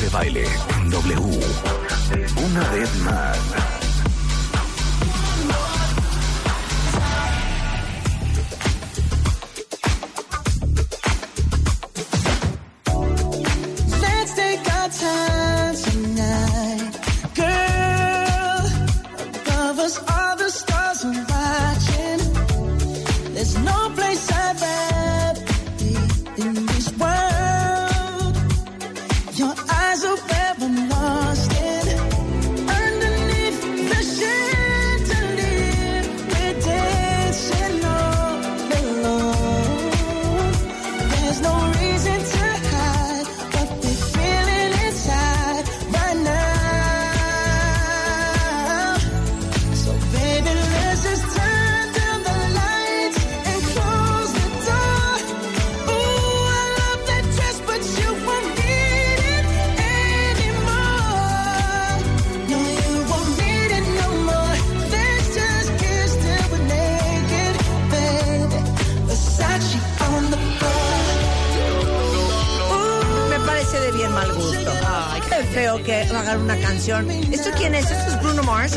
De baile W. Una vez más.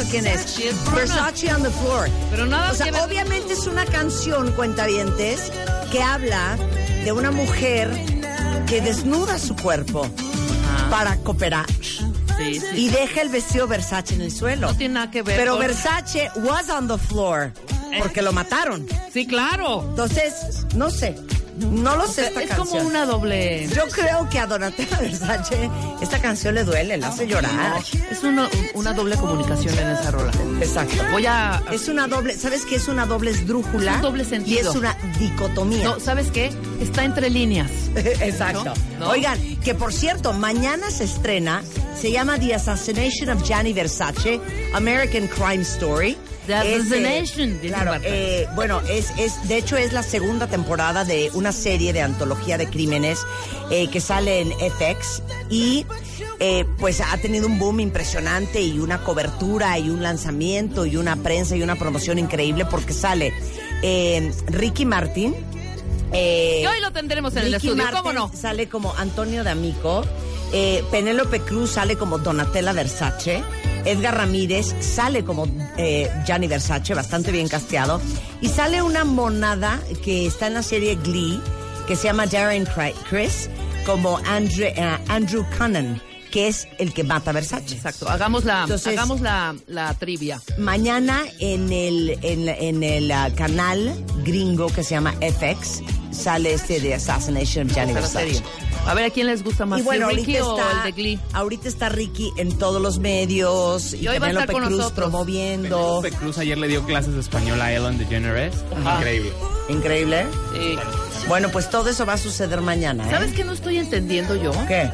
Quién es? Versace on the floor. Pero nada O sea, que obviamente es una canción, cuentavientes, que habla de una mujer que desnuda su cuerpo para cooperar Sí, sí. y deja el vestido Versace en el suelo. No tiene nada que ver Pero con- Versace was on the floor porque lo mataron. Sí, claro. Entonces, no sé. No lo sé esta es canción. como una doble. Yo creo que a Donatella Versace esta canción le duele, la hace llorar. Es una, una doble comunicación en esa rola. Exacto. Voy a. Es una doble, ¿sabes qué es una doble esdrújula? Es un doble Y sentido. es una dicotomía. No, ¿sabes qué? Está entre líneas. Exacto. ¿No? ¿No? Oigan, que por cierto, mañana se estrena, se llama The Assassination of Gianni Versace, American Crime Story. Es, claro, eh, bueno, es, es, de hecho es la segunda temporada de una serie de antología de crímenes eh, que sale en FX y eh, pues ha tenido un boom impresionante y una cobertura y un lanzamiento y una prensa y una promoción increíble porque sale eh, Ricky Martin. eh, Y hoy lo tendremos en el Ricky estudio, Martin ¿cómo no? Sale como Antonio D'Amico. Eh, Penélope Cruz sale como Donatella Versace. Edgar Ramírez sale como eh, Gianni Versace, bastante bien casteado. Y sale una monada que está en la serie Glee, que se llama Darren Chris, como Andrew, eh, Andrew Cunnan, que es el que mata a Versace. Exacto. Hagamos la, Entonces- hagamos la, la trivia. Mañana en el, en, en el ah, canal gringo que se llama FX sale este de Assassination of Gianni Versace. A ver a quién les gusta más, Y bueno, Ricky ahorita o está, el de Glee. ahorita está Ricky en todos los medios y, Y hoy va a estar Penélope con Cruz nosotros. promoviendo. Penélope Cruz ayer le dio clases de español a Ellen DeGeneres. Increíble. Increíble. Sí. Bueno, pues todo eso va a suceder mañana. ¿eh? ¿Sabes qué no estoy entendiendo yo? ¿Qué?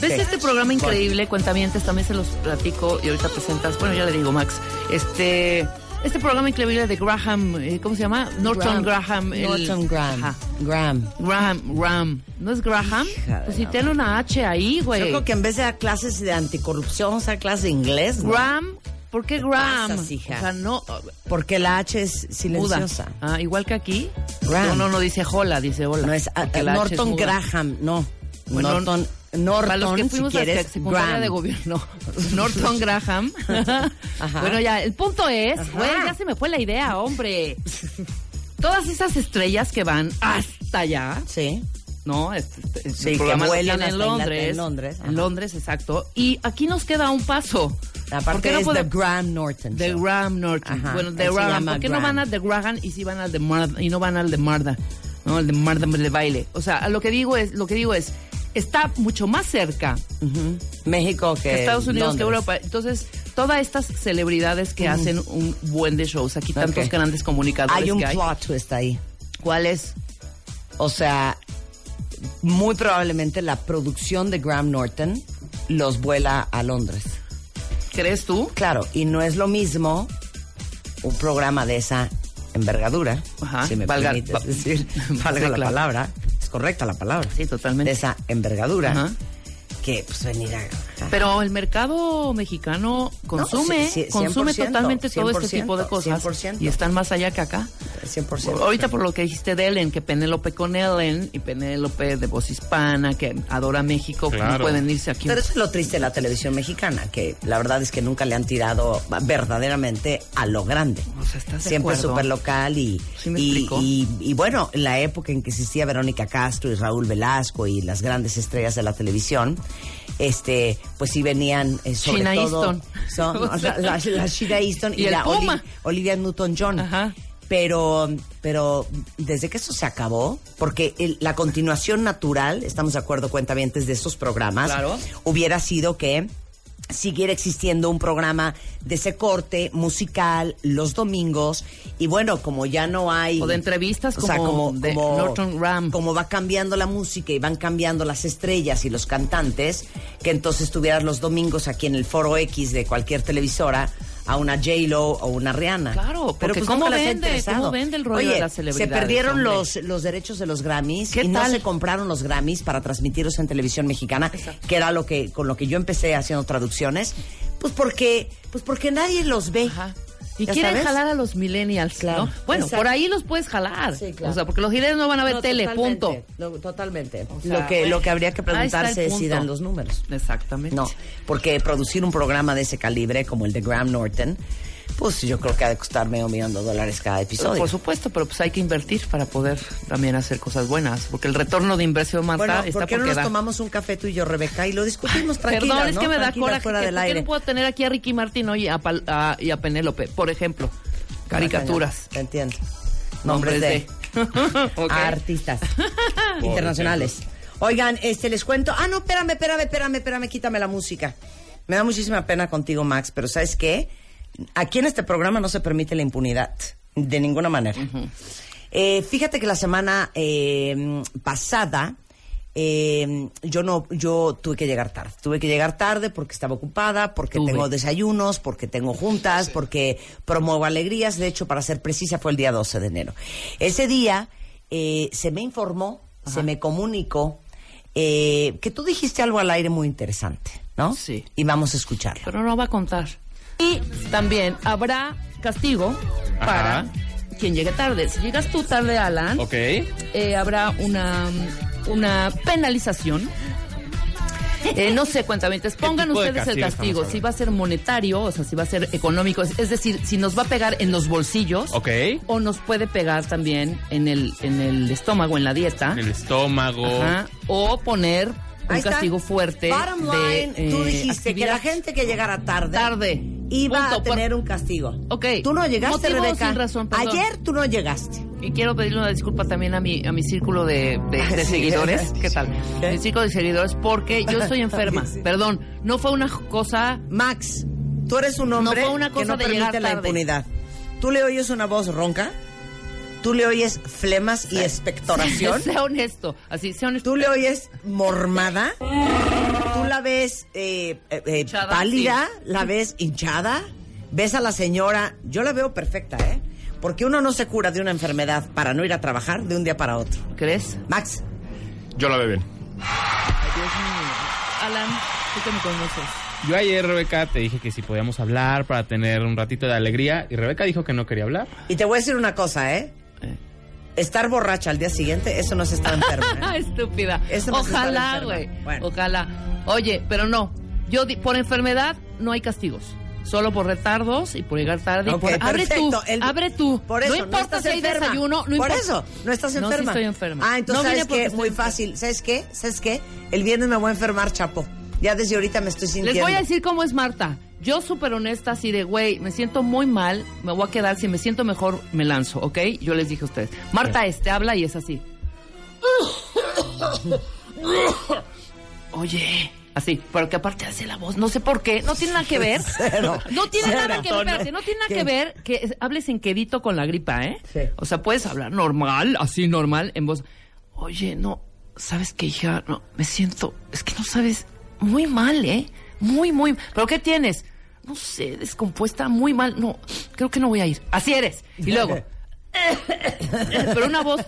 ¿Ves este programa increíble? Cuentamientos, también se los platico y ahorita presentas. Bueno, ya le digo, Max. Este. Este programa increíble de Graham, eh, ¿cómo se llama? Norton Graham. el- Norton Graham. Ajá. Graham. Graham, Graham. ¿No es Graham? Pues si tiene una H ahí, Yo güey. creo que en vez de dar clases de anticorrupción, vamos a dar clases de inglés. ¿no? Graham, ¿por qué Graham? pasas, hija? O sea, no. Porque la H es Muda. silenciosa. Ah, igual que aquí. Graham. No, no, no dice hola, dice hola. No es ah, es Norton. Graham, no. Bueno, Norton, Para los que Norton, si fuimos a la quieres, secundaria Graham. de gobierno, Norton Graham. Ajá. Bueno, ya, el punto es, güey, ya se me fue la idea, hombre. Todas esas estrellas que van hasta allá, Sí. ¿no? Este, este- Sí, que vuelan en Londres. en Londres. En Londres, exacto. Y aquí nos queda un paso. ¿Por Aparte qué no es The Graham Norton. The. Graham Norton. Ajá, bueno, The Graham. ¿Por qué no van al de Graham y sí van al de Marda y no van al de Marda? No, el de Marda de baile. O sea, lo que digo es, lo que digo es, está mucho más cerca. México que que Estados Unidos que. Europa. Entonces, todas estas celebridades que hacen un buen de shows, aquí tantos grandes comunicadores Hay un que hay. plot twist ahí. ¿Cuál es? O sea, muy probablemente la producción de Graham Norton los vuela a Londres. ¿Crees tú? Claro, y no es lo mismo un programa de esa envergadura, Ajá, si me valga- permites va- decir, valga la claro. palabra, correcta la palabra, Sí, totalmente. de esa envergadura, Ajá. que pues venir a... Pero el mercado mexicano consume, sí, sí, consume 100%, totalmente todo este tipo de 100%, cosas 100%. y están más allá que acá. 100%. Ahorita por lo que dijiste de Ellen, que Penélope con Ellen y Penélope de voz hispana, que adora México, que no pueden irse aquí. Pero eso es lo triste de la televisión mexicana, que la verdad es que nunca le han tirado verdaderamente a lo grande. O sea, ¿estás de Siempre súper local y, ¿Sí y, y- y bueno, en la época en que existía Verónica Castro y Raúl Velasco y las grandes estrellas de la televisión, este, pues sí venían eh, sobre Sheena todo Easton. son- O sea, la, la- la Sheena Easton y, la. Oli- Olivia Newton-John. Ajá. Pero, pero desde que eso se acabó, porque el- la continuación natural, estamos de acuerdo, cuentavientes de estos programas, Claro. hubiera sido que siguiera existiendo un programa de ese corte musical los domingos y bueno, como ya no hay... O de entrevistas o sea, como de Norton Ram. Como va cambiando la música y van cambiando las estrellas y los cantantes, que entonces tuvieras los domingos aquí en el Foro X de cualquier televisora a una J-Lo o una Rihanna. Claro, porque pues, ¿cómo vende? ¿Cómo vende el rollo Oye, de las Se celebridades, perdieron hombre? los, los derechos de los Grammys ¿Qué y no tal? se compraron los Grammys para transmitirlos en televisión mexicana, que era lo que con lo que yo empecé haciendo traducciones, pues porque pues porque nadie los ve. Ajá. Y ¿Ya quieren sabes? jalar a los millennials, Claro. ¿no? Bueno, Exacto. por ahí los puedes jalar. Sí, claro. O sea, porque los millennials no van a ver No, tele, totalmente, punto. no, totalmente. sea, lo que bueno, lo que habría que preguntarse es si dan los números. Exactamente. No, porque producir un programa de ese calibre como el de Graham Norton, pues yo creo que ha de costar medio millón de dólares cada episodio. Por supuesto, pero pues hay que invertir para poder también hacer cosas buenas. Porque el retorno de inversión, Marta, Bueno, está ¿por qué no nos da. tomamos un café tú y yo, Rebeca, y lo discutimos tranquila, Perdón, es ¿no? que me da coraje. fuera que- del ¿Por qué aire. no puedo tener aquí a Ricky Martin hoy y a, Pal- a- y a Penélope, por ejemplo? Caricaturas. Te entiendo. Nombres de, artistas internacionales. Oigan, este les cuento. Ah, no, espérame, espérame, espérame, espérame, quítame la música. Me da muchísima pena contigo, Max, pero ¿sabes qué? Aquí en este programa no se permite la impunidad, de ninguna manera. Eh, fíjate que la semana eh, pasada eh, yo no, yo tuve que llegar tarde. Tuve que llegar tarde porque estaba ocupada, porque Tuve. tengo desayunos, porque tengo juntas, porque promuevo alegrías. De hecho, para ser precisa, fue el día 12 de enero. Ese día eh, se me informó, se me comunicó eh, que tú dijiste algo al aire muy interesante, ¿no? Sí. Y vamos a escucharlo. Pero no va a contar. Y también habrá castigo para quien llegue tarde. Si llegas tú tarde, Alan, Ok. eh, habrá una, una penalización. Eh, no sé, cuentamientos, pongan ustedes el castigo si va a ser monetario, o sea, si va a ser económico, es, es decir, si nos va a pegar en los bolsillos Ok. o nos puede pegar también en el, en el estómago, en la dieta, En el estómago. Ajá, o poner un castigo fuerte Bottom de line, tú eh, dijiste que la gente que llegara tarde, Tarde. iba Punto. a tener un castigo. Ok. Tú no llegaste, Rebeca. sin razón, perdón. Ayer tú no llegaste. Y quiero pedirle una disculpa también a mi, a mi círculo de, de- de Sí. seguidores. ¿Qué tal? ¿Qué? Mi círculo de seguidores, porque yo estoy enferma. Sí. Perdón, no fue una cosa. Max, tú eres un hombre No fue una que cosa no de permite llegar la tarde. impunidad. Tú le oyes una voz ronca, tú le oyes flemas y expectoración, Sea honesto. Así, sea honesto. tú le oyes mormada, tú la ves eh, eh, eh, Hinchada, pálida, la ves hinchada, ves a la señora, yo la veo perfecta, ¿eh? Porque uno no se cura de una enfermedad para no ir a trabajar de un día para otro. ¿Crees? Max, Yo la veo bien. Alan, tú que me conoces. Yo ayer, Rebeca, te dije que si podíamos hablar para tener un ratito de alegría. Y Rebeca dijo que no quería hablar. y te voy a decir una cosa, ¿eh? Estar borracha al día siguiente, eso no es estar enfermo. ¿eh? Estúpida. Eso no Ojalá, enferma. güey. Bueno. Ojalá. Oye, pero no. Yo por enfermedad no hay castigos. Solo por retardos y por llegar tarde. y Ok, por- abre tú. El- abre tú. Por eso, no importa si hay enferma. desayuno, no Por importa. eso, no estás No, sí enferma. estoy enferma. Ah, entonces, No ¿sabes qué? Muy enferma. fácil. ¿Sabes qué? ¿Sabes qué? El viernes me voy a enfermar, chapo. Ya desde ahorita me estoy sintiendo. Les voy a decir cómo es Marta. Yo súper honesta, así de, güey, me siento muy mal, me voy a quedar, si me siento mejor, me lanzo, ¿ok? Yo les dije a ustedes. Marta este habla y es así. Oye, así, pero que aparte hace la voz, no sé por qué, no tiene nada que ver. Cero. No tiene Cero. nada que ver, espérate, no tiene nada ¿Qué? que ver que es- hables en quedito con la gripa, ¿eh? Sí. O sea, puedes hablar normal, así normal, en voz. Oye, no, ¿sabes qué, hija? No, me siento, es que no sabes, muy mal, ¿eh? Muy, muy. ¿Pero qué tienes? No sé, descompuesta, muy mal. No, creo que no voy a ir. Así eres. Y luego. Pero una voz,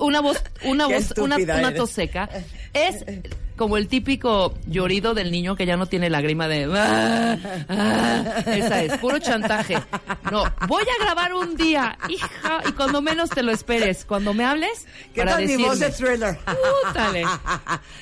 una voz, una Qué voz, una, tos seca. Es como el típico llorido del niño que ya no tiene lágrima de. "Ah, ah". Esa es, puro chantaje. No, voy a grabar un día, hija, y cuando menos te lo esperes, cuando me hables, ¿Qué para tal mi voz de thriller? Pútale.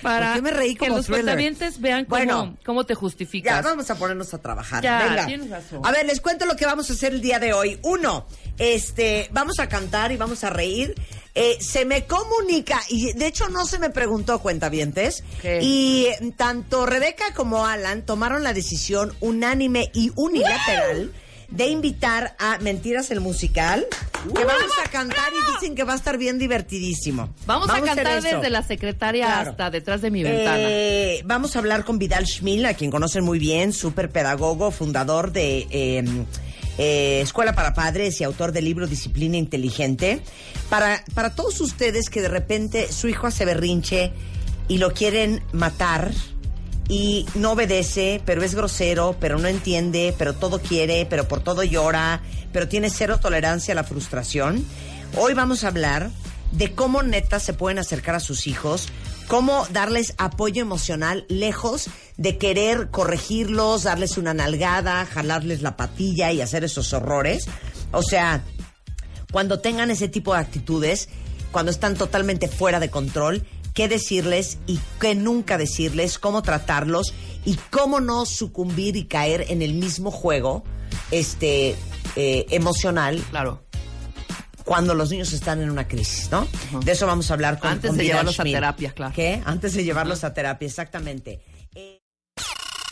Para ¿Por qué me reí que como los thriller? cuentavientes vean cómo, Bueno. cómo te Ya, justificas. vamos a ponernos a trabajar. Ya, Venga. tienes razón. A ver, les cuento lo que vamos a hacer el día de hoy. Uno, este, vamos a cantar y vamos a reír. Eh, se me comunica, y de hecho no se me preguntó, cuentavientes, ¿Qué? y eh, tanto Rebeca como Alan tomaron la decisión unánime y unilateral de invitar a Mentiras el Musical, que vamos a cantar y dicen que va a estar bien divertidísimo. Vamos, a cantar desde la secretaria Claro. hasta detrás de mi ventana. Eh, vamos a hablar con Vidal Schmil, a quien conocen muy bien, súper pedagogo, fundador de eh, eh, Escuela para Padres y autor del libro Disciplina Inteligente. Para, para todos ustedes que de repente su hijo hace berrinche y lo quieren matar y no obedece, pero es grosero, pero no entiende, pero todo quiere, pero por todo llora, pero tiene cero tolerancia a la frustración. Hoy vamos a hablar de cómo neta se pueden acercar a sus hijos, cómo darles apoyo emocional lejos de querer corregirlos, darles una nalgada, jalarles la patilla y hacer esos horrores. O sea, cuando tengan ese tipo de actitudes, cuando están totalmente fuera de control, qué decirles y qué nunca decirles, cómo tratarlos y cómo no sucumbir y caer en el mismo juego este eh, emocional Claro. Cuando los niños están en una crisis, ¿no? De eso vamos a hablar con Antes con de llevarlos a terapia, claro. ¿Qué? Antes de llevarlos a terapia, exactamente.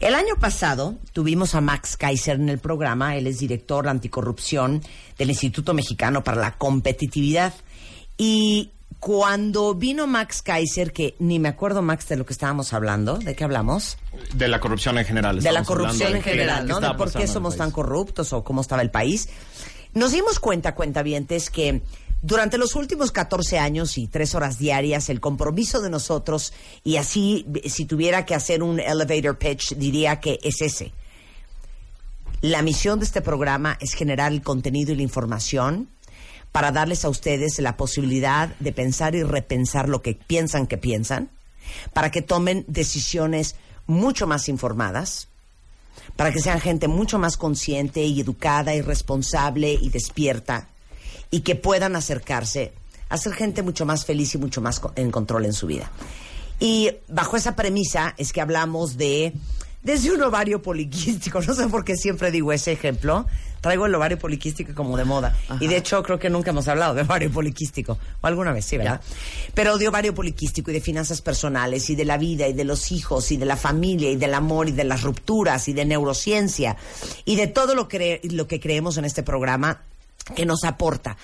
El año pasado tuvimos a Max Kaiser en el programa, él es director de anticorrupción del Instituto Mexicano para la Competitividad. Y cuando vino Max Kaiser, que ni me acuerdo Max de lo que estábamos hablando, ¿de qué hablamos? De la corrupción en general. de la corrupción en general, ¿no? De por qué somos tan corruptos o cómo estaba el país. Nos dimos cuenta, cuentavientes, que durante los últimos 14 años y tres horas diarias, el compromiso de nosotros, y así, si tuviera que hacer un elevator pitch, diría que es ese. La misión de este programa es generar el contenido y la información para darles a ustedes la posibilidad de pensar y repensar lo que piensan que piensan, para que tomen decisiones mucho más informadas, para que sean gente mucho más consciente y educada y responsable y despierta y que puedan acercarse a ser gente mucho más feliz y mucho más en control en su vida. Y bajo esa premisa es que hablamos de desde un ovario poliquístico, no sé por qué siempre digo ese ejemplo, traigo el ovario poliquístico como de moda. Y de hecho creo que nunca hemos hablado de ovario poliquístico, o alguna vez, sí, ¿verdad? Pero de ovario poliquístico y de finanzas personales y de la vida y de los hijos y de la familia y del amor y de las rupturas y de neurociencia y de todo lo que, lo que creemos en este programa que nos aporta.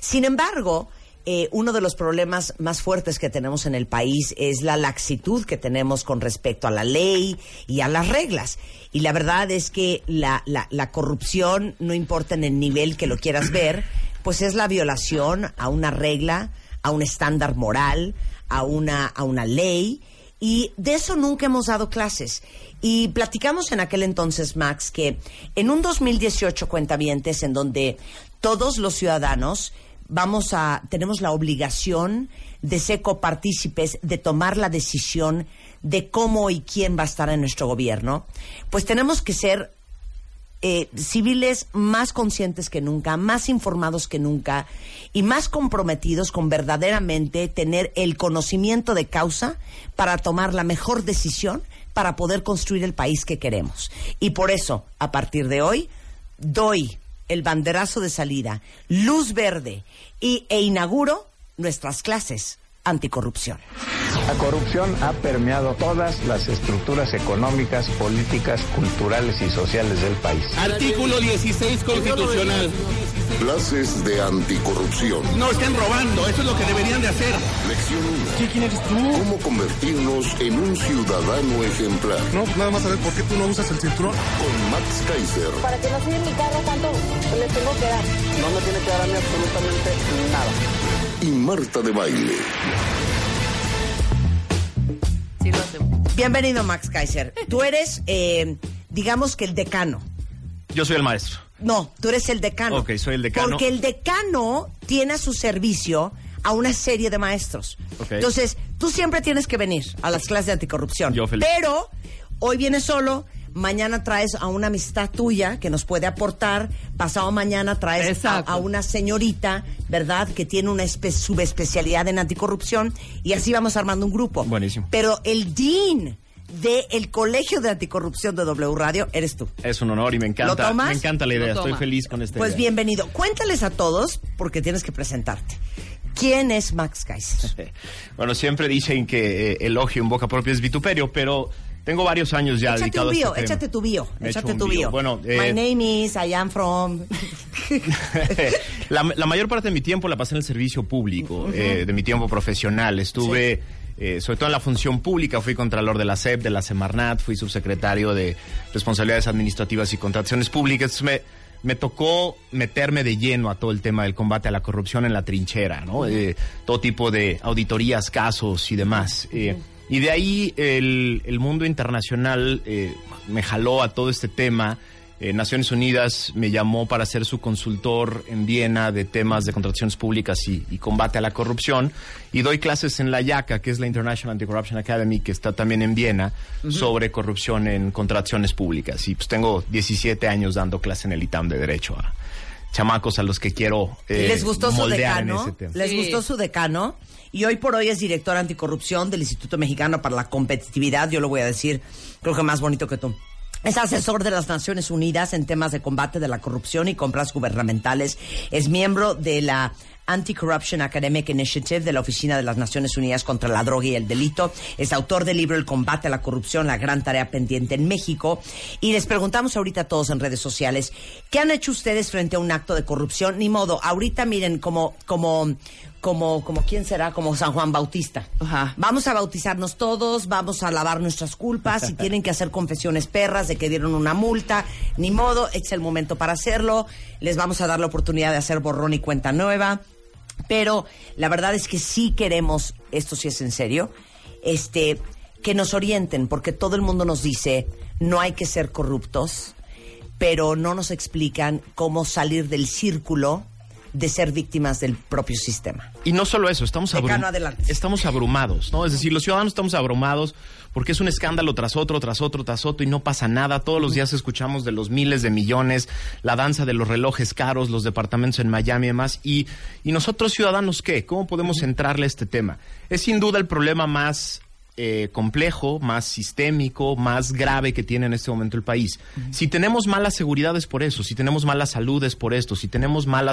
Sin embargo, eh, uno de los problemas más fuertes que tenemos en el país es la laxitud que tenemos con respecto a la ley y a las reglas. Y la verdad es que la, la, corrupción, no importa en el nivel que lo quieras ver, pues es la violación a una regla, a un estándar moral, a una, a una ley. Y de eso nunca hemos dado clases. Y platicamos en aquel entonces, Max, que en un 2018 cuentavientes en donde todos los ciudadanos vamos a, tenemos la obligación de ser copartícipes, de tomar la decisión de cómo y quién va a estar en nuestro gobierno, pues tenemos que ser eh, civiles más conscientes que nunca, más informados que nunca y más comprometidos con verdaderamente tener el conocimiento de causa para tomar la mejor decisión para poder construir el país que queremos. Y por eso, a partir de hoy, doy el banderazo de salida, luz verde y, e inauguro nuestras clases anticorrupción. La corrupción ha permeado todas las estructuras económicas, políticas, culturales y sociales del país. Artículo 16 constitucional. Clases de anticorrupción. No estén robando, eso es lo que deberían de hacer. Lección 1. ¿Sí, quién eres tú? ¿Cómo convertirnos en un ciudadano ejemplar? No, pues nada más saber por qué tú no usas el cinturón. Con Max Kaiser. Para que no siga mi carro, ¿cuánto le tengo que dar? No me tiene que dar a mí absolutamente nada. Y Marta de Baile. Sí, lo hacemos. Bienvenido, Max Kaiser. Tú eres, eh, digamos que el decano. Yo soy el maestro. No, tú eres el decano. Ok, soy el decano. Porque el decano tiene a su servicio a una serie de maestros. Entonces, tú siempre tienes que venir a las clases de anticorrupción. Yo feliz. Pero hoy vienes solo, mañana traes a una amistad tuya que nos puede aportar, pasado mañana traes a, una señorita, ¿verdad? Que tiene una espe- subespecialidad en anticorrupción y así vamos armando un grupo. Buenísimo. Pero el dean del Colegio de Anticorrupción de W Radio eres tú. Es un honor y me encanta. ¿Lo tomas? Me encanta la idea. Estoy feliz con esta Pues idea. bienvenido. Cuéntales a todos, porque tienes que presentarte. ¿Quién es Max Kaiser? Bueno, siempre dicen que eh, elogio en boca propia es vituperio, pero tengo varios años ya échate dedicado un a este bio, tema. échate tu bio, Me échate tu bio. Bueno, My eh, name is, I am from. la, la mayor parte de mi tiempo la pasé en el servicio público, eh, de mi tiempo profesional. Estuve, eh, sobre todo en la función pública, fui contralor de la SEP, de la Semarnat, fui subsecretario de Responsabilidades Administrativas y Contrataciones Públicas. Me, me tocó meterme de lleno a todo el tema del combate a la corrupción en la trinchera, ¿no? Eh, todo tipo de auditorías, casos y demás. Eh, y de ahí el, el mundo internacional eh, me jaló a todo este tema. Eh, Naciones Unidas me llamó para ser su consultor en Viena de temas de contrataciones públicas y, y combate a la corrupción. Y doy clases en la IACA, que es la International Anti-Corruption Academy, que está también en Viena, sobre corrupción en contrataciones públicas. Y pues tengo 17 años dando clase en el ITAM de Derecho a chamacos a los que quiero eh, ¿Les gustó su decano? ese tema. ¿Les Sí. gustó su decano? Y hoy por hoy es director anticorrupción del Instituto Mexicano para la Competitividad. Yo lo voy a decir, creo que más bonito que tú. Es asesor de las Naciones Unidas en temas de combate de la corrupción y compras gubernamentales. Es miembro de la Anti-Corruption Academic Initiative de la Oficina de las Naciones Unidas contra la Droga y el Delito. Es autor del libro El combate a la corrupción, la gran tarea pendiente en México. Y les preguntamos ahorita a todos en redes sociales, ¿qué han hecho ustedes frente a un acto de corrupción? Ni modo, ahorita miren como, como, como, como, ¿quién será? Como San Juan Bautista. Ajá. Vamos a bautizarnos todos, vamos a lavar nuestras culpas, si tienen que hacer confesiones perras de que dieron una multa, ni modo, es el momento para hacerlo, les vamos a dar la oportunidad de hacer borrón y cuenta nueva, pero la verdad es que sí queremos, esto sí es en serio, este, que nos orienten, porque todo el mundo nos dice, no hay que ser corruptos, pero no nos explican cómo salir del círculo de ser víctimas del propio sistema. Y no solo eso, estamos, abrum- estamos abrumados, ¿no? Es decir, los ciudadanos estamos abrumados porque es un escándalo tras otro, tras otro, tras otro y no pasa nada. Todos los días escuchamos de los miles de millones, la danza de los relojes caros, los departamentos en Miami y demás. Y, y nosotros ciudadanos, ¿qué? ¿Cómo podemos entrarle a este tema? Es sin duda el problema más eh, complejo, más sistémico, más grave que tiene en este momento el país. Si tenemos mala seguridad es por eso, si tenemos mala salud es por esto, si tenemos mala,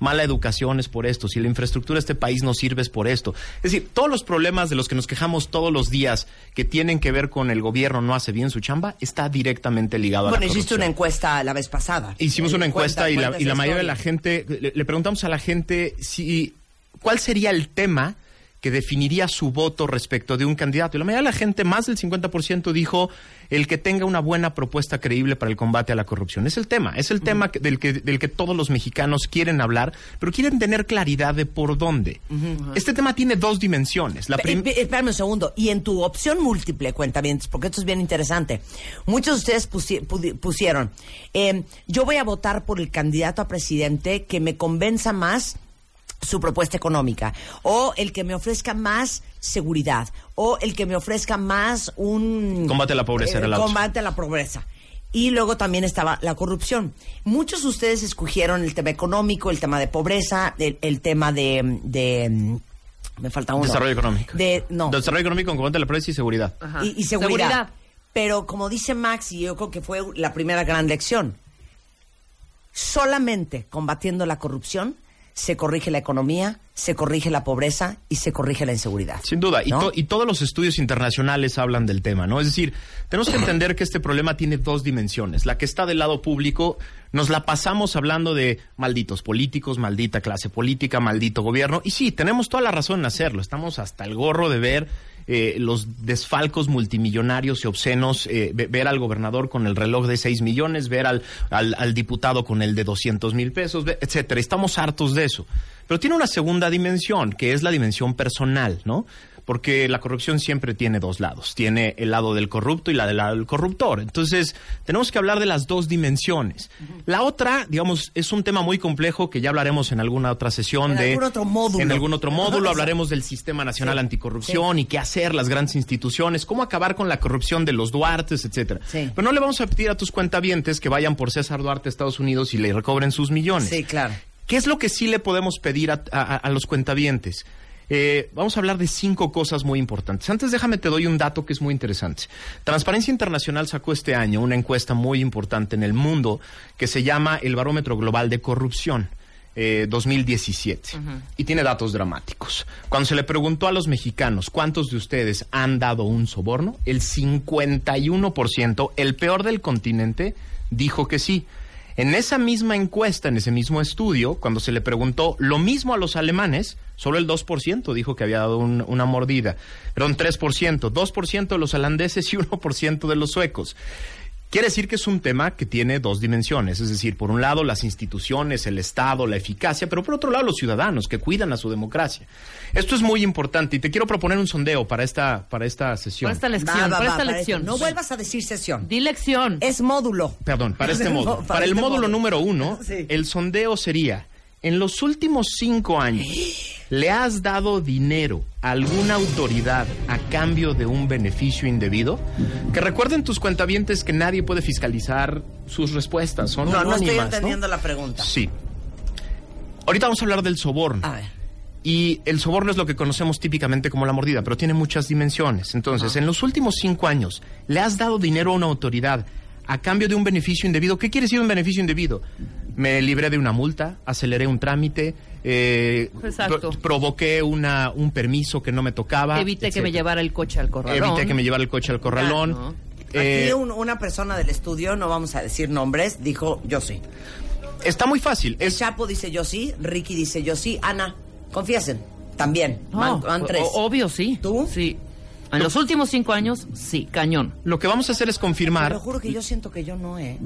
mala educación es por esto, si la infraestructura de este país no sirve es por esto. Es decir, todos los problemas de los que nos quejamos todos los días que tienen que ver con el gobierno no hace bien su chamba, está directamente ligado a Bueno, la hiciste corrupción. una encuesta la vez pasada. Hicimos una encuesta Cuenta- y, la, y la mayoría de la gente, le, le preguntamos a la gente si cuál sería el tema que definiría su voto respecto de un candidato. Y la mayoría de la gente, más del 50%, dijo el que tenga una buena propuesta creíble para el combate a la corrupción. Es el tema, es el tema del, que, del que todos los mexicanos quieren hablar, pero quieren tener claridad de por dónde. Este tema tiene dos dimensiones. La pe- Espérame un segundo. Y en tu opción múltiple, cuentamientos, porque esto es bien interesante. Muchos de ustedes pusi- pusieron, eh, yo voy a votar por el candidato a presidente que me convenza más su propuesta económica, o el que me ofrezca más seguridad, o el que me ofrezca más un... Combate a la pobreza otra. Combate a la pobreza. y luego también estaba la corrupción. Muchos de ustedes escogieron el tema económico, el tema de pobreza, el, el tema de, de, me falta uno. Desarrollo económico. De, no. Desarrollo económico con combate a la pobreza y seguridad. y, y seguridad. Pero como dice Max, y yo creo que fue la primera gran lección, solamente combatiendo la corrupción se corrige la economía, se corrige la pobreza y se corrige la inseguridad. Sin duda, y, ¿No? to- y todos los estudios internacionales hablan del tema, ¿no? Es decir, tenemos que entender que este problema tiene dos dimensiones. La que está del lado público, nos la pasamos hablando de malditos políticos, maldita clase política, maldito gobierno, y sí, tenemos toda la razón en hacerlo. Estamos hasta el gorro de ver eh, los desfalcos multimillonarios y obscenos, eh, ve- ver al gobernador con el reloj de 6 millones, ver al, al, al diputado con el de 200 mil pesos, etcétera. Estamos hartos de eso. Pero tiene una segunda dimensión, que es la dimensión personal, ¿no? Porque la corrupción siempre tiene dos lados. Tiene el lado del corrupto y la del lado del corruptor. Entonces, tenemos que hablar de las dos dimensiones. La otra, digamos, es un tema muy complejo que ya hablaremos en alguna otra sesión En de... algún otro módulo. En algún otro módulo hablaremos del Sistema Nacional Anticorrupción y qué hacer las grandes instituciones, cómo acabar con la corrupción de los Duartes, etcétera. Pero no le vamos a pedir a tus cuentavientes que vayan por César Duarte a Estados Unidos y le recobren sus millones. Sí, claro. ¿Qué es lo que sí le podemos pedir a, a- a los cuentavientes? Eh, vamos a hablar de cinco cosas muy importantes. Antes déjame te doy un dato que es muy interesante. Transparencia Internacional sacó este año una encuesta muy importante en el mundo que se llama el Barómetro Global de Corrupción. eh, 2017 y tiene datos dramáticos. Cuando se le preguntó a los mexicanos cuántos de ustedes han dado un soborno, el 51%, el peor del continente, dijo que sí. En esa misma encuesta, en ese mismo estudio, cuando se le preguntó lo mismo a los alemanes, solo el 2% dijo que había dado un- una mordida. Perdón, 3%, 2% de los holandeses y 1% de los suecos. Quiere decir que es un tema que tiene dos dimensiones, es decir, por un lado las instituciones, el Estado, la eficacia, pero por otro lado los ciudadanos que cuidan a su democracia. Esto es muy importante y te quiero proponer un sondeo para esta, para esta sesión. Para esta lección, Va, va, para va, esta lección. esto. No vuelvas a decir sesión. Di lección. Es módulo. Perdón, para este módulo. Para Para el este módulo módulo. número uno, Sí. el sondeo sería, en los últimos cinco años, ¿le has dado dinero a alguna autoridad a cambio de un beneficio indebido? Que recuerden tus cuentavientes que nadie puede fiscalizar sus respuestas, son No, no estoy entendiendo la pregunta. Sí. Ahorita vamos a hablar del soborno. Y el soborno es lo que conocemos típicamente como la mordida, pero tiene muchas dimensiones. Entonces, en los últimos cinco años, ¿le has dado dinero a una autoridad a cambio de un beneficio indebido? ¿Qué quiere decir un beneficio indebido? Me libré de una multa, aceleré un trámite, eh, pro- provoqué una, un permiso que no me tocaba. Evite que me llevara el coche al corralón. Evité que me llevara el coche al corralón. Eh, Aquí un- una persona del estudio, no vamos a decir nombres, dijo yo sí. Está muy fácil. El Chapo dice yo sí, Ricky dice yo sí, Ana, confiesen, también. No, van, van tres. obvio, sí. ¿Tú? Sí. En los últimos cinco años, sí, cañón. Lo que vamos a hacer es Te confirmar. lo juro que yo siento que yo no, ¿eh?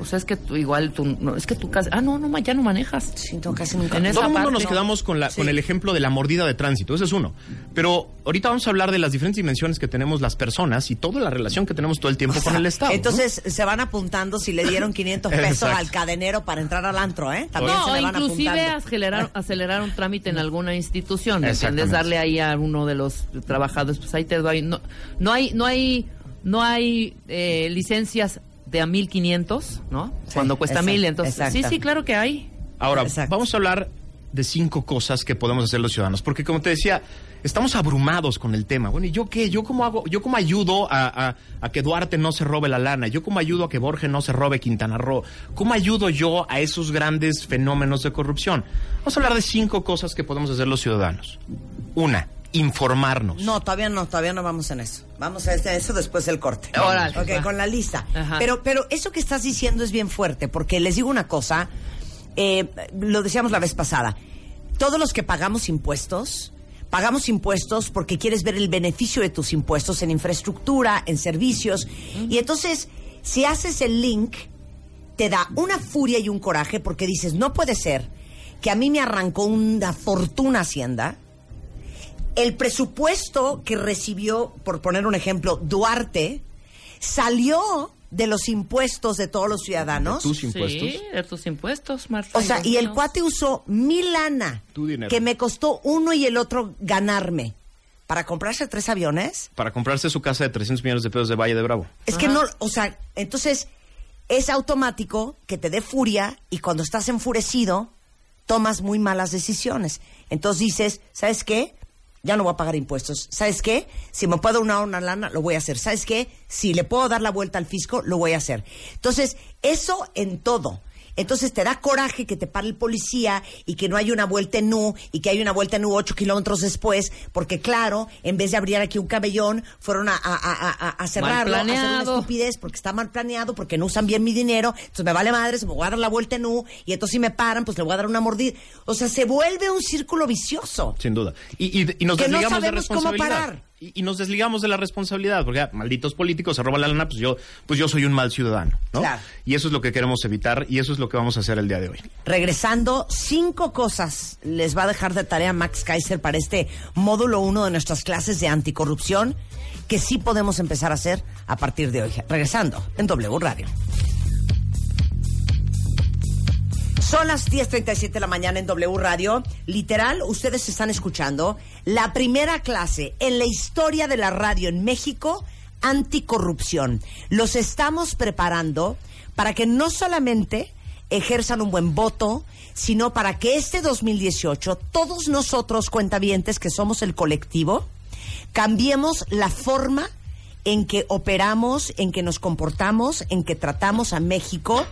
O sea, es que tú igual, tú, no, es que tú casi, ah, no, no, ya no manejas. Sí, no, casi nunca. En Todo el mundo parte, nos no. quedamos con, la, con el ejemplo de la mordida de tránsito, ese es uno. Pero ahorita vamos a hablar de las diferentes dimensiones que tenemos las personas y toda la relación que tenemos todo el tiempo con el Estado. ¿no? Entonces se van apuntando si le dieron 500 pesos al cadenero para entrar al antro, ¿eh? También No, se le van inclusive apuntando. acelerar, acelerar un trámite en alguna institución, ¿me Exactamente. ¿entiendes? Darle ahí a uno de los trabajadores, pues ahí te No, no hay, no hay, no hay eh, licencias de a 1500, ¿no? Cuando cuesta exacto, mil, entonces. exacto. Sí, sí, claro que hay. Ahora, vamos a hablar de cinco cosas que podemos hacer los ciudadanos, porque como te decía, estamos abrumados con el tema. Bueno, ¿y yo qué? ¿Yo cómo hago? ¿Yo cómo ayudo a, a- a que Duarte no se robe la lana? ¿Yo cómo ayudo a que Borges no se robe Quintana Roo? ¿Cómo ayudo yo a esos grandes fenómenos de corrupción? Vamos a hablar de cinco cosas que podemos hacer los ciudadanos. Una, informarnos. No, todavía no, todavía no vamos en eso. Vamos a eso después del corte. Órale, Ok, va. con la lista. Ajá. Pero, pero eso que estás diciendo es bien fuerte, porque les digo una cosa, eh, lo decíamos la vez pasada, todos los que pagamos impuestos, pagamos impuestos porque quieres ver el beneficio de tus impuestos en infraestructura, en servicios, y entonces, si haces el link, te da una furia y un coraje porque dices, no puede ser que a mí me arrancó una fortuna Hacienda, el presupuesto que recibió, por poner un ejemplo, Duarte, salió de los impuestos de todos los ciudadanos. tus impuestos. Sí, de tus impuestos, Marta. O sea, y el cuate usó mi lana, Tu dinero. que me costó uno y el otro ganarme, para comprarse tres aviones. Para comprarse su casa de 300 millones de pesos de Valle de Bravo. Es que no, o sea, entonces, es automático que te dé furia y cuando estás enfurecido tomas muy malas decisiones. Entonces dices, ¿sabes qué? Ya no voy a pagar impuestos. ¿Sabes qué? Si me puedo dar una lana, lo voy a hacer. ¿Sabes qué? Si le puedo dar la vuelta al fisco, lo voy a hacer. Entonces, eso en todo. Entonces te da coraje que te pare el policía y que no hay una vuelta en U y que hay una vuelta en U ocho kilómetros después, porque claro, en vez de abrir aquí un cabellón, fueron a, a, a, a- cerrarlo, a hacer una planeado. estupidez porque está mal planeado, porque no usan bien mi dinero, entonces me vale madre, se me voy a dar la vuelta en U y entonces si me paran, pues le voy a dar una mordida. O sea, se vuelve un círculo vicioso. Sin duda. Y, y- y nos Que no de sabemos cómo parar. Y, y nos desligamos de la responsabilidad, porque ah, malditos políticos se roban la lana, pues yo, pues yo soy un mal ciudadano, ¿no? Claro. Y eso es lo que queremos evitar y eso es lo que vamos a hacer el día de hoy. Regresando, cinco cosas les va a dejar de tarea Max Kaiser para este módulo uno de nuestras clases de anticorrupción que sí podemos empezar a hacer a partir de hoy. Regresando en W Radio. Son las 10.37 de la mañana en W Radio. Literal, ustedes están escuchando la primera clase en la historia de la radio en México anticorrupción. Los estamos preparando para que no solamente ejerzan un buen voto, sino para que este 2018 todos nosotros cuentavientes que somos el colectivo cambiemos la forma en que operamos, en que nos comportamos, en que tratamos a México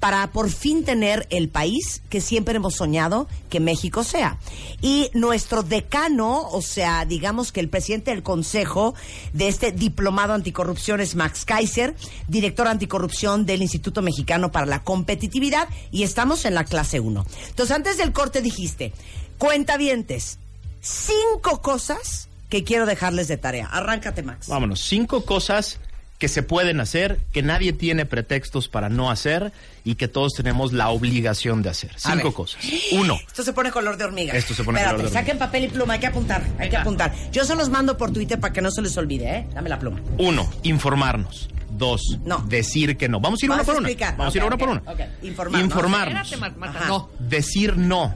para por fin tener el país que siempre hemos soñado que México sea. Y nuestro decano, o sea, digamos que el presidente del consejo de este diplomado anticorrupción es Max Kaiser, director anticorrupción del Instituto Mexicano para la Competitividad y estamos en la clase 1. Entonces, antes del corte dijiste, cuentavientes, cinco cosas que quiero dejarles de tarea. Arráncate, Max. Vámonos, cinco cosas que se pueden hacer, que nadie tiene pretextos para no hacer y que todos tenemos la obligación de hacer. Cinco cosas. Uno, Esto se pone color de hormiga. Esto se pone Espérate, color de hormiga. saquen papel y pluma, hay que apuntar, hay que apuntar. Yo se los mando por Twitter para que no se les olvide, ¿eh? Dame la pluma. uno, informarnos. Dos, decir que no. Vamos a ir Vamos una por una. explicar. Vamos a ir una por ok, una. ok. Informarnos. Informarnos. No. Decir no,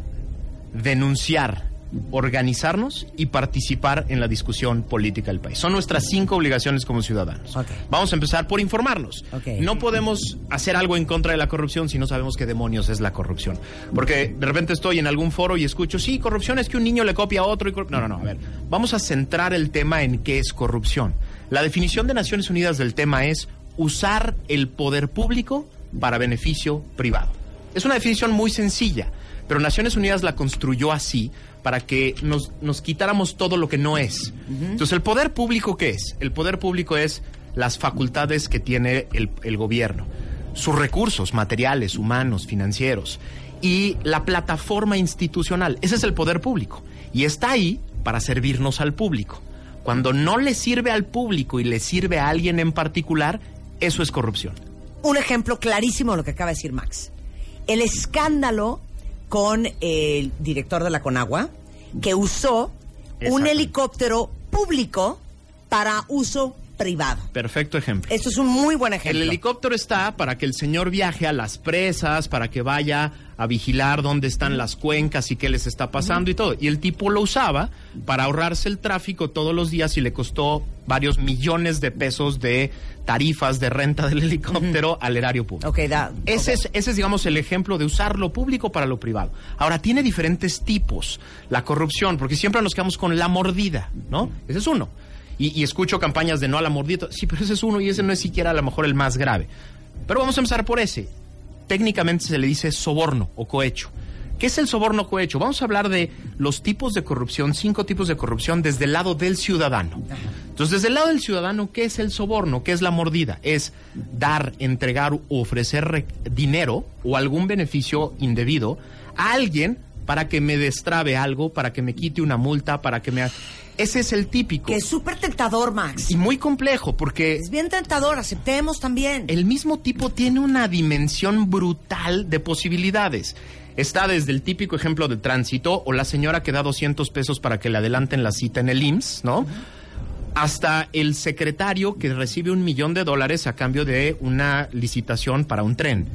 denunciar, organizarnos y participar en la discusión política del país. Son nuestras cinco obligaciones como ciudadanos. Vamos a empezar por informarnos. No podemos hacer algo en contra de la corrupción si no sabemos qué demonios es la corrupción. Porque de repente estoy en algún foro y escucho, sí, corrupción es que un niño le copia a otro. Y corru-". no, no, no, a ver. Vamos a centrar el tema en qué es corrupción. La definición de Naciones Unidas del tema es usar el poder público para beneficio privado. Es una definición muy sencilla, pero Naciones Unidas la construyó así para que nos, nos quitáramos todo lo que no es. Entonces, ¿el poder público qué es? El poder público es las facultades que tiene el, el gobierno, sus recursos materiales, humanos, financieros y la plataforma institucional. Ese es el poder público. Y está ahí para servirnos al público. Cuando no le sirve al público y le sirve a alguien en particular, eso es corrupción. Un ejemplo clarísimo de lo que acaba de decir Max. El escándalo con el director de la Conagua, que usó un helicóptero público para uso privado. Perfecto ejemplo. Esto es un muy buen ejemplo. El helicóptero está para que el señor viaje a las presas, para que vaya a vigilar dónde están las cuencas y qué les está pasando y todo. Y el tipo lo usaba para ahorrarse el tráfico todos los días y le costó varios millones de pesos de tarifas de renta del helicóptero al erario público. Ok, da. Ese, es, ese es, digamos, el ejemplo de usar lo público para lo privado. Ahora, tiene diferentes tipos la corrupción, porque siempre nos quedamos con la mordida, ¿no? Ese es uno. Y, escucho campañas de no a la mordida. Sí, pero ese es uno y ese no es siquiera a lo mejor el más grave. Pero vamos a empezar por ese. Técnicamente se le dice soborno o cohecho. ¿Qué es el soborno cohecho? Vamos a hablar de los tipos de corrupción, cinco tipos de corrupción desde el lado del ciudadano. Entonces, desde el lado del ciudadano, ¿qué es el soborno? ¿Qué es la mordida? Es dar, entregar o ofrecer re- dinero o algún beneficio indebido a alguien para que me destrabe algo, para que me quite una multa, para que me... Ese es el típico. Que es súper tentador, Max. Y muy complejo, porque... Es bien tentador, aceptemos también. El mismo tipo tiene una dimensión brutal de posibilidades. Está desde el típico ejemplo de tránsito o la señora que da 200 pesos para que le adelanten la cita en el IMSS, ¿no? Hasta el secretario que recibe un millón de dólares a cambio de una licitación para un tren.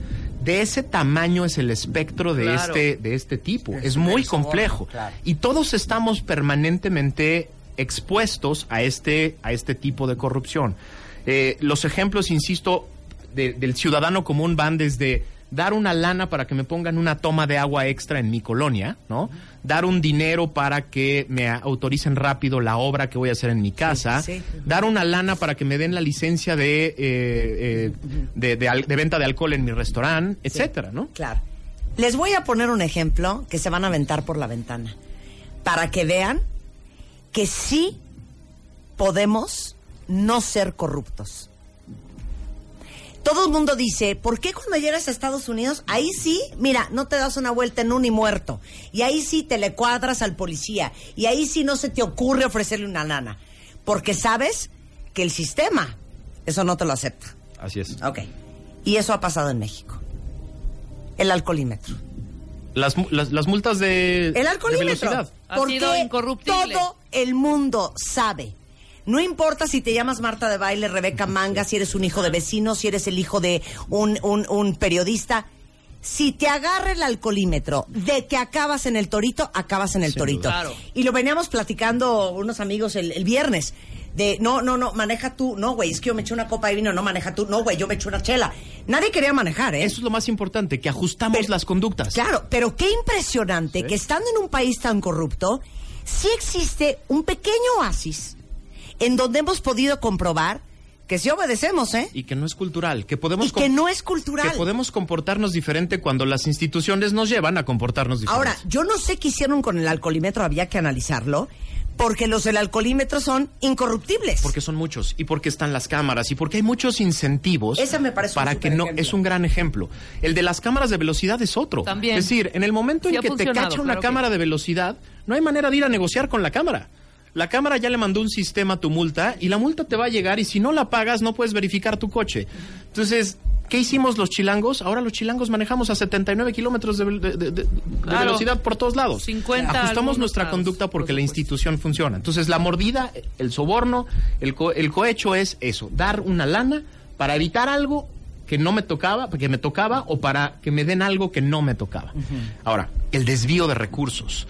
De ese tamaño es el espectro de, Claro. este, de este tipo. Es Es, muy complejo. claro. Y todos estamos permanentemente expuestos a este, a este tipo de corrupción. Eh, los ejemplos, insisto, de- del ciudadano común van desde dar una lana para que me pongan una toma de agua extra en mi colonia, ¿no? Dar un dinero para que me autoricen rápido la obra que voy a hacer en mi casa, sí. dar una lana para que me den la licencia de, eh, eh, de, de venta de alcohol en mi restaurante, etcétera, ¿no? Claro. Les voy a poner un ejemplo que se van a aventar por la ventana. Para que vean que sí podemos no ser corruptos. Todo el mundo dice, ¿por qué cuando llegas a Estados Unidos, ahí sí, mira, no te das una vuelta en un y muerto? Y ahí sí te le cuadras al policía. Y ahí sí no se te ocurre ofrecerle una lana. Porque sabes que el sistema, eso no te lo acepta. Así es. Ok. Y eso ha pasado en México. El alcoholímetro. Las, mu- las, las multas de, El de alcoholímetro. velocidad. Ha Porque sido incorruptible. todo el mundo sabe. No importa si te llamas Marta de Baile, Rebeca Manga, si eres un hijo de vecino, si eres el hijo de un, un- un periodista. Si te agarra el alcoholímetro de que acabas en el torito, acabas en el torito. Claro. Y lo veníamos platicando unos amigos el, el viernes. De, no, no, no, maneja tú. No, güey, es que yo me eché una copa de vino, no maneja tú. No, güey, yo me eché una chela. Nadie quería manejar, ¿eh? Eso es lo más importante, que ajustamos las conductas. Claro, pero qué impresionante que estando en un país tan corrupto, sí existe un pequeño oasis en donde hemos podido comprobar que sí obedecemos, ¿eh? Y que no es cultural, que podemos... Y que no es cultural. Que podemos comportarnos diferente cuando las instituciones nos llevan a comportarnos diferente. Ahora, yo no sé qué hicieron con el alcoholímetro, había que analizarlo, porque los del alcoholímetro son incorruptibles. Porque son muchos y porque están las cámaras y porque hay muchos incentivos Ese me parece un para que no es un gran ejemplo. El de las cámaras de velocidad es otro. También. Es decir, en el momento Sí en que te cacha una claro que- cámara de velocidad, no hay manera de ir a negociar con la cámara. La cámara ya le mandó un sistema a tu multa y la multa te va a llegar y si no la pagas no puedes verificar tu coche. Entonces, ¿qué hicimos los chilangos? Ahora los chilangos manejamos a 79 kilómetros de, de- de- de- de Claro. velocidad por todos lados. 50 Ajustamos nuestra lados, conducta por porque la institución funciona. Entonces, la mordida, el soborno, el, co- el cohecho es eso, dar una lana para evitar algo que no me tocaba, que me tocaba, o para que me den algo que no me tocaba. Ahora, el desvío de recursos.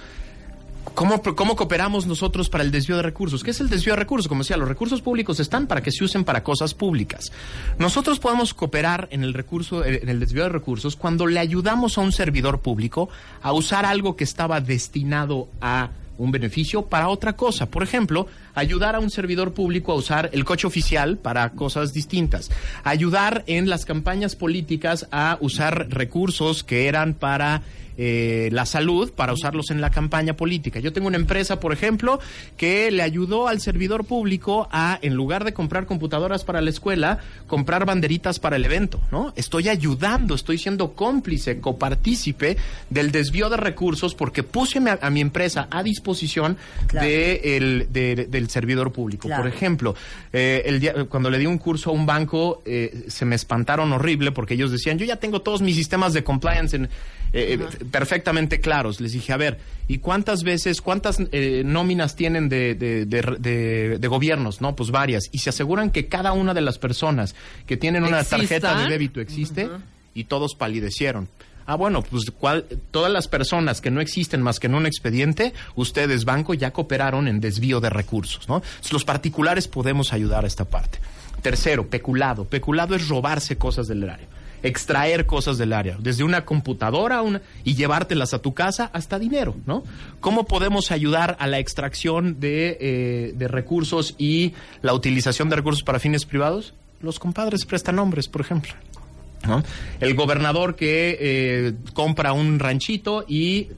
¿Cómo, ¿Cómo cooperamos nosotros para el desvío de recursos? ¿Qué es el desvío de recursos? Como decía, los recursos públicos están para que se usen para cosas públicas. Nosotros podemos cooperar en el recurso, en el desvío de recursos cuando le ayudamos a un servidor público a usar algo que estaba destinado a un beneficio para otra cosa. Por ejemplo, ayudar a un servidor público a usar el coche oficial para cosas distintas. Ayudar en las campañas políticas a usar recursos que eran para eh, la salud para usarlos en la campaña política. Yo tengo una empresa, por ejemplo, que le ayudó al servidor público a, en lugar de comprar computadoras para la escuela, comprar banderitas para el evento, ¿no? Estoy ayudando, estoy siendo cómplice, copartícipe del desvío de recursos porque puse a, a mi empresa a disposición Claro. de el- de- del servidor público. Claro. Por ejemplo, eh, el día- cuando le di un curso a un banco, eh, se me espantaron horrible porque ellos decían, yo ya tengo todos mis sistemas de compliance en, eh, eh, perfectamente claros. Les dije, a ver, ¿y cuántas veces, cuántas eh, nóminas tienen de, de- de- gobiernos? No, pues varias. Y se aseguran que cada una de las personas que tienen una tarjeta de débito existe y todos palidecieron. Ah, bueno, pues ¿cuál- todas las personas que no existen más que en un expediente, ustedes, banco, ya cooperaron en desvío de recursos, ¿no? Los particulares podemos ayudar a esta parte. Tercero, peculado. Peculado es robarse cosas del erario. Extraer cosas del área, desde una computadora una, y llevártelas a tu casa hasta dinero, ¿no? ¿Cómo podemos ayudar a la extracción de, eh, recursos y la utilización de recursos para fines privados? Los compadres prestan nombres, por ejemplo. El gobernador que eh, compra un ranchito y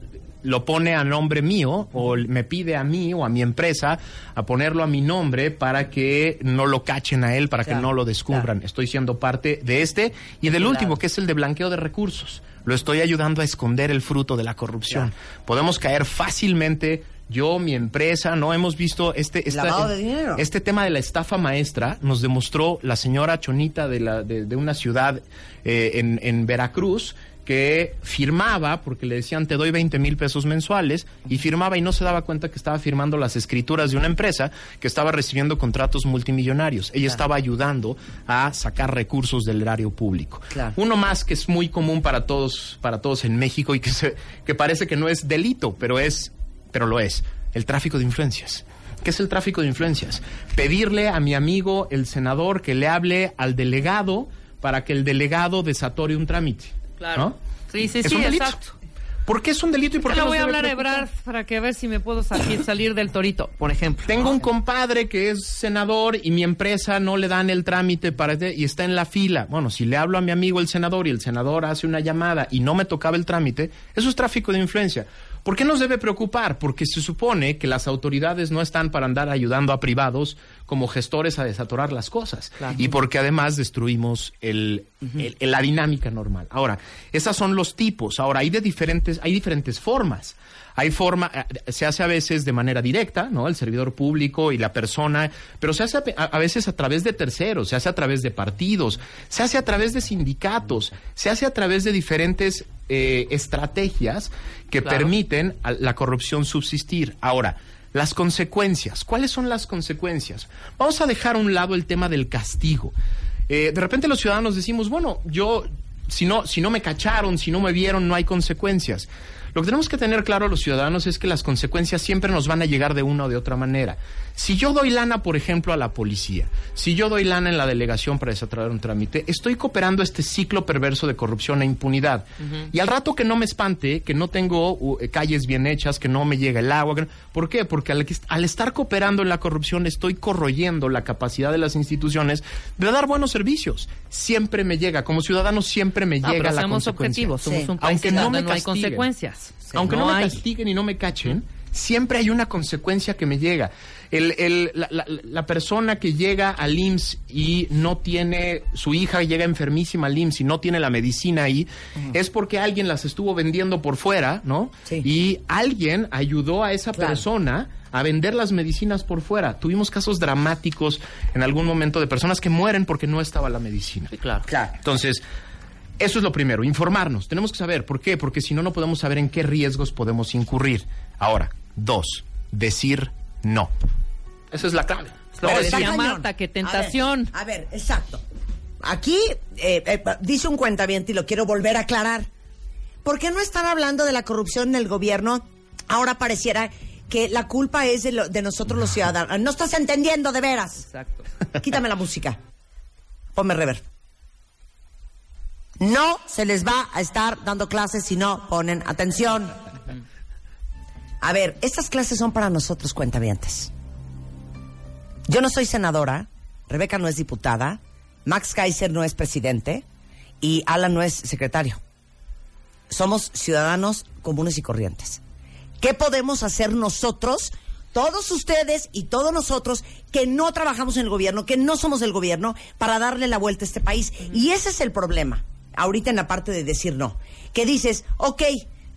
lo pone a nombre mío o me pide a mí o a mi empresa a ponerlo a mi nombre para que no lo cachen a él, para Claro, que no lo descubran. Estoy siendo parte de este y del último, que es el de blanqueo de recursos. Lo estoy ayudando a esconder el fruto de la corrupción. Podemos caer fácilmente yo, mi empresa, no hemos visto este esta- de este tema de la estafa maestra nos demostró la señora Chonita de, la, de, de una ciudad eh, en, en Veracruz que firmaba, porque le decían te doy 20 mil pesos mensuales, y firmaba y no se daba cuenta que estaba firmando las escrituras de una empresa que estaba recibiendo contratos multimillonarios. Ella estaba ayudando a sacar recursos del erario público. Claro. Uno más que es muy común para todos, para todos en México y que, se, que parece que no es delito, pero es, pero lo es, el tráfico de influencias. ¿Qué es el tráfico de influencias? Pedirle a mi amigo, el senador, que le hable al delegado para que el delegado desatore un trámite. Claro. ¿no? Sí, sí, Es sí, un delito. exacto. ¿Por qué es un delito y por qué nos voy a hablar a? Ebrard para que a ver si me puedo salir, salir del torito, por ejemplo. Tengo un compadre que es senador y mi empresa no le dan el trámite para y está en la fila. Bueno, si le hablo a mi amigo el senador y el senador hace una llamada y no me tocaba el trámite, eso es tráfico de influencia. ¿Por qué nos debe preocupar? Porque se supone que las autoridades no están para andar ayudando a privados como gestores a desatorar las cosas. Y porque además destruimos el, la dinámica normal. Ahora, esos son los tipos. Ahora, hay de diferentes, hay diferentes formas. Hay forma, eh, se hace a veces de manera directa, ¿no? El servidor público y la persona, pero se hace a, a veces a través de terceros, se hace a través de partidos, se hace a través de sindicatos, se hace a través de diferentes eh, estrategias que Claro. permiten a la corrupción subsistir. Ahora, las consecuencias. ¿Cuáles son las consecuencias? Vamos a dejar a un lado el tema del castigo. Eh, de repente los ciudadanos decimos, bueno, yo, si no, si no me cacharon, si no me vieron, no hay consecuencias. Lo que tenemos que tener claro los ciudadanos es que las consecuencias siempre nos van a llegar de una o de otra manera. Si yo doy lana, por ejemplo, a la policía, si yo doy lana en la delegación para desatrar un trámite, estoy cooperando este ciclo perverso de corrupción e impunidad. Y al rato que no me espante, que no tengo uh, calles bien hechas, que no me llega el agua, no- ¿por qué? Porque al, que- al estar cooperando en la corrupción estoy corroyendo la capacidad de las instituciones de dar buenos servicios. Siempre me llega, como ciudadano siempre me No, llega pero la consecuencia. objetivos, somos un país Aunque no me no hay consecuencias. Aunque no, No me hay. castiguen y no me cachen, siempre hay una consecuencia que me llega. El, el- la, la- la persona que llega al IMSS y no tiene, su hija llega enfermísima al IMSS y no tiene la medicina ahí, es porque alguien las estuvo vendiendo por fuera, ¿no? Y alguien ayudó a esa persona a vender las medicinas por fuera. Tuvimos casos dramáticos en algún momento de personas que mueren porque no estaba la medicina. claro. Entonces, eso es lo primero, informarnos. Tenemos que saber por qué, porque si no, no podemos saber en qué riesgos podemos incurrir. Ahora, dos, decir no. Esa es la clave. Lo Pero decía. Marta, qué tentación. A ver, a ver, exacto. Aquí eh, eh, dice un cuentaviente y lo quiero volver a aclarar. ¿Por qué no están hablando de la corrupción en el gobierno? Ahora pareciera que la culpa es de, lo- de nosotros los ciudadanos. No estás entendiendo de veras. Exacto. Quítame la música. Ponme rever. No se les va a estar dando clases si no ponen atención. A ver, estas clases son para nosotros cuentavientes. Yo no soy senadora, Rebeca no es diputada, Max Kaiser no es presidente y Alan no es secretario. Somos ciudadanos comunes y corrientes. ¿Qué podemos hacer nosotros, todos ustedes y todos nosotros que no trabajamos en el gobierno, que no somos del gobierno, para darle la vuelta a este país? Y ese es el problema, ahorita en la parte de decir no. Que dices, ok,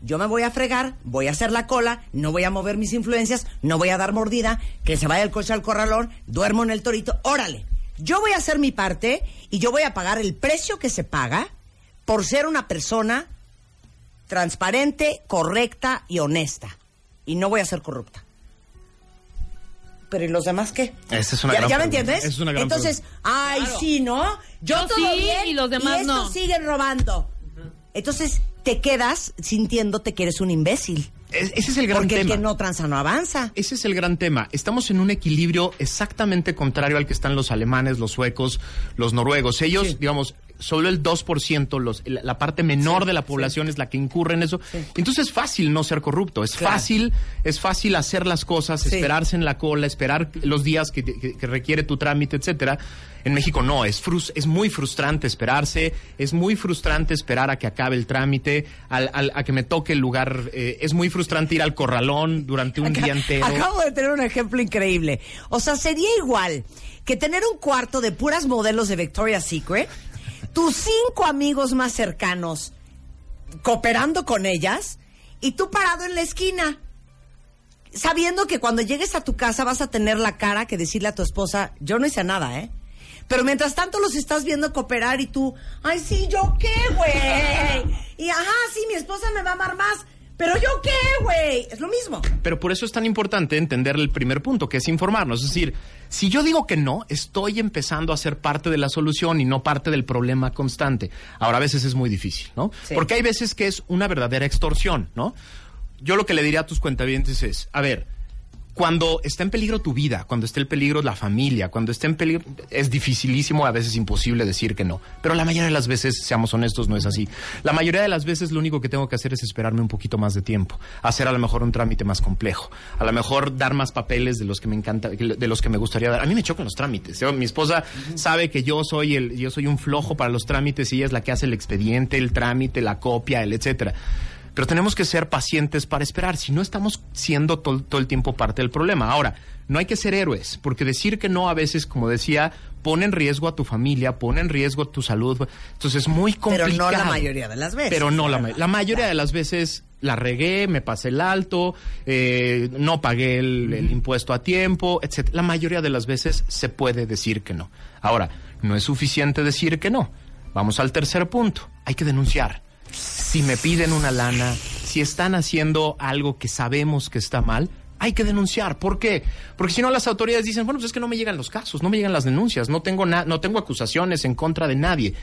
yo me voy a fregar, voy a hacer la cola, no voy a mover mis influencias, no voy a dar mordida, que se vaya el coche al corralón, duermo en el torito, órale. Yo voy a hacer mi parte y yo voy a pagar el precio que se paga por ser una persona transparente, correcta y honesta. Y no voy a ser corrupta. Pero ¿y los demás qué? Esa es una ¿Ya, gran ya me entiendes? Es una gran Entonces, ay, Claro. sí, ¿no? Yo, Yo todo sí, bien y los demás estos no. siguen robando. Entonces, te quedas sintiéndote que eres un imbécil. Es- ese es el gran Porque tema. el que no tranza no avanza. Ese es el gran tema. Estamos en un equilibrio exactamente contrario al que están los alemanes, los suecos, los noruegos. Ellos, digamos, solo el 2%, los, la, parte menor de la población es la que incurre en eso. Entonces es fácil no ser corrupto. Es Claro. fácil, es fácil hacer las cosas, esperarse en la cola, esperar los días que, que- que requiere tu trámite, etcétera. En México no, es, frus- es muy frustrante esperarse, es muy frustrante esperar a que acabe el trámite, al- al- a que me toque el lugar, eh, es muy frustrante ir al corralón durante un día entero. Acabo de tener un ejemplo increíble. O sea, sería igual que tener un cuarto de puras modelos de Victoria's Secret, tus cinco amigos más cercanos cooperando con ellas y tú parado en la esquina. Sabiendo que cuando llegues a tu casa vas a tener la cara que decirle a tu esposa, yo no hice nada, ¿eh? Pero mientras tanto los estás viendo cooperar y tú, ay, sí, ¿yo qué, güey? Y ajá, sí, mi esposa me va a amar más. Pero yo qué, güey? Es lo mismo. Pero por eso es tan importante entender el primer punto, que es informarnos. Es decir, si yo digo que no, estoy empezando a ser parte de la solución y no parte del problema constante. Ahora, a veces es muy difícil, ¿no? Sí. Porque hay veces que es una verdadera extorsión, ¿no? Yo lo que le diría a tus cuentavientes es, a ver, Cuando está en peligro tu vida, cuando está en peligro la familia, cuando está en peligro, es dificilísimo, a veces imposible decir que no. Pero la mayoría de las veces, seamos honestos, no es así. La mayoría de las veces lo único que tengo que hacer es esperarme un poquito más de tiempo, hacer a lo mejor un trámite más complejo, a lo mejor dar más papeles de los que me encanta, de los que me gustaría dar. A mí me chocan los trámites. Yo- mi esposa sabe que yo soy el, yo soy un flojo para los trámites y ella es la que hace el expediente, el trámite, la copia, el etcétera. Pero tenemos que ser pacientes para esperar, si no estamos siendo todo, todo el tiempo parte del problema. Ahora, no hay que ser héroes, porque decir que no a veces, como decía, pone en riesgo a tu familia, pone en riesgo tu salud. Entonces es muy Pero complicado. no la mayoría de las veces. Pero no la, ma- la mayoría de las veces la regué, me pasé el alto, eh, no pagué el, el impuesto a tiempo, etc. La mayoría de las veces se puede decir que no. Ahora, no es suficiente decir que no. Vamos al tercer punto. Hay que denunciar. Si me piden una lana, si están haciendo algo que sabemos que está mal, hay que denunciar. ¿Por qué? Porque si no las autoridades dicen, bueno, pues es que no me llegan los casos, no me llegan las denuncias, no tengo no tengo acusaciones en contra de nadie.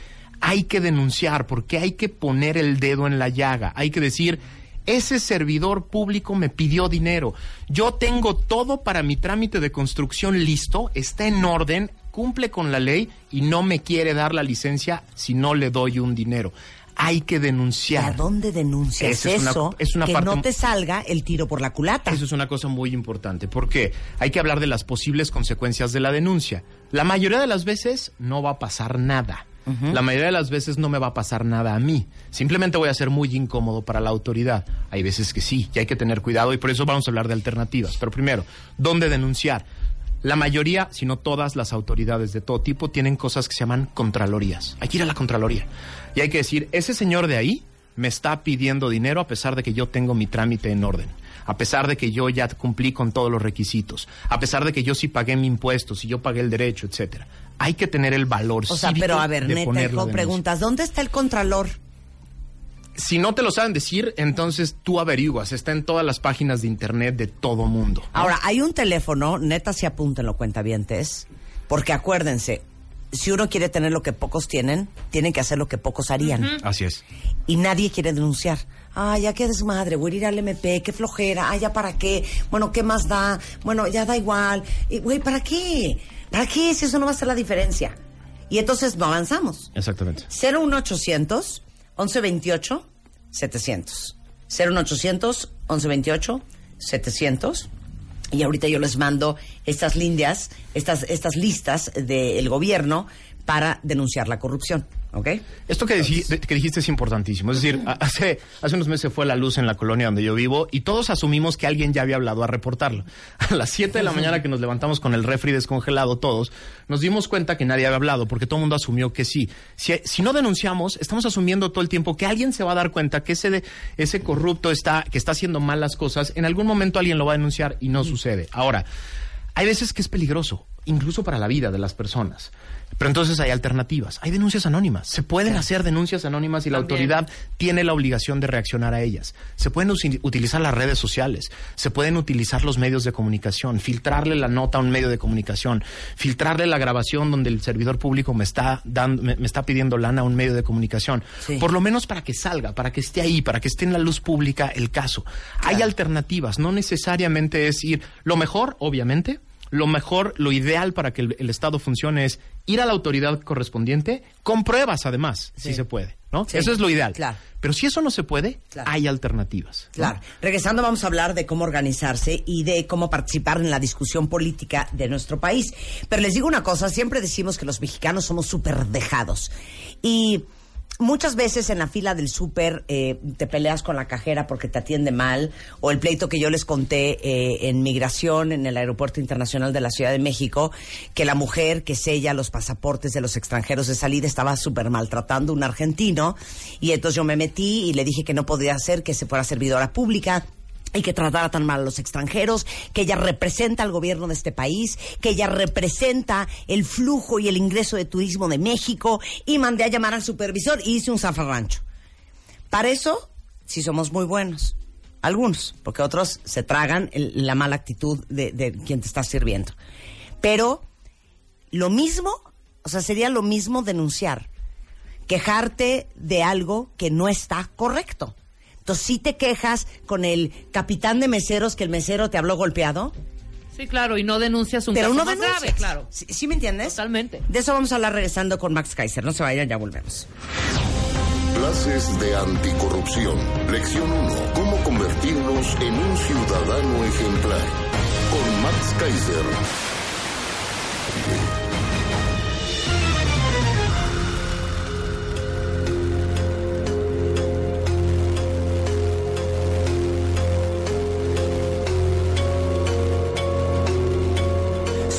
Hay que denunciar porque hay que poner el dedo en la llaga. Hay que decir, ese servidor público me pidió dinero. Yo tengo todo para mi trámite de construcción listo, está en orden, cumple con la ley y no me quiere dar la licencia si no le doy un dinero. Hay que denunciar. ¿A dónde denuncias Esa es una- eso? es una que parte- no te salga el tiro por la culata. Eso es una cosa muy importante, porque hay que hablar de las posibles consecuencias de la denuncia. La mayoría de las veces no va a pasar nada. La mayoría de las veces no me va a pasar nada a mí. Simplemente voy a ser muy incómodo para la autoridad. Hay veces que sí, y hay que tener cuidado y por eso vamos a hablar de alternativas. Pero primero, ¿dónde denunciar? La mayoría, si no todas las autoridades de todo tipo, tienen cosas que se llaman contralorías. Hay que ir a la contraloría. Y hay que decir, ese señor de ahí me está pidiendo dinero a pesar de que yo tengo mi trámite en orden. A pesar de que yo ya cumplí con todos los requisitos. A pesar de que yo sí pagué mi impuesto, si yo pagué el derecho, etcétera. Hay que tener el valor O sea, pero a ver, neta, hijo, preguntas, ¿dónde está el contralor? Si no te lo saben decir, entonces tú averiguas. Está en todas las páginas de internet de todo mundo. ¿no? Ahora, hay un teléfono, neta, si apúntenlo, cuentavientes, porque acuérdense, si uno quiere tener lo que pocos tienen, tienen que hacer lo que pocos harían. Así es. Y nadie quiere denunciar. Ay, ya qué desmadre, voy a ir al MP, qué flojera, ay, ya para qué, bueno, ¿qué más da? Bueno, ya da igual. Y, Güey, ¿para qué? ¿Para qué? Si eso no va a hacer la diferencia. Y entonces no avanzamos. Exactamente. 01800 1128 700. 01800 1128 700. Y ahorita yo les mando estas líneas, estas, estas listas del gobierno para denunciar la corrupción. ¿Ok? Esto que, dijiste es importantísimo. Es decir, hace, hace unos meses se fue la luz en la colonia donde yo vivo y todos asumimos que alguien ya había hablado a reportarlo. A las 7 de la mañana que nos levantamos con el refri descongelado todos, nos dimos cuenta que nadie había hablado porque todo el mundo asumió que sí. Si, si no denunciamos, estamos asumiendo todo el tiempo que alguien se va a dar cuenta que ese, de- ese corrupto está, que está haciendo mal las cosas. En algún momento alguien lo va a denunciar y no sucede. Ahora, hay veces que es peligroso, incluso para la vida de las personas. Pero entonces hay alternativas. Hay denuncias anónimas. Se pueden hacer denuncias anónimas y la También. autoridad tiene la obligación de reaccionar a ellas. Se pueden utilizar las redes sociales, se pueden utilizar los medios de comunicación, filtrarle la nota a un medio de comunicación, filtrarle la grabación donde el servidor público me está dando, me, me está pidiendo lana a un medio de comunicación. Sí. Por lo menos para que salga, para que esté ahí, para que esté en la luz pública el caso. Hay alternativas, no necesariamente es ir. Lo mejor, obviamente, lo mejor, lo ideal para que el, el Estado funcione es ir a la autoridad correspondiente con pruebas, además, Sí. si se puede, ¿no? Sí, Eso es lo ideal. claro. Pero si eso no se puede, Claro. hay alternativas. ¿no? Claro. Regresando vamos a hablar de cómo organizarse y de cómo participar en la discusión política de nuestro país. Pero les digo una cosa, siempre decimos que los mexicanos somos súper dejados. Y muchas veces en la fila del súper eh, te peleas con la cajera porque te atiende mal, o el pleito que yo les conté eh, en migración en el Aeropuerto Internacional de la Ciudad de México, que la mujer que sella los pasaportes de los extranjeros de salida estaba súper maltratando a un argentino, y entonces yo me metí y le dije que no podía ser que se fuera servidora pública y que tratara tan mal a los extranjeros, que ella representa al gobierno de este país, que ella representa el flujo y el ingreso de turismo de México, y mandé a llamar al supervisor y hice un zafarrancho. Para eso, sí somos muy buenos. Algunos, porque otros se tragan el- la mala actitud de, de quien te está sirviendo. Pero lo mismo, o sea, sería lo mismo denunciar, quejarte de algo que no está correcto. Entonces, si te quejas con el capitán de meseros que el mesero te habló golpeado, Sí, claro, y no denuncias un Pero caso no más denuncias. grave, claro. ¿Sí, sí me entiendes? Totalmente. De eso vamos a hablar regresando con Max Kaiser. No se vayan, ya volvemos. Clases de anticorrupción. Lección 1. Cómo convertirnos en un ciudadano ejemplar. Con Max Kaiser.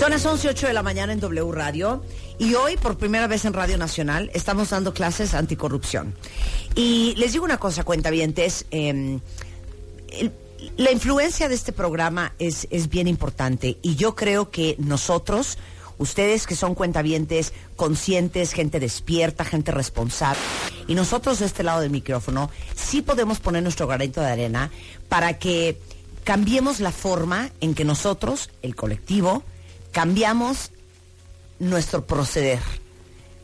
Son las 11 8 de la mañana en W Radio y hoy, por primera vez en Radio Nacional, estamos dando clases anticorrupción. Y les digo una cosa, cuentavientes, el- la influencia de este programa es, es bien importante y yo creo que nosotros, ustedes que son cuentavientes conscientes, gente despierta, gente responsable, y nosotros de este lado del micrófono, sí podemos poner nuestro granito de arena para que cambiemos la forma en que nosotros, el colectivo, cambiamos nuestro proceder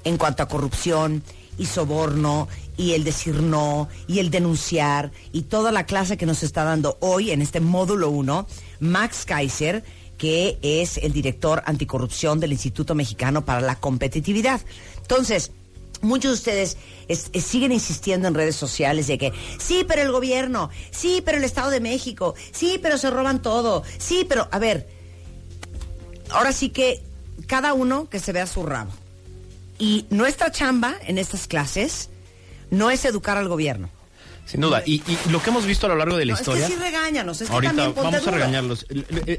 en cuanto a corrupción y soborno y el decir no y el denunciar y toda la clase que nos está dando hoy en este módulo 1, Max Kaiser, que es el director anticorrupción del Instituto Mexicano para la Competitividad. Entonces, Muchos de ustedes es- es- siguen insistiendo en redes sociales de que sí, pero el gobierno, sí, pero el Estado de México, sí, pero se roban todo, sí, pero a ver, ahora sí que cada uno que se vea su rabo. Y nuestra chamba en estas clases no es educar al gobierno. Sin duda. Y, y lo que hemos visto a lo largo de la No, historia. es que sí regáñanos, es que Ahorita vamos a regañarlos.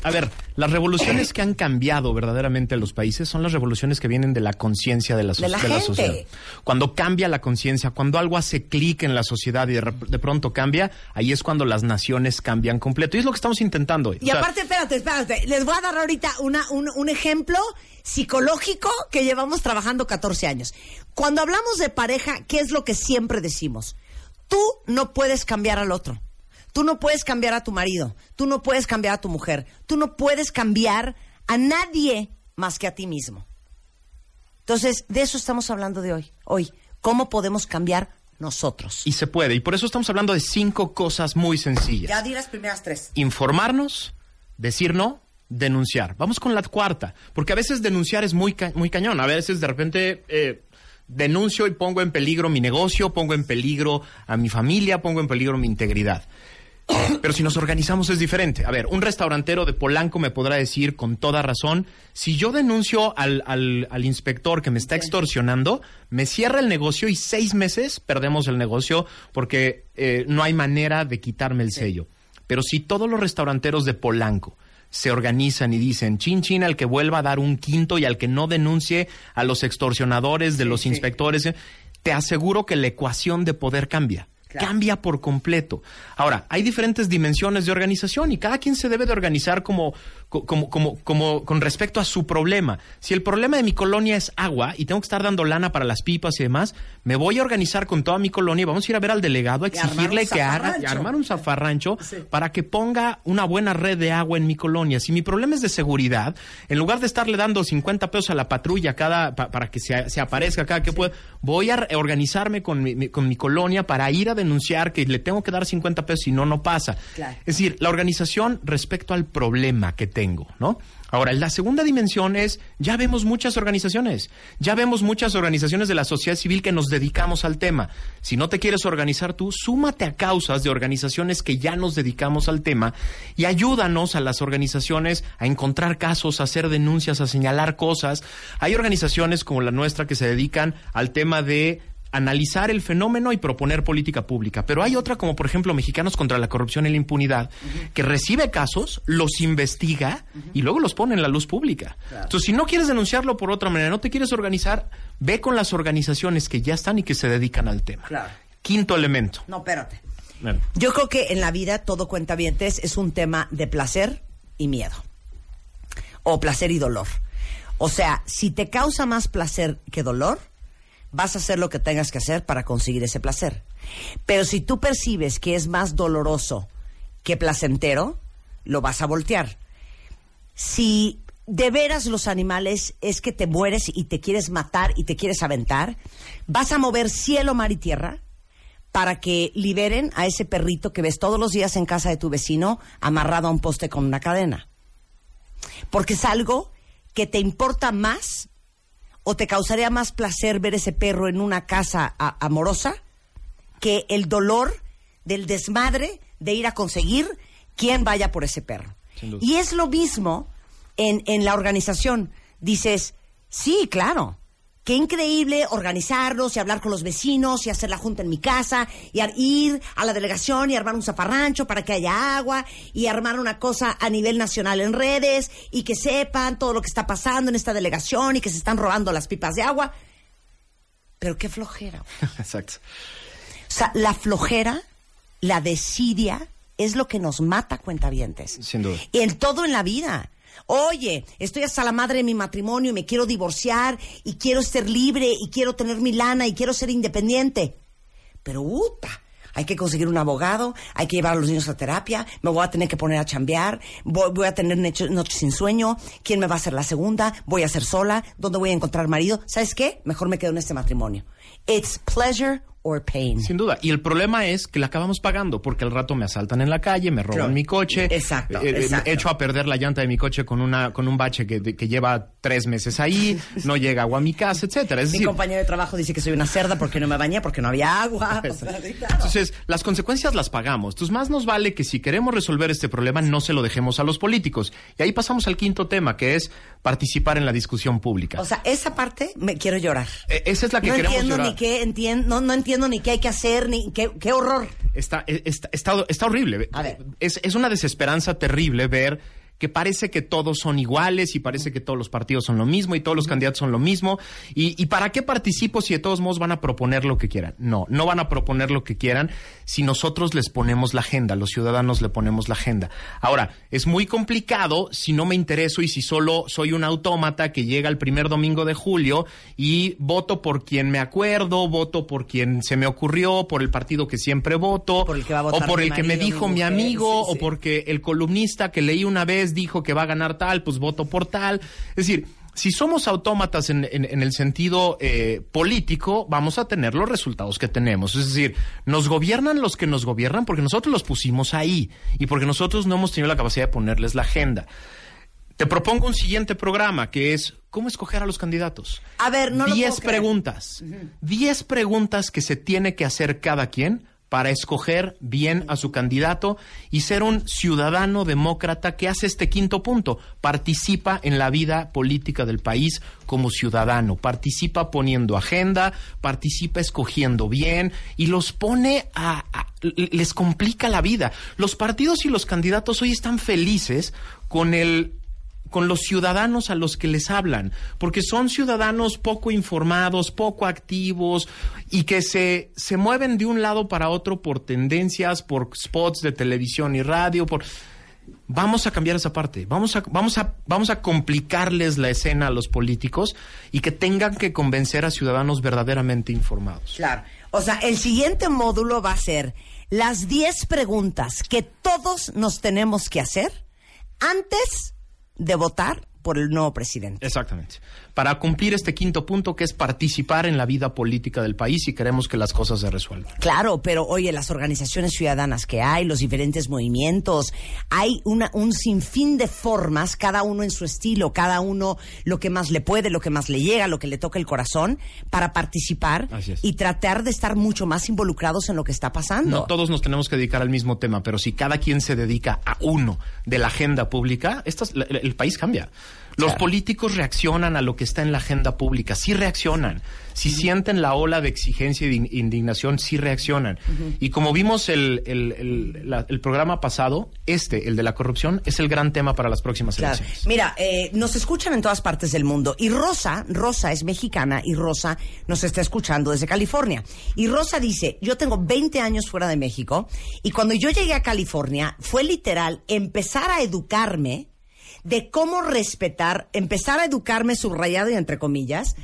A ver, las revoluciones que han cambiado verdaderamente a los países son las revoluciones que vienen de la conciencia de la, so- De la de la gente. sociedad. Cuando cambia la conciencia, cuando algo hace clic en la sociedad y de, de pronto cambia, ahí es cuando las naciones cambian completo. Y es lo que estamos intentando. hoy. Y O sea, aparte, espérate, espérate, les voy a dar ahorita una, un, un ejemplo psicológico que llevamos trabajando 14 años. Cuando hablamos de pareja, ¿qué es lo que siempre decimos? Tú no puedes cambiar al otro. Tú no puedes cambiar a tu marido. Tú no puedes cambiar a tu mujer. Tú no puedes cambiar a nadie más que a ti mismo. Entonces, de eso estamos hablando de hoy. Hoy, ¿cómo podemos cambiar nosotros? y se puede. Y por eso estamos hablando de cinco cosas muy sencillas. Ya di las primeras tres. informarnos, decir no, denunciar. Vamos con la cuarta, porque a veces denunciar es muy, ca- muy cañón. A veces de repente eh, denuncio y pongo en peligro mi negocio, pongo en peligro a mi familia, pongo en peligro mi integridad. Pero si nos organizamos es diferente. A ver, un restaurantero de Polanco me podrá decir con toda razón, si yo denuncio al, al- al inspector que me está extorsionando, me cierra el negocio y seis meses perdemos el negocio porque eh, no hay manera de quitarme el sello. Pero si todos los restauranteros de Polanco se organizan y dicen, chin chin al que vuelva a dar un quinto y al que no denuncie a los extorsionadores de los inspectores, te aseguro que la ecuación de poder cambia. Cambia por completo. Ahora, hay diferentes dimensiones de organización y cada quien se debe de organizar como, co- como, como, como con respecto a su problema. Si el problema de mi colonia es agua y tengo que estar dando lana para las pipas y demás, me voy a organizar con toda mi colonia y vamos a ir a ver al delegado a exigirle que haga, armar un zafarrancho para que ponga una buena red de agua en mi colonia. Si mi problema es de seguridad, en lugar de estarle dando 50 pesos a la patrulla cada pa- para que se, se aparezca cada que pueda, voy a organizarme con mi, mi- con mi colonia para ir a denunciar que le tengo que dar 50 pesos y no, no pasa. Claro. Es decir, la organización respecto al problema que tengo, ¿no? Ahora, la segunda dimensión es, ya vemos muchas organizaciones, ya vemos muchas organizaciones de la sociedad civil que nos dedicamos al tema. Si no te quieres organizar tú, súmate a causas de organizaciones que ya nos dedicamos al tema y ayúdanos a las organizaciones a encontrar casos, a hacer denuncias, a señalar cosas. Hay organizaciones como la nuestra que se dedican al tema de analizar el fenómeno y proponer política pública. Pero hay otra, como por ejemplo Mexicanos contra la Corrupción y la Impunidad, que recibe casos, los investiga y luego los pone en la luz pública. Entonces, si no quieres denunciarlo por otra manera, no te quieres organizar, ve con las organizaciones que ya están y que se dedican al tema. Claro. Quinto elemento. No, espérate. Bueno, Yo creo que en la vida todo cuenta es un tema de placer y miedo. O placer y dolor. O sea, si te causa más placer que dolor, vas a hacer lo que tengas que hacer para conseguir ese placer. Pero si tú percibes que es más doloroso que placentero, lo vas a voltear. Si de veras los animales es que te mueres y te quieres matar y te quieres aventar, vas a mover cielo, mar y tierra para que liberen a ese perrito que ves todos los días en casa de tu vecino amarrado a un poste con una cadena. Porque es algo que te importa más o te causaría más placer ver ese perro en una casa amorosa que el dolor del desmadre de ir a conseguir quién vaya por ese perro. Y es lo mismo en, en la organización. Dices, sí, claro. Qué increíble organizarnos y hablar con los vecinos y hacer la junta en mi casa y ir a la delegación y armar un zafarrancho para que haya agua y armar una cosa a nivel nacional en redes y que sepan todo lo que está pasando en esta delegación y que se están robando las pipas de agua. Pero qué flojera. Exacto. O sea, la flojera, la desidia, es lo que nos mata, cuentavientes. Sin duda. Y en todo en la vida. Oye, estoy hasta la madre de mi matrimonio y me quiero divorciar y quiero ser libre y quiero tener mi lana y quiero ser independiente. Pero, uta, hay que conseguir un abogado, hay que llevar a los niños a terapia, me voy a tener que poner a chambear, voy, voy a tener noches sin sueño, ¿quién me va a hacer la segunda? ¿Voy a ser sola? ¿Dónde voy a encontrar marido? ¿Sabes qué? Mejor me quedo en este matrimonio. It's pleasure or pain. Sin duda. Y el problema es que la acabamos pagando porque al rato me asaltan en la calle, me roban mi coche. Exacto, eh, eh, exacto. Echo a perder la llanta de mi coche con una con un bache que, que lleva tres meses ahí, no llega agua a mi casa, etcétera. Es Mi decir, compañero de trabajo dice que soy una cerda porque no me bañé, porque no había agua. O sea, sí, claro. Entonces, las consecuencias las pagamos. Entonces, más nos vale que si queremos resolver este problema, no se lo dejemos a los políticos. Y ahí pasamos al quinto tema, que es participar en la discusión pública. O sea, esa parte me quiero llorar. Eh, esa es la que no queremos entiendo llorar. ni qué entiendo, no, no entiendo ni qué hay que hacer, ni qué, qué horror. Está, eh, está, está, está horrible. Es, es una desesperanza terrible ver que parece que todos son iguales y parece que todos los partidos son lo mismo y todos los candidatos son lo mismo. ¿Y, y para qué participo si de todos modos van a proponer lo que quieran? No, no van a proponer lo que quieran si nosotros les ponemos la agenda, los ciudadanos le ponemos la agenda. Ahora, es muy complicado si no me intereso y si solo soy un autómata que llega el primer domingo de julio y voto por quien me acuerdo, voto por quien se me ocurrió, por el partido que siempre voto, Por el que va a o por el que me dijo mi amigo, sí, sí. o porque el columnista que leí una vez dijo que va a ganar tal, pues voto por tal. Es decir, si somos autómatas en, en- en el sentido eh, político, vamos a tener los resultados que tenemos. Es decir, nos gobiernan los que nos gobiernan porque nosotros los pusimos ahí y porque nosotros no hemos tenido la capacidad de ponerles la agenda. Te propongo un siguiente programa que es cómo escoger a los candidatos. A ver, no lo Diez puedo creer. preguntas. Diez preguntas que se tiene que hacer cada quien para escoger bien a su candidato y ser un ciudadano demócrata que hace este quinto punto. Participa en la vida política del país como ciudadano. Participa poniendo agenda, participa escogiendo bien y los pone a, a- les complica la vida. Los partidos y los candidatos hoy están felices con el con los ciudadanos a los que les hablan, porque son ciudadanos poco informados, poco activos y que se, se mueven de un lado para otro por tendencias, por spots de televisión y radio, por vamos a cambiar esa parte, vamos a, vamos a, vamos a complicarles la escena a los políticos y que tengan que convencer a ciudadanos verdaderamente informados. Claro. O sea, el siguiente módulo va a ser las 10 preguntas que todos nos tenemos que hacer antes de votar por el nuevo presidente. Exactamente. Para cumplir este quinto punto que es participar en la vida política del país y queremos que las cosas se resuelvan. Claro, pero oye, las organizaciones ciudadanas que hay, los diferentes movimientos, hay una, un sinfín de formas, cada uno en su estilo, cada uno lo que más le puede, lo que más le llega, lo que le toca el corazón, para participar y tratar de estar mucho más involucrados en lo que está pasando. No todos nos tenemos que dedicar al mismo tema, pero si cada quien se dedica a uno de la agenda pública, el, el país cambia. Los Claro. políticos reaccionan a lo que está en la agenda pública, sí reaccionan. Si sienten la ola de exigencia y de in- indignación, sí reaccionan. Y como vimos el, el- el- la- el programa pasado, este, el de la corrupción, es el gran tema para las próximas Claro. elecciones. Mira, eh, nos escuchan en todas partes del mundo. Y Rosa, Rosa es mexicana y Rosa nos está escuchando desde California. Y Rosa dice, yo tengo 20 años fuera de México y cuando yo llegué a California fue literal empezar a educarme de cómo respetar, empezar a educarme subrayado y entre comillas,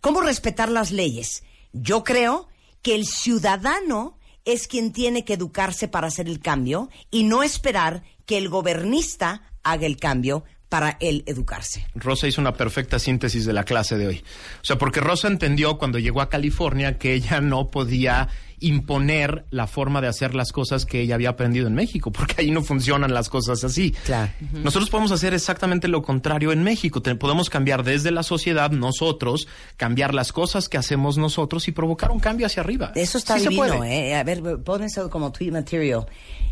cómo respetar las leyes. Yo creo que el ciudadano es quien tiene que educarse para hacer el cambio y no esperar que el gobernista haga el cambio para él educarse. Rosa hizo una perfecta síntesis de la clase de hoy. O sea, porque Rosa entendió cuando llegó a California que ella no podía imponer la forma de hacer las cosas que ella había aprendido en México, porque ahí no funcionan las cosas así. Claro. Nosotros podemos hacer exactamente lo contrario en México. Te- podemos cambiar desde la sociedad, nosotros, cambiar las cosas que hacemos nosotros y provocar un cambio hacia arriba. Eso está Sí se divino, puede. ¿eh? A ver, pon eso como tweet material.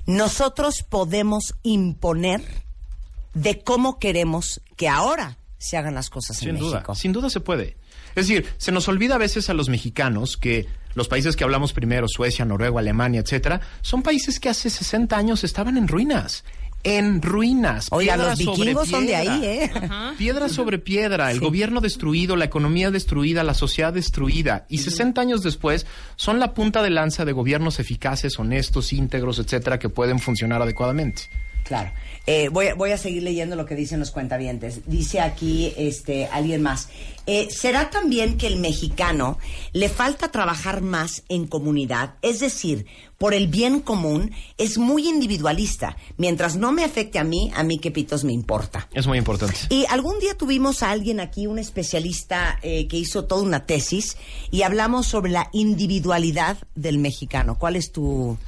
Nosotros podemos imponer de cómo queremos que ahora se hagan las cosas en Sin duda, México. sin duda se puede. Es decir, se nos olvida a veces a los mexicanos que los países que hablamos primero, Suecia, Noruega, Alemania, etcétera, son países que hace 60 años estaban en ruinas. En ruinas. Oiga, los sobre vikingos son de ahí, ¿eh? Piedra sobre piedra, el gobierno destruido, la economía destruida, la sociedad destruida. Y 60 años después son la punta de lanza de gobiernos eficaces, honestos, íntegros, etcétera, que pueden funcionar adecuadamente. Claro. Eh, voy, a- voy a seguir leyendo lo que dicen los cuentavientes. Dice aquí este, alguien más. Eh, ¿Será también que el mexicano le falta trabajar más en comunidad? Es decir, por el bien común, es muy individualista. Mientras no me afecte a mí, a mí qué pitos me importa. Es muy importante. Y algún día tuvimos a alguien aquí, un especialista eh, que hizo toda una tesis, y hablamos sobre la individualidad del mexicano. ¿Cuál es tu,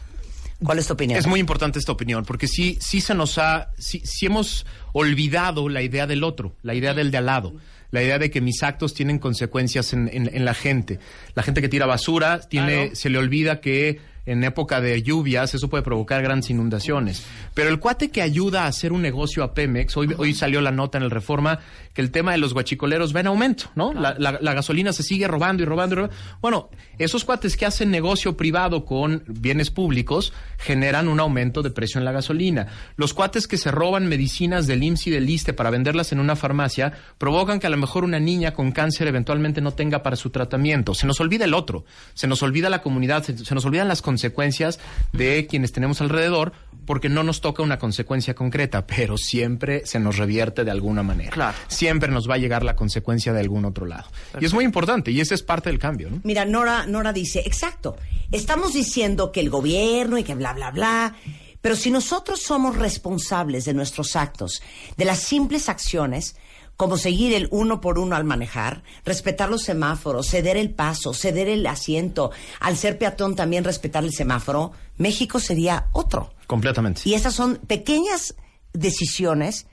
cuál es tu opinión? Es muy importante esta opinión, porque sí, sí se nos ha, sí, sí hemos olvidado la idea del otro, la idea del de al lado, la idea de que mis actos tienen consecuencias en, en- en la gente. La gente que tira basura tiene, Claro. se le olvida que en época de lluvias eso puede provocar grandes inundaciones. Pero el cuate que ayuda a hacer un negocio a Pemex, hoy, hoy salió la nota en el Reforma que el tema de los guachicoleros va en aumento, ¿no? La, la- la gasolina se sigue robando y robando y robando. Bueno, esos cuates que hacen negocio privado con bienes públicos generan un aumento de precio en la gasolina. Los cuates que se roban medicinas del IMSS y del ISTE para venderlas en una farmacia provocan que a lo mejor una niña con cáncer eventualmente no tenga para su tratamiento. Se nos olvida el otro, se nos olvida la comunidad, se, se nos olvidan las consecuencias de quienes tenemos alrededor porque no nos toca una consecuencia concreta, pero siempre se nos revierte de alguna manera. Claro. Siempre nos va a llegar la consecuencia de algún otro lado. Y es muy importante y ese es parte del cambio, ¿no? Mira, Nora, Nora dice, exacto, estamos diciendo que el gobierno y que bla, bla, bla, pero si nosotros somos responsables de nuestros actos, de las simples acciones, como seguir el uno por uno al manejar, respetar los semáforos, ceder el paso, ceder el asiento, al ser peatón también respetar el semáforo, México sería otro. Completamente. Y esas son pequeñas decisiones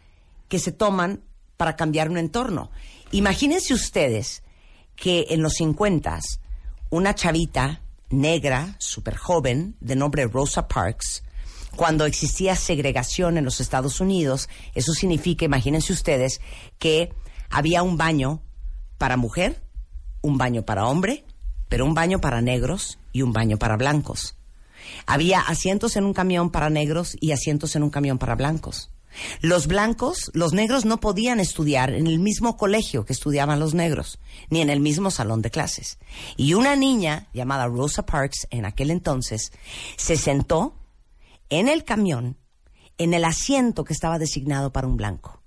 que se toman para cambiar un entorno. Imagínense ustedes que en los 50 una chavita negra, súper joven, de nombre Rosa Parks, cuando existía segregación en los Estados Unidos, eso significa, imagínense ustedes, que había un baño para mujer, un baño para hombre, pero un baño para negros y un baño para blancos. Había asientos en un camión para negros y asientos en un camión para blancos. Los blancos, los negros no podían estudiar en el mismo colegio que estudiaban los negros, ni en el mismo salón de clases. Y una niña llamada Rosa Parks en aquel entonces se sentó en el camión en el asiento que estaba designado para un blanco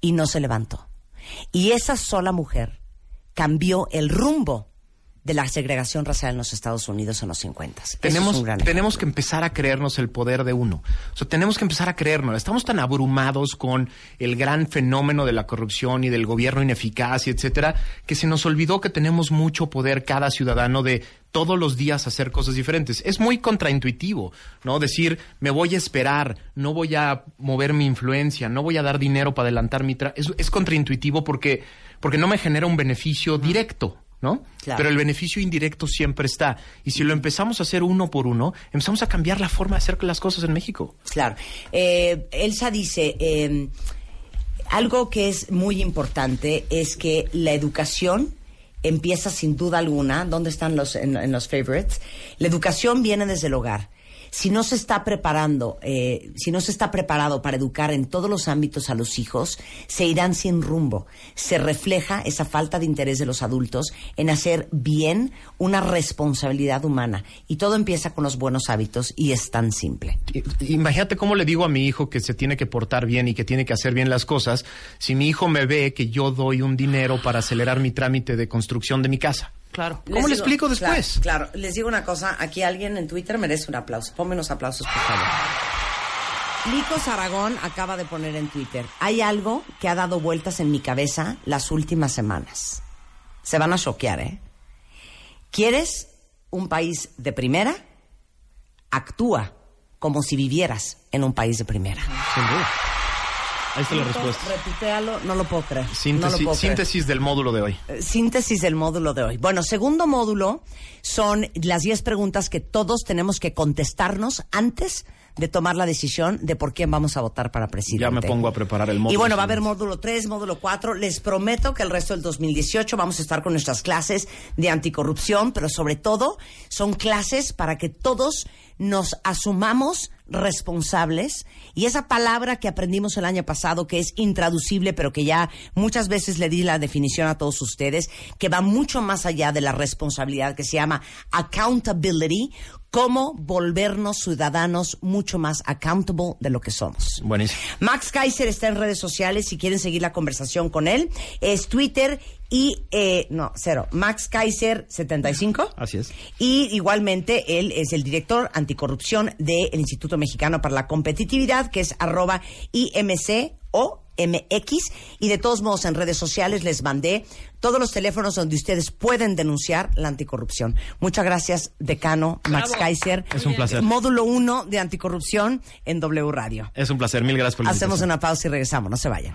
y no se levantó. Y esa sola mujer cambió el rumbo de la segregación racial en los Estados Unidos en los 50. Eso es Tenemos, tenemos que empezar a creernos el poder de uno. O sea, tenemos que empezar a creernos. Estamos tan abrumados con el gran fenómeno de la corrupción y del gobierno ineficaz y etcétera, que se nos olvidó que tenemos mucho poder cada ciudadano de todos los días hacer cosas diferentes. Es muy contraintuitivo, ¿no? Decir, me voy a esperar, no voy a mover mi influencia, no voy a dar dinero para adelantar mi tra es, es contraintuitivo porque, porque no me genera un beneficio directo. ¿No? Claro. Pero el beneficio indirecto siempre está. Y si lo empezamos a hacer uno por uno, empezamos a cambiar la forma de hacer las cosas en México. Claro. Eh, Elsa dice, eh, algo que es muy importante es que la educación empieza sin duda alguna, ¿dónde están los, en, en los favorites? La educación viene desde el hogar. Si no se está preparando, eh, si no se está preparado para educar en todos los ámbitos a los hijos, se irán sin rumbo. Se refleja esa falta de interés de los adultos en hacer bien una responsabilidad humana. Y todo empieza con los buenos hábitos y es tan simple. Imagínate cómo le digo a mi hijo que se tiene que portar bien y que tiene que hacer bien las cosas si mi hijo me ve que yo doy un dinero para acelerar mi trámite de construcción de mi casa. Claro. ¿Cómo le digo- explico después? Claro, claro. les digo una cosa, aquí alguien en Twitter merece un aplauso. Ponme unos aplausos, por favor. Nico Aragón acaba de poner en Twitter, hay algo que ha dado vueltas en mi cabeza las últimas semanas. Se van a choquear, ¿eh? ¿Quieres un país de primera? Actúa como si vivieras en un país de primera. Sin duda. Ahí está la respuesta. Retuitealo, no lo puedo creer. no lo Síntesis, puedo creer. síntesis del módulo de hoy. Eh, Síntesis del módulo de hoy. Bueno, segundo módulo son las 10 preguntas que todos tenemos que contestarnos antes de tomar la decisión de por quién vamos a votar para presidente. Ya me pongo a preparar el módulo. Y bueno, va a haber módulo 3, módulo 4. Les prometo que el resto del 2018 vamos a estar con nuestras clases de anticorrupción, pero sobre todo son clases para que todos nos asumamos responsables. Y esa palabra que aprendimos el año pasado que es intraducible pero que ya muchas veces le di la definición a todos ustedes que va mucho más allá de la responsabilidad que se llama accountability cómo volvernos ciudadanos mucho más accountable de lo que somos. Buenísimo. Max Kaiser está en redes sociales. Si quieren seguir la conversación con él, es Twitter y, eh, no, cero, Max Kaiser 75. Así es. Y igualmente él es el director anticorrupción del Instituto Mexicano para la Competitividad, que es arroba IMC o MX. Y de todos modos, en redes sociales les mandé todos los teléfonos donde ustedes pueden denunciar la anticorrupción. Muchas gracias, decano Max Bravo. Kaiser. Es un placer. Módulo 1 de anticorrupción en W Radio. Es un placer. Mil gracias por la Hacemos una pausa y regresamos, no se vayan.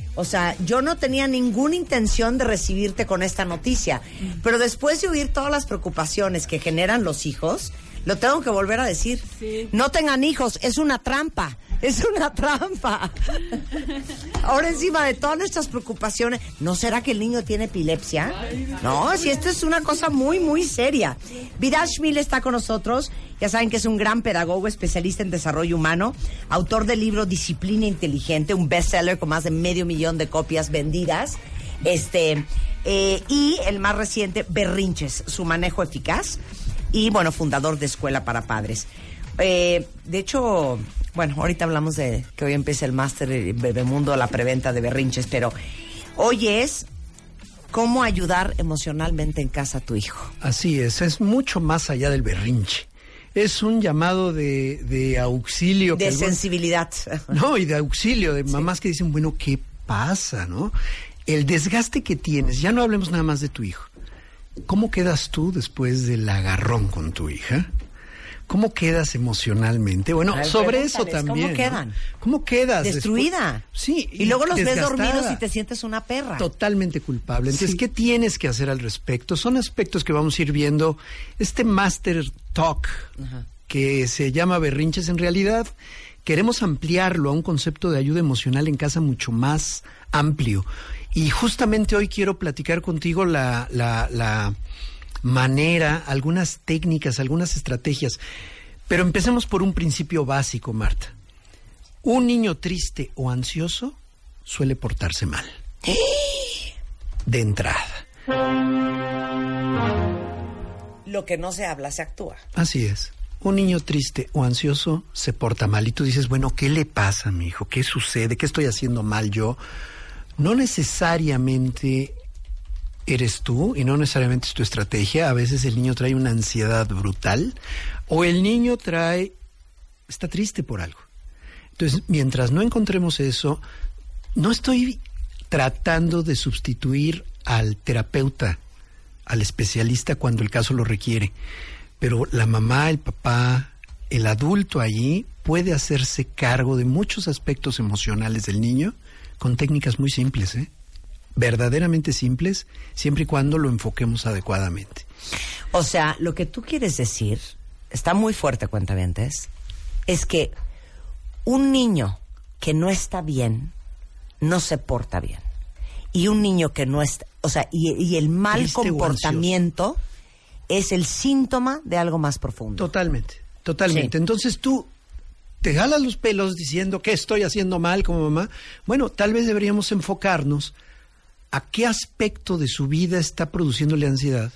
O sea, yo no tenía ninguna intención de recibirte con esta noticia, pero después de oír todas las preocupaciones que generan los hijos, lo tengo que volver a decir. No tengan hijos, es una trampa, es una trampa. Ahora encima de todas nuestras preocupaciones, ¿no será que el niño tiene epilepsia? No, si esto es una cosa muy, muy seria. Vidal Schmil está con nosotros. Ya saben que es un gran pedagogo, especialista en desarrollo humano, autor del libro Disciplina Inteligente, un bestseller con más de medio millón de copias vendidas. Este, eh, y el más reciente, Berrinches, su manejo eficaz. Y bueno, fundador de Escuela para Padres. Eh, de hecho, bueno, ahorita hablamos de que hoy empieza el máster Bebemundo, la preventa de berrinches, pero hoy es cómo ayudar emocionalmente en casa a tu hijo. Así es, es mucho más allá del berrinche. Es un llamado de, de auxilio. De algún- sensibilidad. No, y de auxilio, de mamás que dicen, bueno, ¿qué pasa, no? El desgaste que tienes, ya no hablemos nada más de tu hijo. ¿Cómo quedas tú después del agarrón con tu hija? ¿Cómo quedas emocionalmente? Bueno, ver, sobre eso también. ¿cómo ¿no? quedan? ¿Cómo quedas? Destruida. después? Sí. Y luego los ves dormidos y te sientes una perra. Totalmente culpable. Entonces, Sí. ¿qué tienes que hacer al respecto? Son aspectos que vamos a ir viendo. Este Master Talk, que se llama Berrinches, en realidad queremos ampliarlo a un concepto de ayuda emocional en casa mucho más amplio. Y justamente hoy quiero platicar contigo la, la, la manera, algunas técnicas, algunas estrategias. Pero empecemos por un principio básico, Marta. Un niño triste o ansioso suele portarse mal. De entrada. Lo que no se habla se actúa. Así es. Un niño triste o ansioso se porta mal y tú dices, bueno, ¿qué le pasa a mi hijo? ¿Qué sucede? ¿Qué estoy haciendo mal yo? No necesariamente eres tú y no necesariamente es tu estrategia. A veces el niño trae una ansiedad brutal o el niño trae, está triste por algo. Entonces, mientras no encontremos eso, no estoy tratando de sustituir al terapeuta, al especialista cuando el caso lo requiere. Pero la mamá, el papá, el adulto allí puede hacerse cargo de muchos aspectos emocionales del niño con técnicas muy simples, ¿eh? Verdaderamente simples, siempre y cuando lo enfoquemos adecuadamente. O sea, lo que tú quieres decir, está muy fuerte, cuentavientes, es que un niño que no está bien, no se porta bien. Y un niño que no está, o sea, y, y el mal Triste comportamiento es el síntoma de algo más profundo. Totalmente, totalmente. Entonces tú te jalas los pelos diciendo que estoy haciendo mal como mamá. Bueno, tal vez deberíamos enfocarnos a qué aspecto de su vida está produciéndole ansiedad,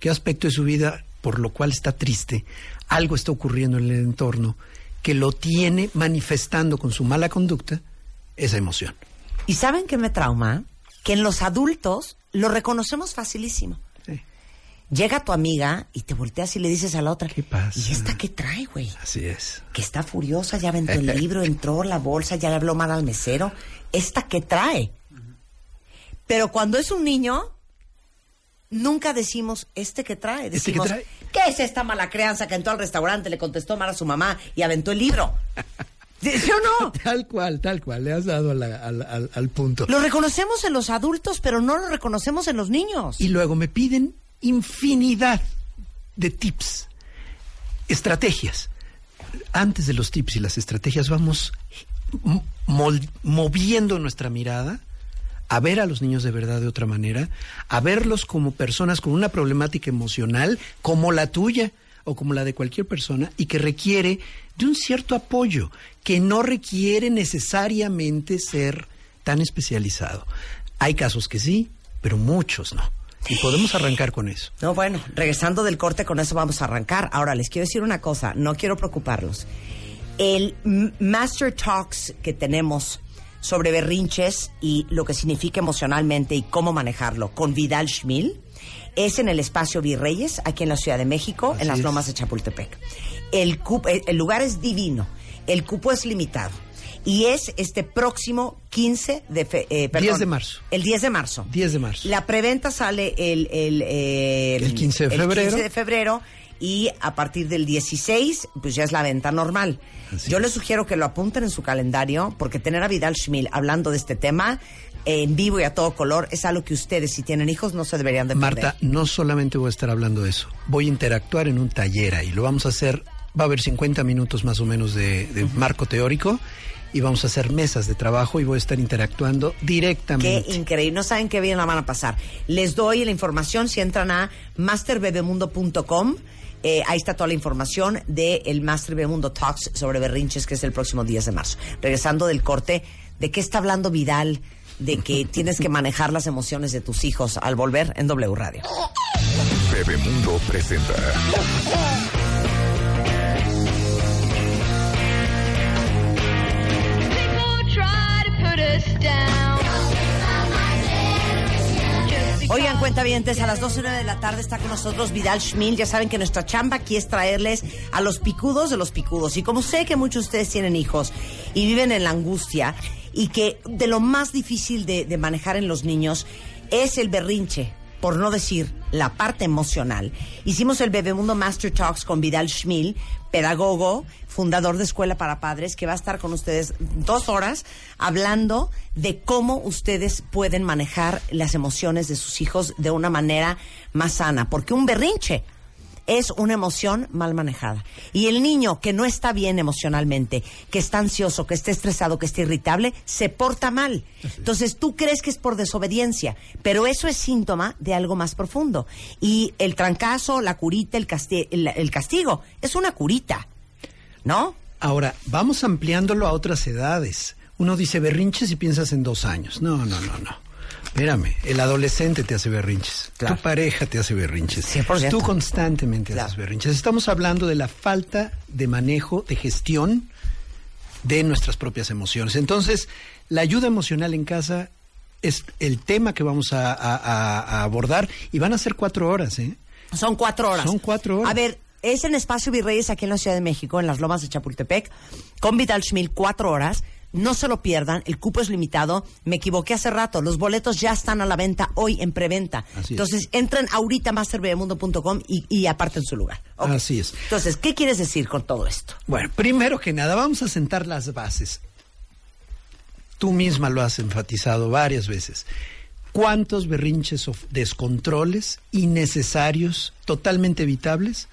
qué aspecto de su vida por lo cual está triste, algo está ocurriendo en el entorno que lo tiene manifestando con su mala conducta esa emoción. ¿Y saben qué me trauma? Que en los adultos lo reconocemos facilísimo. Llega tu amiga y te volteas y le dices a la otra, ¿qué pasa? ¿Y esta qué trae, güey? Así es. Que está furiosa, ya aventó el libro, entró la bolsa, ya le habló mal al mesero. ¿Esta qué trae? Pero cuando es un niño, nunca decimos, ¿este qué trae? ¿Este qué Decimos, trae? ¿qué es esta mala crianza que entró al restaurante, le contestó mal a su mamá y aventó el libro? ¿Sí o no? Tal cual, tal cual, le has dado al, al- al punto. Lo reconocemos en los adultos, pero no lo reconocemos en los niños. Y luego me piden infinidad de tips, estrategias. Antes de los tips y las estrategias vamos moviendo nuestra mirada a ver a los niños de verdad de otra manera, a verlos como personas con una problemática emocional como la tuya o como la de cualquier persona y que requiere de un cierto apoyo, que no requiere necesariamente ser tan especializado. Hay casos que sí, pero muchos no. Y podemos arrancar con eso. No, bueno, regresando del corte, con eso vamos a arrancar. Ahora, les quiero decir una cosa, no quiero preocuparlos. El Master Talks que tenemos sobre berrinches y lo que significa emocionalmente y cómo manejarlo con Vidal Schmil es en el espacio Virreyes, aquí en la Ciudad de México, en las lomas de Chapultepec. El, cup- el- el lugar es divino, el cupo es limitado. Y es este próximo 15 de fe- eh, perdón, 10 de marzo. El 10 de marzo. 10 de marzo. La preventa sale el, el, eh, El 15 de el febrero. 15 de febrero y a partir del 16 pues ya es la venta normal. Yo les sugiero que lo apunten en su calendario porque tener a Vidal Schmil hablando de este tema en vivo y a todo color es algo que ustedes si tienen hijos no se deberían de perder. Marta, no solamente voy a estar hablando de eso, voy a interactuar en un taller ahí. Lo vamos a hacer, va a haber 50 minutos más o menos de, de marco teórico y vamos a hacer mesas de trabajo y voy a estar interactuando Qué directamente. increíble, no saben qué bien la van a pasar. Les doy la información si entran a masterbebemundo.com. eh, ahí está toda la información del el Master Bebemundo Talks sobre berrinches, que es el próximo 10 de marzo. Regresando del corte, ¿de qué está hablando Vidal? De que tienes que manejar las emociones de tus hijos al volver en W Radio. Bebemundo presenta. Oigan, cuentavientes, a las 12 y 9 de la tarde está con nosotros Vidal Schmil. Ya saben que nuestra chamba aquí es traerles a los picudos de los picudos. Y como sé que muchos de ustedes tienen hijos y viven en la angustia y que de lo más difícil de, de manejar en los niños es el berrinche, por no decir la parte emocional. Hicimos el Bebemundo Master Talks con Vidal Schmil, pedagogo, fundador de Escuela para Padres, que va a estar con ustedes dos horas hablando de cómo ustedes pueden manejar las emociones de sus hijos de una manera más sana. Porque un berrinche es una emoción mal manejada. Y el niño que no está bien emocionalmente, que está ansioso, que está estresado, que está irritable, se porta mal. Entonces tú crees que es por desobediencia, pero eso es síntoma de algo más profundo. Y el trancazo, la curita, el, casti- el- el castigo, es una curita, ¿no? Ahora, vamos ampliándolo a otras edades. Uno dice berrinches y piensas en dos años. No, no, no, no. Espérame, el adolescente te hace berrinches. Tu pareja te hace berrinches. 100%. Tú constantemente haces berrinches. Estamos hablando de la falta de manejo, de gestión de nuestras propias emociones. Entonces, la ayuda emocional en casa es el tema que vamos a, a- a- a abordar y van a ser cuatro horas, ¿eh? Son cuatro horas. Son cuatro horas. A ver, es en Espacio Virreyes aquí en la Ciudad de México, en las lomas de Chapultepec, con Vidal Schmil, cuatro horas. No se lo pierdan, el cupo es limitado. Me equivoqué hace rato, los boletos ya están a la venta hoy en preventa. Así es. Entonces, entren ahorita a masterbebemundo.com y, y aparten su lugar. Así es. Entonces, ¿qué quieres decir con todo esto? Bueno, primero que nada, vamos a sentar las bases. Tú misma lo has enfatizado varias veces. ¿Cuántos berrinches o descontroles innecesarios, totalmente evitables,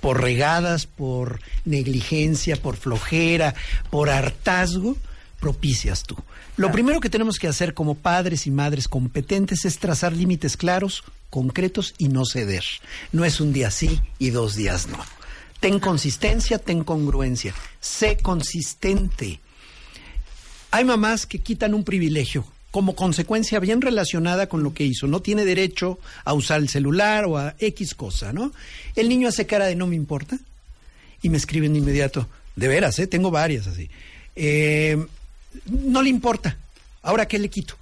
por regadas, por negligencia, por flojera, por hartazgo, propicias tú? Lo primero que tenemos que hacer como padres y madres competentes es trazar límites claros, concretos y no ceder. No es un día sí y dos días no. Ten consistencia, ten congruencia. Sé consistente. Hay mamás que quitan un privilegio como consecuencia bien relacionada con lo que hizo. No tiene derecho a usar el celular o a X cosa, ¿no? El niño hace cara de no me importa y me escriben de inmediato. De veras, ¿eh? Tengo varias así. Eh, no le importa. Ahora, ¿qué le quito?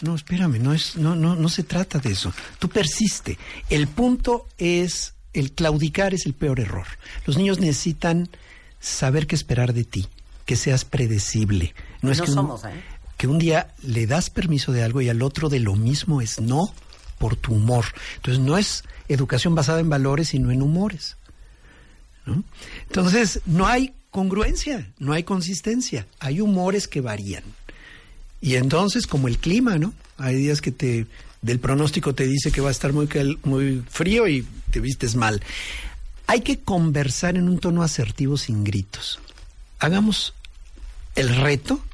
No, espérame, no, es, no, no, no se trata de eso. Tú persiste. El punto es, el claudicar es el peor error. Los niños necesitan saber qué esperar de ti, que seas predecible. No es No que un- somos, ¿eh? Que un día le das permiso de algo y al otro de lo mismo es no por tu humor. Entonces no es educación basada en valores, sino en humores. ¿no? Entonces no hay congruencia, no hay consistencia, hay humores que varían. Y entonces como el clima, ¿no? Hay días que te del pronóstico te dice que va a estar muy muy frío y te vistes mal. Hay que conversar en un tono asertivo sin gritos. Hagamos el reto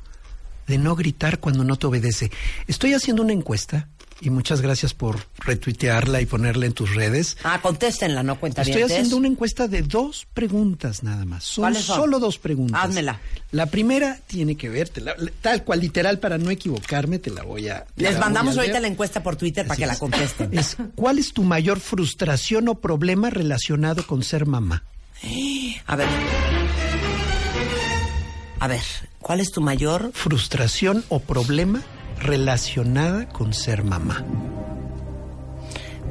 de no gritar cuando no te obedece. Estoy haciendo una encuesta y muchas gracias por retuitearla y ponerla en tus redes. Ah, contéstenla, no cuenta Estoy haciendo una encuesta de dos preguntas nada más. Son solo dos preguntas. Házmela. La primera tiene que ver, la- tal cual, literal, para no equivocarme, te la voy a. Les mandamos a ahorita la encuesta por Twitter para que la es. contesten. Es, ¿Cuál es tu mayor frustración o problema relacionado con ser mamá? A ver. A ver, ¿cuál es tu mayor Frustración o problema relacionada con ser mamá.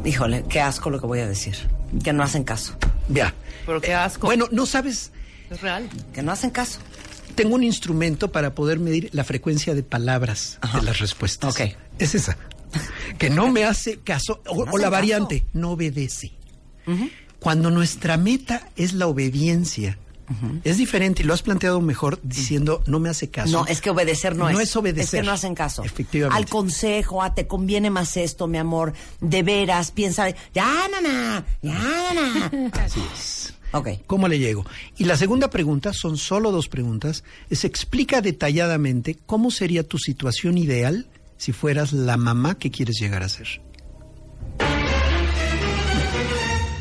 Híjole, qué asco lo que voy a decir. Que no hacen caso. Ya. Pero qué asco. Bueno, no sabes, Es real. Que no hacen caso. tengo un instrumento para poder medir la frecuencia de palabras de las respuestas. Ok. Es esa. Que no me hace caso. O, No o hace la caso. variante, no obedece. Cuando nuestra meta es la obediencia, es diferente y lo has planteado mejor diciendo no me hace caso. No, es que obedecer no, No es. es obedecer. Es que no hacen caso. Efectivamente. Al consejo, a te conviene más esto, mi amor. De veras, piensa. Ya, mamá. Ya, mamá. Así es. Ok. ¿Cómo le llego? Y la segunda pregunta, son solo dos preguntas, es explica detalladamente cómo sería tu situación ideal si fueras la mamá que quieres llegar a ser.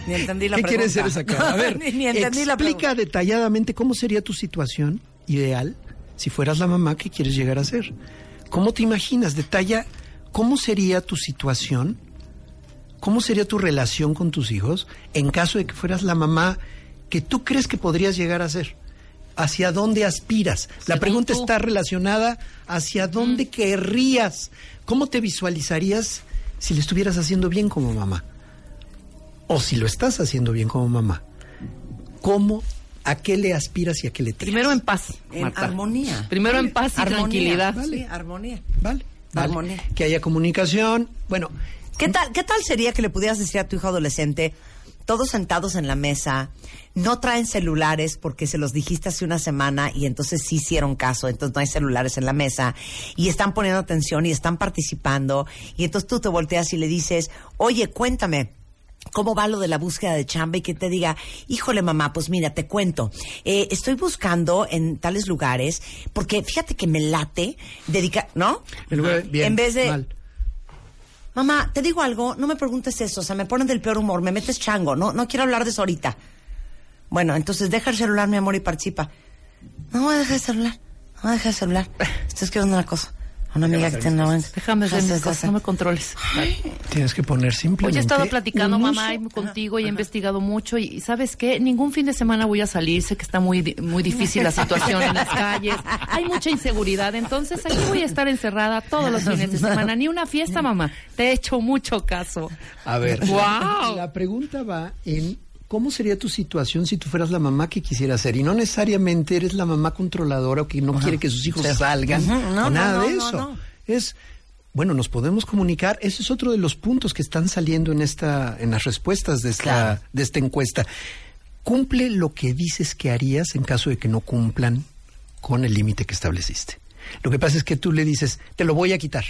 Ni entendí la ¿Qué quiere pregunta. decir esa cara? A ver, ni, ni entendí la pregunta. explica detalladamente cómo sería tu situación ideal si fueras la mamá que quieres llegar a ser. ¿Cómo te imaginas? Detalla cómo sería tu situación, cómo sería tu relación con tus hijos en caso de que fueras la mamá que tú crees que podrías llegar a ser. ¿Hacia dónde aspiras? La pregunta está relacionada hacia dónde querrías. ¿Cómo te visualizarías si le estuvieras haciendo bien como mamá? O si lo estás haciendo bien como mamá. ¿Cómo, a qué le aspiras y a qué le tiras? Primero en paz. En Marta. armonía. Primero en paz y Armonía, tranquilidad. Sí, armonía. Vale. vale. Armonía. Que haya comunicación. Bueno, ¿Qué tal, ¿Qué tal sería que le pudieras decir a tu hijo adolescente, todos sentados en la mesa, no traen celulares porque se los dijiste hace una semana y entonces sí hicieron caso, entonces no hay celulares en la mesa y están poniendo atención y están participando y entonces tú te volteas y le dices, oye, cuéntame. ¿Cómo va lo de la búsqueda de chamba? Y que te diga, híjole mamá, pues mira, te cuento. Eh, estoy buscando en tales lugares porque fíjate que me late dedicar, ¿no? bien, en vez de, mal. Mamá, te digo algo, no me preguntes eso, o sea, me ponen del peor humor, me metes chango, no, no quiero hablar de eso ahorita. Bueno, entonces deja el celular, mi amor, y participa. No voy a dejar el celular, no voy a dejar el celular. Estoy escribiendo una cosa. Una amiga que tiene una buena- Déjame hacer mis cosas, no me controles. Tienes que poner simplemente. Hoy he estado platicando, mamá, y contigo y he investigado mucho. Y ¿sabes qué? Ningún fin de semana voy a salir. Sé que está muy, muy difícil la situación en las calles. Hay mucha inseguridad. Entonces, aquí voy a estar encerrada todos los fines de semana. Ni una fiesta, mamá. Te he hecho mucho caso. A ver, ¡Guau! la pregunta va en ¿cómo sería tu situación si tú fueras la mamá que quisiera ser? Y no necesariamente eres la mamá controladora o que no quiere que sus hijos salgan no, o nada no, de eso. Es, bueno, nos podemos comunicar. Ese es otro de los puntos que están saliendo en esta, en las respuestas de esta, Claro. de esta encuesta. Cumple lo que dices que harías en caso de que no cumplan con el límite que estableciste. Lo que pasa es que tú le dices, te lo voy a quitar.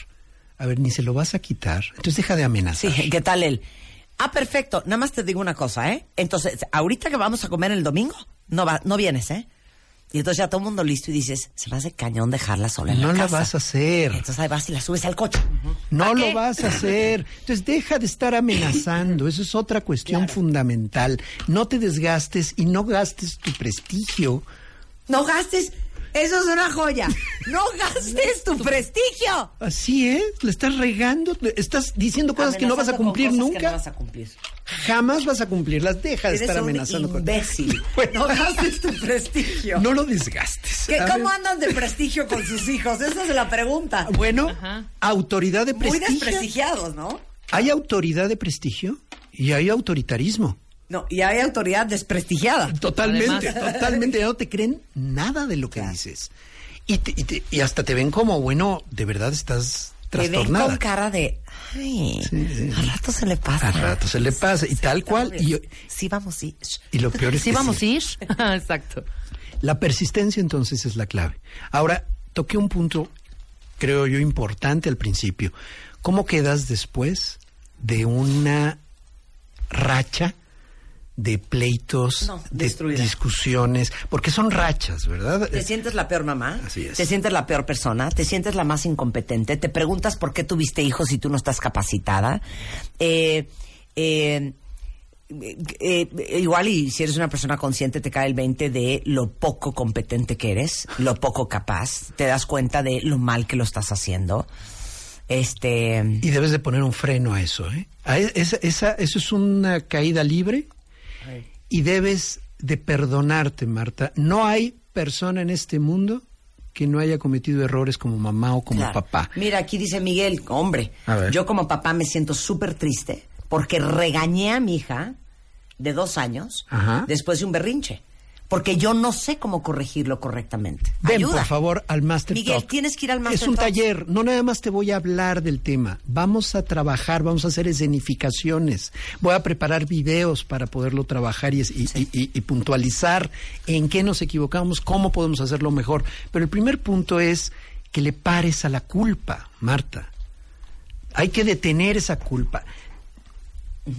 A ver, ni se lo vas a quitar. Entonces deja de amenazar. Sí, ¿qué tal él? Ah, perfecto. Nada más te digo una cosa, ¿eh? Entonces, ahorita que vamos a comer el domingo, no va, no vienes, ¿eh? Y entonces ya todo el mundo listo y dices, se me hace cañón dejarla sola en No la la casa. vas a hacer. Entonces ahí vas y la subes al coche. No lo vas a hacer. Entonces deja de estar amenazando. Eso es otra cuestión fundamental. No te desgastes y no gastes tu prestigio. No gastes, eso es una joya. No gastes tu prestigio. Así es, le estás regando, le estás diciendo cosas que no vas a con cumplir cosas que nunca. no vas a cumplir. Jamás vas a cumplirlas. Deja de Eres estar un amenazando con imbécil. No gastes tu prestigio. No lo desgastes. ¿Qué- ¿Cómo andan de prestigio con sus hijos? Esa es la pregunta. Bueno, autoridad de Muy prestigio. desprestigiados, ¿no? Hay autoridad de prestigio y hay autoritarismo. No, y hay autoridad desprestigiada. Totalmente, Además. totalmente. Ya no te creen nada de lo que dices. Y, te- y te- y hasta te ven como, bueno, de verdad estás Te ven trastornada. con cara de, ay, al rato se le pasa. A rato se le pasa. Y tal cual. Y, Sí, vamos, sí. y lo peor es Sí, que vamos sí. a ir. Exacto. La persistencia entonces es la clave. Ahora, toqué un punto, creo yo, importante al principio. ¿Cómo quedas después de una racha de pleitos, No, de discusiones? Porque son rachas, ¿verdad? Te sientes la peor mamá, Así es. te sientes la peor persona, te sientes la más incompetente, te preguntas por qué tuviste hijos si tú no estás capacitada. Eh, eh, eh, eh, igual y si eres una persona consciente te cae el 20 de lo poco competente que eres, lo poco capaz, te das cuenta de lo mal que lo estás haciendo. Este Y debes de poner un freno a eso, ¿eh? A e- esa, esa- eso es una caída libre y debes de perdonarte, Marta. No hay persona en este mundo que no haya cometido errores como mamá o como Claro. papá. Mira, aquí dice Miguel, hombre, yo como papá me siento súper triste porque regañé a mi hija de dos años Ajá. después de un berrinche. Porque yo no sé cómo corregirlo correctamente. Ven, Ayuda. por favor, al Master Miguel, Talk. tienes que ir al Master Es un Talk. taller, no nada más te voy a hablar del tema. Vamos a trabajar, vamos a hacer escenificaciones. Voy a preparar videos para poderlo trabajar y, y- y- y- y puntualizar en qué nos equivocamos, cómo podemos hacerlo mejor. Pero el primer punto es que le pares a la culpa, Marta. Hay que detener esa culpa.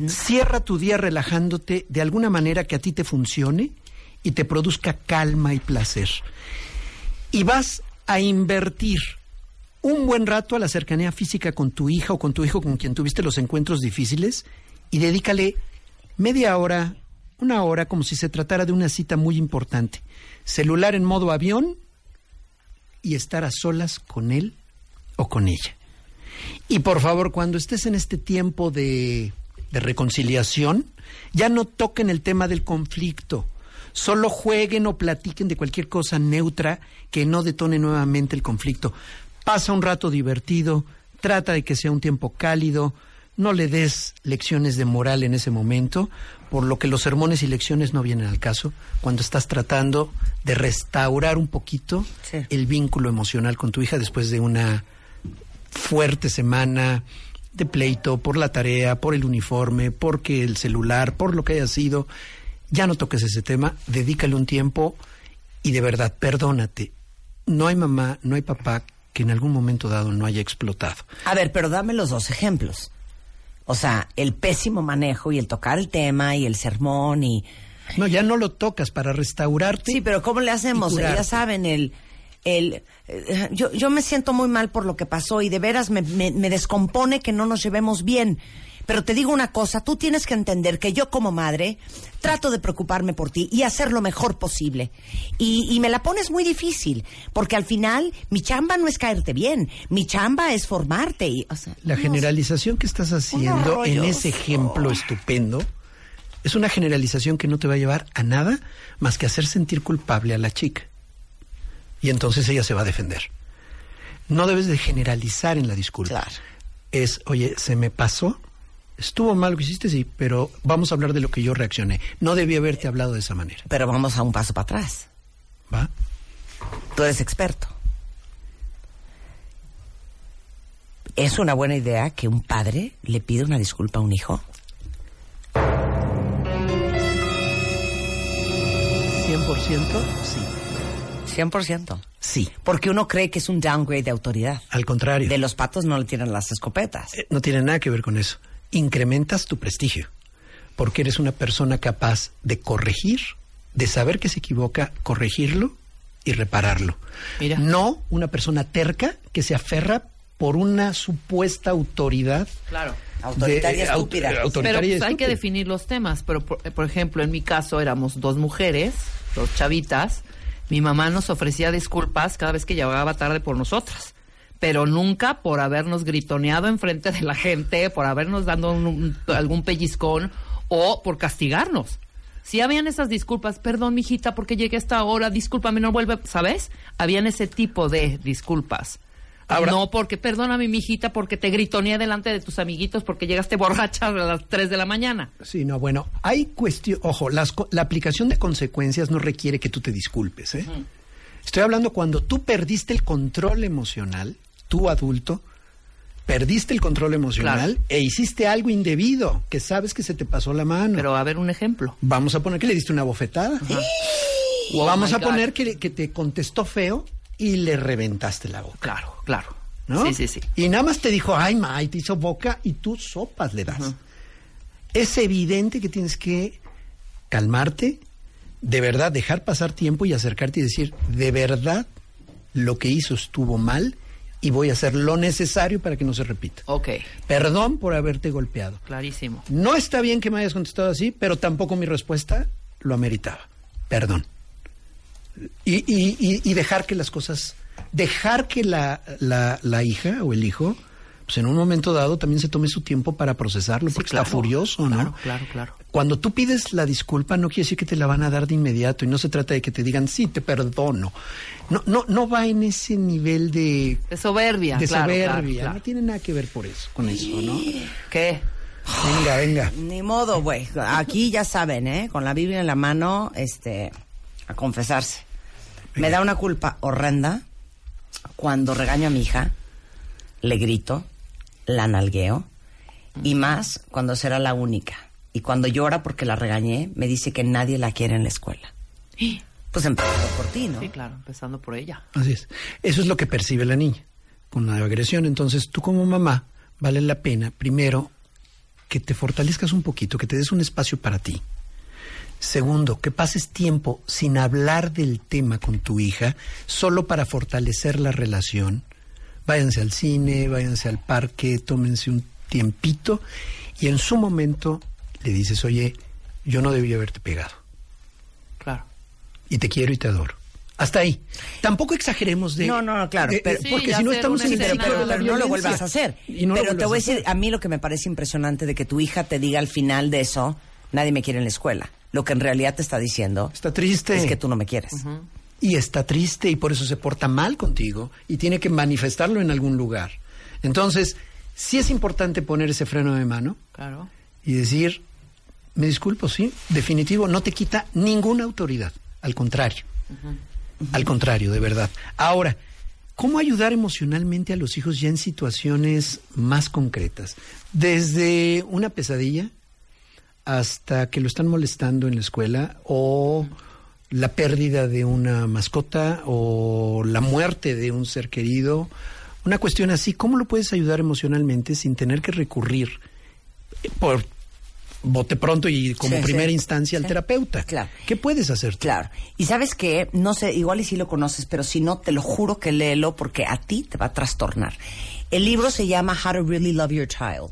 Cierra tu día relajándote de alguna manera que a ti te funcione y te produzca calma y placer. Y vas a invertir un buen rato a la cercanía física con tu hija o con tu hijo con quien tuviste los encuentros difíciles y dedícale media hora, una hora, como si se tratara de una cita muy importante. Celular en modo avión y estar a solas con él o con ella. Y por favor, cuando estés en este tiempo de, de reconciliación, ya no toquen el tema del conflicto. Solo jueguen o platiquen de cualquier cosa neutra que no detone nuevamente el conflicto. Pasa un rato divertido, trata de que sea un tiempo cálido, no le des lecciones de moral en ese momento, por lo que los sermones y lecciones no vienen al caso cuando estás tratando de restaurar un poquito Sí. el vínculo emocional con tu hija después de una fuerte semana de pleito por la tarea, por el uniforme, porque el celular, por lo que haya sido. Ya no toques ese tema, dedícale un tiempo y de verdad, perdónate. No hay mamá, no hay papá que en algún momento dado no haya explotado. A ver, pero dame los dos ejemplos. O sea, el pésimo manejo y el tocar el tema y el sermón y... No, ya no lo tocas para restaurarte. Sí, pero ¿cómo le hacemos? Ya saben, el... el eh, yo, yo me siento muy mal por lo que pasó y de veras me, me- me descompone que no nos llevemos bien. Pero te digo una cosa, tú tienes que entender que yo como madre trato de preocuparme por ti y hacer lo mejor posible. Y, y me la pones muy difícil, porque al final mi chamba no es caerte bien, mi chamba es formarte. Y, o sea, La generalización que estás haciendo en ese ejemplo estupendo es una generalización que no te va a llevar a nada más que hacer sentir culpable a la chica. Y entonces ella se va a defender. No debes de generalizar en la disculpa. Es, oye, se me pasó, Estuvo mal lo que hiciste, sí, pero vamos a hablar de lo que yo reaccioné. No debí haberte hablado de esa manera. Pero vamos a un paso para atrás. ¿Va? Tú eres experto. ¿Es una buena idea que un padre le pida una disculpa a un hijo? 100% sí. 100%. Sí. Porque uno cree que es un downgrade de autoridad. Al contrario. De los patos no le tiran las escopetas. Eh, No tiene nada que ver con eso. Incrementas tu prestigio. Porque eres una persona capaz de corregir, de saber que se equivoca, corregirlo y repararlo. Mira. No una persona terca que se aferra por una supuesta autoridad. Claro. Autoritaria de- au- estúpida. Pero autoritaria y pues, hay que definir los temas. Pero, por, por ejemplo, en mi caso éramos dos mujeres, dos chavitas. Mi mamá nos ofrecía disculpas cada vez que llegaba tarde por nosotras. Pero nunca por habernos gritoneado enfrente de la gente, por habernos dado un- un- algún pellizcón o por castigarnos. Si habían esas disculpas, perdón, mijita, porque llegué a esta hora, discúlpame, no vuelve, ¿sabes? Habían ese tipo de disculpas. Ahora- no porque, perdóname, mijita, porque te gritoneé delante de tus amiguitos porque llegaste borracha a las 3 de la mañana. Sí, no, bueno, hay cuestión, ojo, las la aplicación de consecuencias no requiere que tú te disculpes, ¿eh? Estoy hablando cuando tú perdiste el control emocional, tú adulto, perdiste el control emocional Claro. e hiciste algo indebido, que sabes que se te pasó la mano. Pero a ver un ejemplo. Vamos a poner que le diste una bofetada. O Oh vamos a God. poner que, que te contestó feo y le reventaste la boca. Claro, claro. ¿no? Sí, sí, sí. Y nada más te dijo, ay, ma, y te hizo boca y tú sopas le das. Es evidente que tienes que calmarte, de verdad dejar pasar tiempo y acercarte y decir, de verdad, lo que hizo estuvo mal y voy a hacer lo necesario para que no se repita. Ok, Perdón por haberte golpeado. clarísimo. No está bien que me hayas contestado así, pero tampoco mi respuesta lo ameritaba. Perdón. Y, y- y- y dejar que las cosas, dejar que la, la- la hija o el hijo, pues en un momento dado también se tome su tiempo para procesarlo, porque claro. está furioso, ¿no? Claro, claro, claro. Cuando tú pides la disculpa no quiere decir que te la van a dar de inmediato y no se trata de que te digan, sí, te perdono. No, no, no va en ese nivel de, De soberbia. de claro, soberbia. claro, claro. No tiene nada que ver por eso, con eso, ¿no? ¿Qué? Venga, venga. Ni modo, güey. Aquí ya saben, ¿eh? Con la Biblia en la mano, este, a confesarse. Me da una culpa horrenda cuando regaño a mi hija, le grito, la nalgueo, y más cuando será la única. Y cuando llora porque la regañé, me dice que nadie la quiere en la escuela. Pues empezando por ti, ¿no? Sí, claro, empezando por ella. Así es. Eso es lo que percibe la niña con la agresión. Entonces, tú como mamá, vale la pena, primero, que te fortalezcas un poquito, que te des un espacio para ti. Segundo, que pases tiempo sin hablar del tema con tu hija, solo para fortalecer la relación. Váyanse al cine, váyanse al parque, tómense un tiempito y en su momento le dices, oye, yo no debí haberte pegado Claro. y te quiero y te adoro. Hasta ahí. Tampoco exageremos de... No, no, no, claro, de- pero- Sí, porque si no estamos en el pero, escena. ciclo pero- de la pero no lo vuelvas a hacer. Y no lo pero te voy a decir, a mí lo que me parece impresionante de que tu hija te diga al final de eso, nadie me quiere en la escuela. Lo que en realidad te está diciendo Está triste. es que tú no me quieres. Y está triste y por eso se porta mal contigo y tiene que manifestarlo en algún lugar. Entonces, sí es importante poner ese freno de mano Claro. y decir, me disculpo, sí, definitivo, no te quita ninguna autoridad. Al contrario. Al contrario, de verdad. Ahora, ¿cómo ayudar emocionalmente a los hijos ya en situaciones más concretas? Desde una pesadilla hasta que lo están molestando en la escuela o la pérdida de una mascota o la muerte de un ser querido. Una cuestión así, ¿cómo lo puedes ayudar emocionalmente sin tener que recurrir eh, por bote pronto y como Sí, primera sí. instancia al Sí. terapeuta? Claro. ¿Qué puedes hacer tú? Claro. Y sabes que, no sé, igual y si lo conoces, pero si no, te lo juro que léelo porque a ti te va a trastornar. El libro se llama How to Really Love Your Child.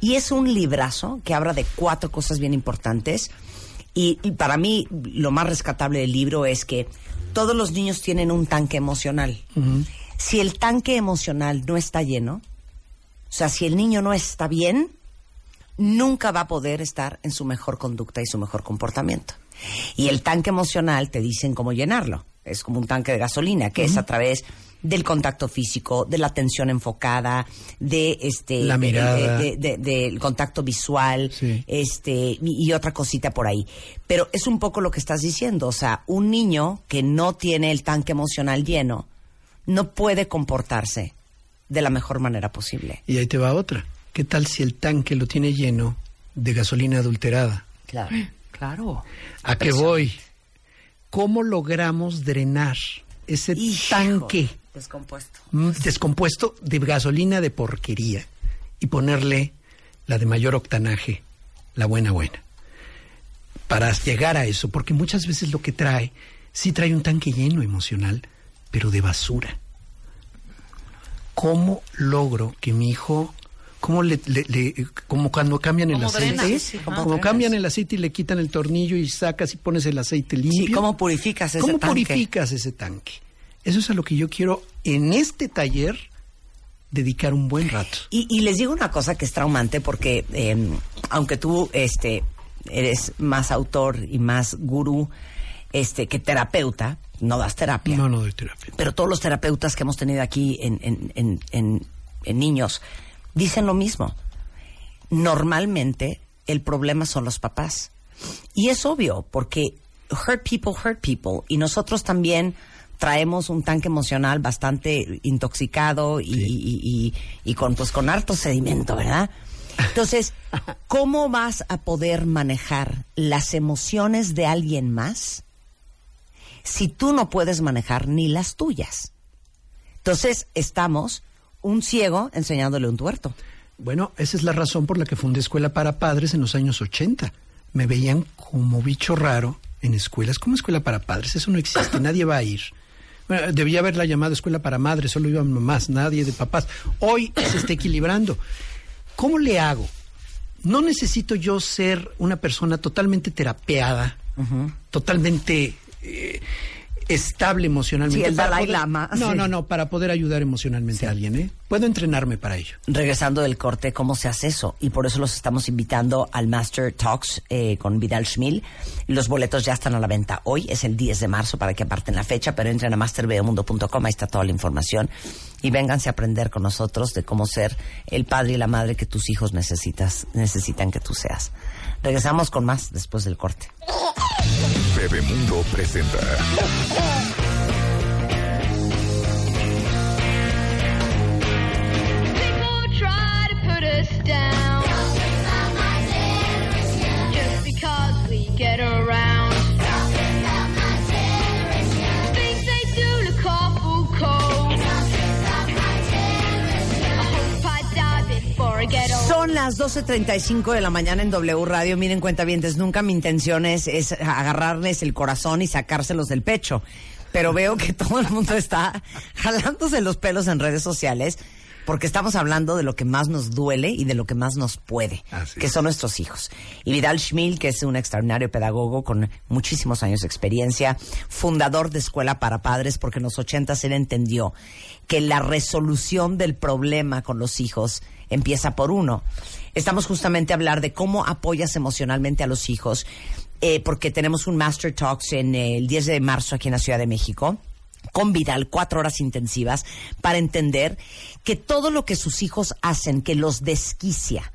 Y es un librazo que habla de cuatro cosas bien importantes. Y, y para mí, lo más rescatable del libro es que todos los niños tienen un tanque emocional. Si el tanque emocional no está lleno, o sea, si el niño no está bien, nunca va a poder estar en su mejor conducta y su mejor comportamiento. Y el tanque emocional te dicen cómo llenarlo. Es como un tanque de gasolina, que es a través del contacto físico, de la atención enfocada, de este La de- mirada. de- de- de- del contacto visual, este y, y otra cosita por ahí. Pero es un poco lo que estás diciendo, o sea, un niño que no tiene el tanque emocional lleno no puede comportarse de la mejor manera posible. Y ahí te va otra. ¿Qué tal si el tanque lo tiene lleno de gasolina adulterada? Claro. Claro. ¿A qué voy? ¿Cómo logramos drenar ese tanque Descompuesto. mm, descompuesto de gasolina de porquería y ponerle la de mayor octanaje, la buena buena? Para llegar a eso, porque muchas veces lo que trae, sí trae un tanque lleno emocional, pero de basura. ¿Cómo logro que mi hijo, cómo le, le- le- como cuando cambian el ¿Cómo aceite, drenas? Sí, sí, ¿cómo como cambian el aceite y le quitan el tornillo y sacas y pones el aceite limpio? ¿cómo purificas ese ¿Cómo tanque? purificas ese tanque? Eso es a lo que yo quiero en este taller dedicar un buen rato. Y, y les digo una cosa que es traumante porque eh, aunque tú este eres más autor y más gurú este que terapeuta, no das terapia. No, no doy terapia. Pero todos los terapeutas que hemos tenido aquí en, en, en, en- en niños dicen lo mismo. Normalmente el problema son los papás. Y es obvio, porque hurt people hurt people. Y nosotros también traemos un tanque emocional bastante intoxicado y, y- y- y con, pues, con harto sedimento, ¿verdad? Entonces, ¿cómo vas a poder manejar las emociones de alguien más si tú no puedes manejar ni las tuyas? Entonces, estamos un ciego enseñándole un tuerto. Bueno, esa es la razón por la que fundé Escuela para Padres en los años 80. Me veían como bicho raro en escuelas. ¿Cómo escuela para padres? Eso no existe, nadie va a ir. Bueno, debía haberla llamado Escuela para Madres, solo iban mamás, nadie de papás. Hoy se está equilibrando. ¿Cómo le hago? No necesito yo ser una persona totalmente terapeada, totalmente eh, estable emocionalmente. Sí, el Dalai poder- Lama, No, no, no, para poder ayudar emocionalmente a alguien, ¿eh? Puedo entrenarme para ello. regresando del corte, ¿cómo se hace eso? Y por eso los estamos invitando al Master Talks eh, con Vidal Schmil. Los boletos ya están a la venta hoy, es el 10 de marzo para que aparten la fecha, pero entren a masterbeomundo.com, ahí está toda la información. Y vénganse a aprender con nosotros de cómo ser el padre y la madre que tus hijos necesitas, necesitan que tú seas. Regresamos con más después del corte. Bebemundo presenta. Down. Las 12.35 de la mañana en W Radio. Miren, cuentavientes, nunca mi intención es, es agarrarles el corazón y sacárselos del pecho. Pero veo que todo el mundo está jalándose los pelos en redes sociales porque estamos hablando de lo que más nos duele y de lo que más nos puede, que son nuestros hijos. Y Vidal Schmil, que es un extraordinario pedagogo con muchísimos años de experiencia, fundador de Escuela para Padres, porque en los 80 él entendió que la resolución del problema con los hijos empieza por uno. Estamos justamente a hablar de cómo apoyas emocionalmente a los hijos, eh, porque tenemos un Master Talks en el 10 de marzo aquí en la Ciudad de México con Vidal, cuatro horas intensivas, para entender que todo lo que sus hijos hacen, que los desquicia,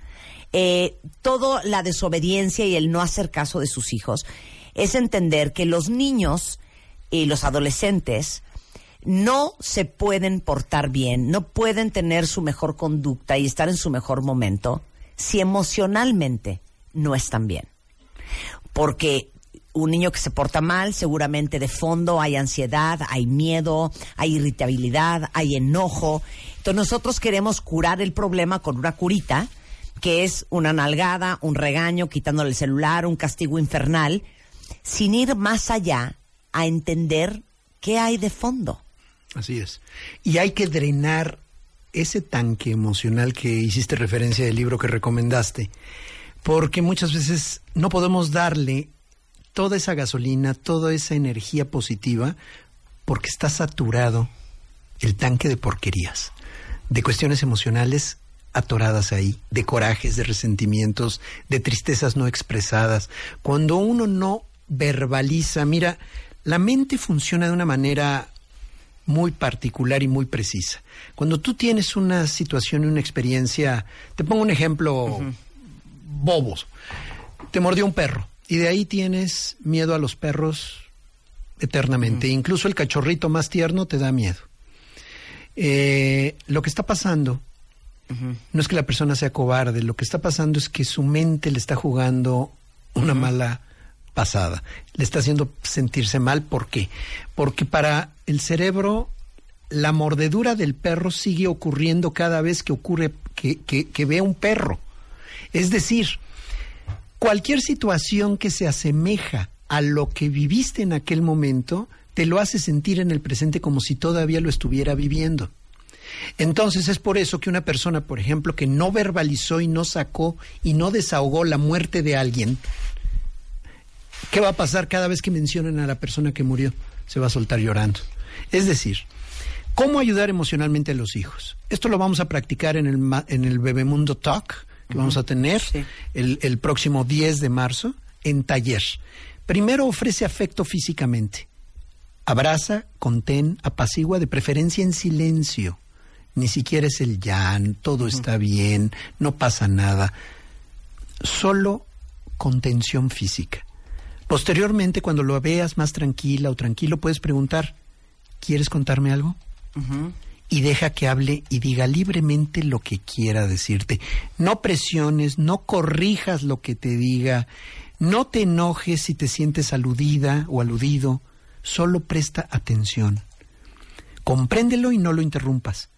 eh, toda la desobediencia y el no hacer caso de sus hijos, es entender que los niños y los adolescentes no se pueden portar bien, no pueden tener su mejor conducta y estar en su mejor momento si emocionalmente no están bien. Porque un niño que se porta mal, seguramente de fondo hay ansiedad, hay miedo, hay irritabilidad, hay enojo. Entonces nosotros queremos curar el problema con una curita, que es una nalgada, un regaño, quitándole el celular, un castigo infernal, sin ir más allá a entender qué hay de fondo. Así es. Y hay que drenar ese tanque emocional que hiciste referencia del libro que recomendaste, porque muchas veces no podemos darle toda esa gasolina, toda esa energía positiva, porque está saturado el tanque de porquerías, de cuestiones emocionales atoradas ahí, de corajes, de resentimientos, de tristezas no expresadas. Cuando uno no verbaliza, mira, la mente funciona de una manera muy particular y muy precisa. Cuando tú tienes una situación y una experiencia, te pongo un ejemplo bobos. Te mordió un perro y de ahí tienes miedo a los perros eternamente. Incluso el cachorrito más tierno te da miedo. Eh, lo que está pasando no es que la persona sea cobarde, lo que está pasando es que su mente le está jugando una mala pasada. Le está haciendo sentirse mal. ¿Por qué? Porque para el cerebro la mordedura del perro sigue ocurriendo cada vez que ocurre que, que, que ve un perro. Es decir, cualquier situación que se asemeja a lo que viviste en aquel momento, te lo hace sentir en el presente como si todavía lo estuviera viviendo. Entonces es por eso que una persona, por ejemplo, que no verbalizó y no sacó y no desahogó la muerte de alguien, ¿qué va a pasar cada vez que mencionen a la persona que murió? Se va a soltar llorando. Es decir, ¿cómo ayudar emocionalmente a los hijos? Esto lo vamos a practicar en el, en el Bebemundo Talk que vamos a tener el, el próximo 10 de marzo en taller. Primero ofrece afecto físicamente. Abraza, contén, apacigua, de preferencia en silencio. Ni siquiera es el llan, todo está bien, no pasa nada. Solo contención física. Posteriormente, cuando lo veas más tranquila o tranquilo, puedes preguntar, ¿quieres contarme algo? Y deja que hable y diga libremente lo que quiera decirte. No presiones, no corrijas lo que te diga, no te enojes si te sientes aludida o aludido, solo presta atención. Compréndelo y no lo interrumpas.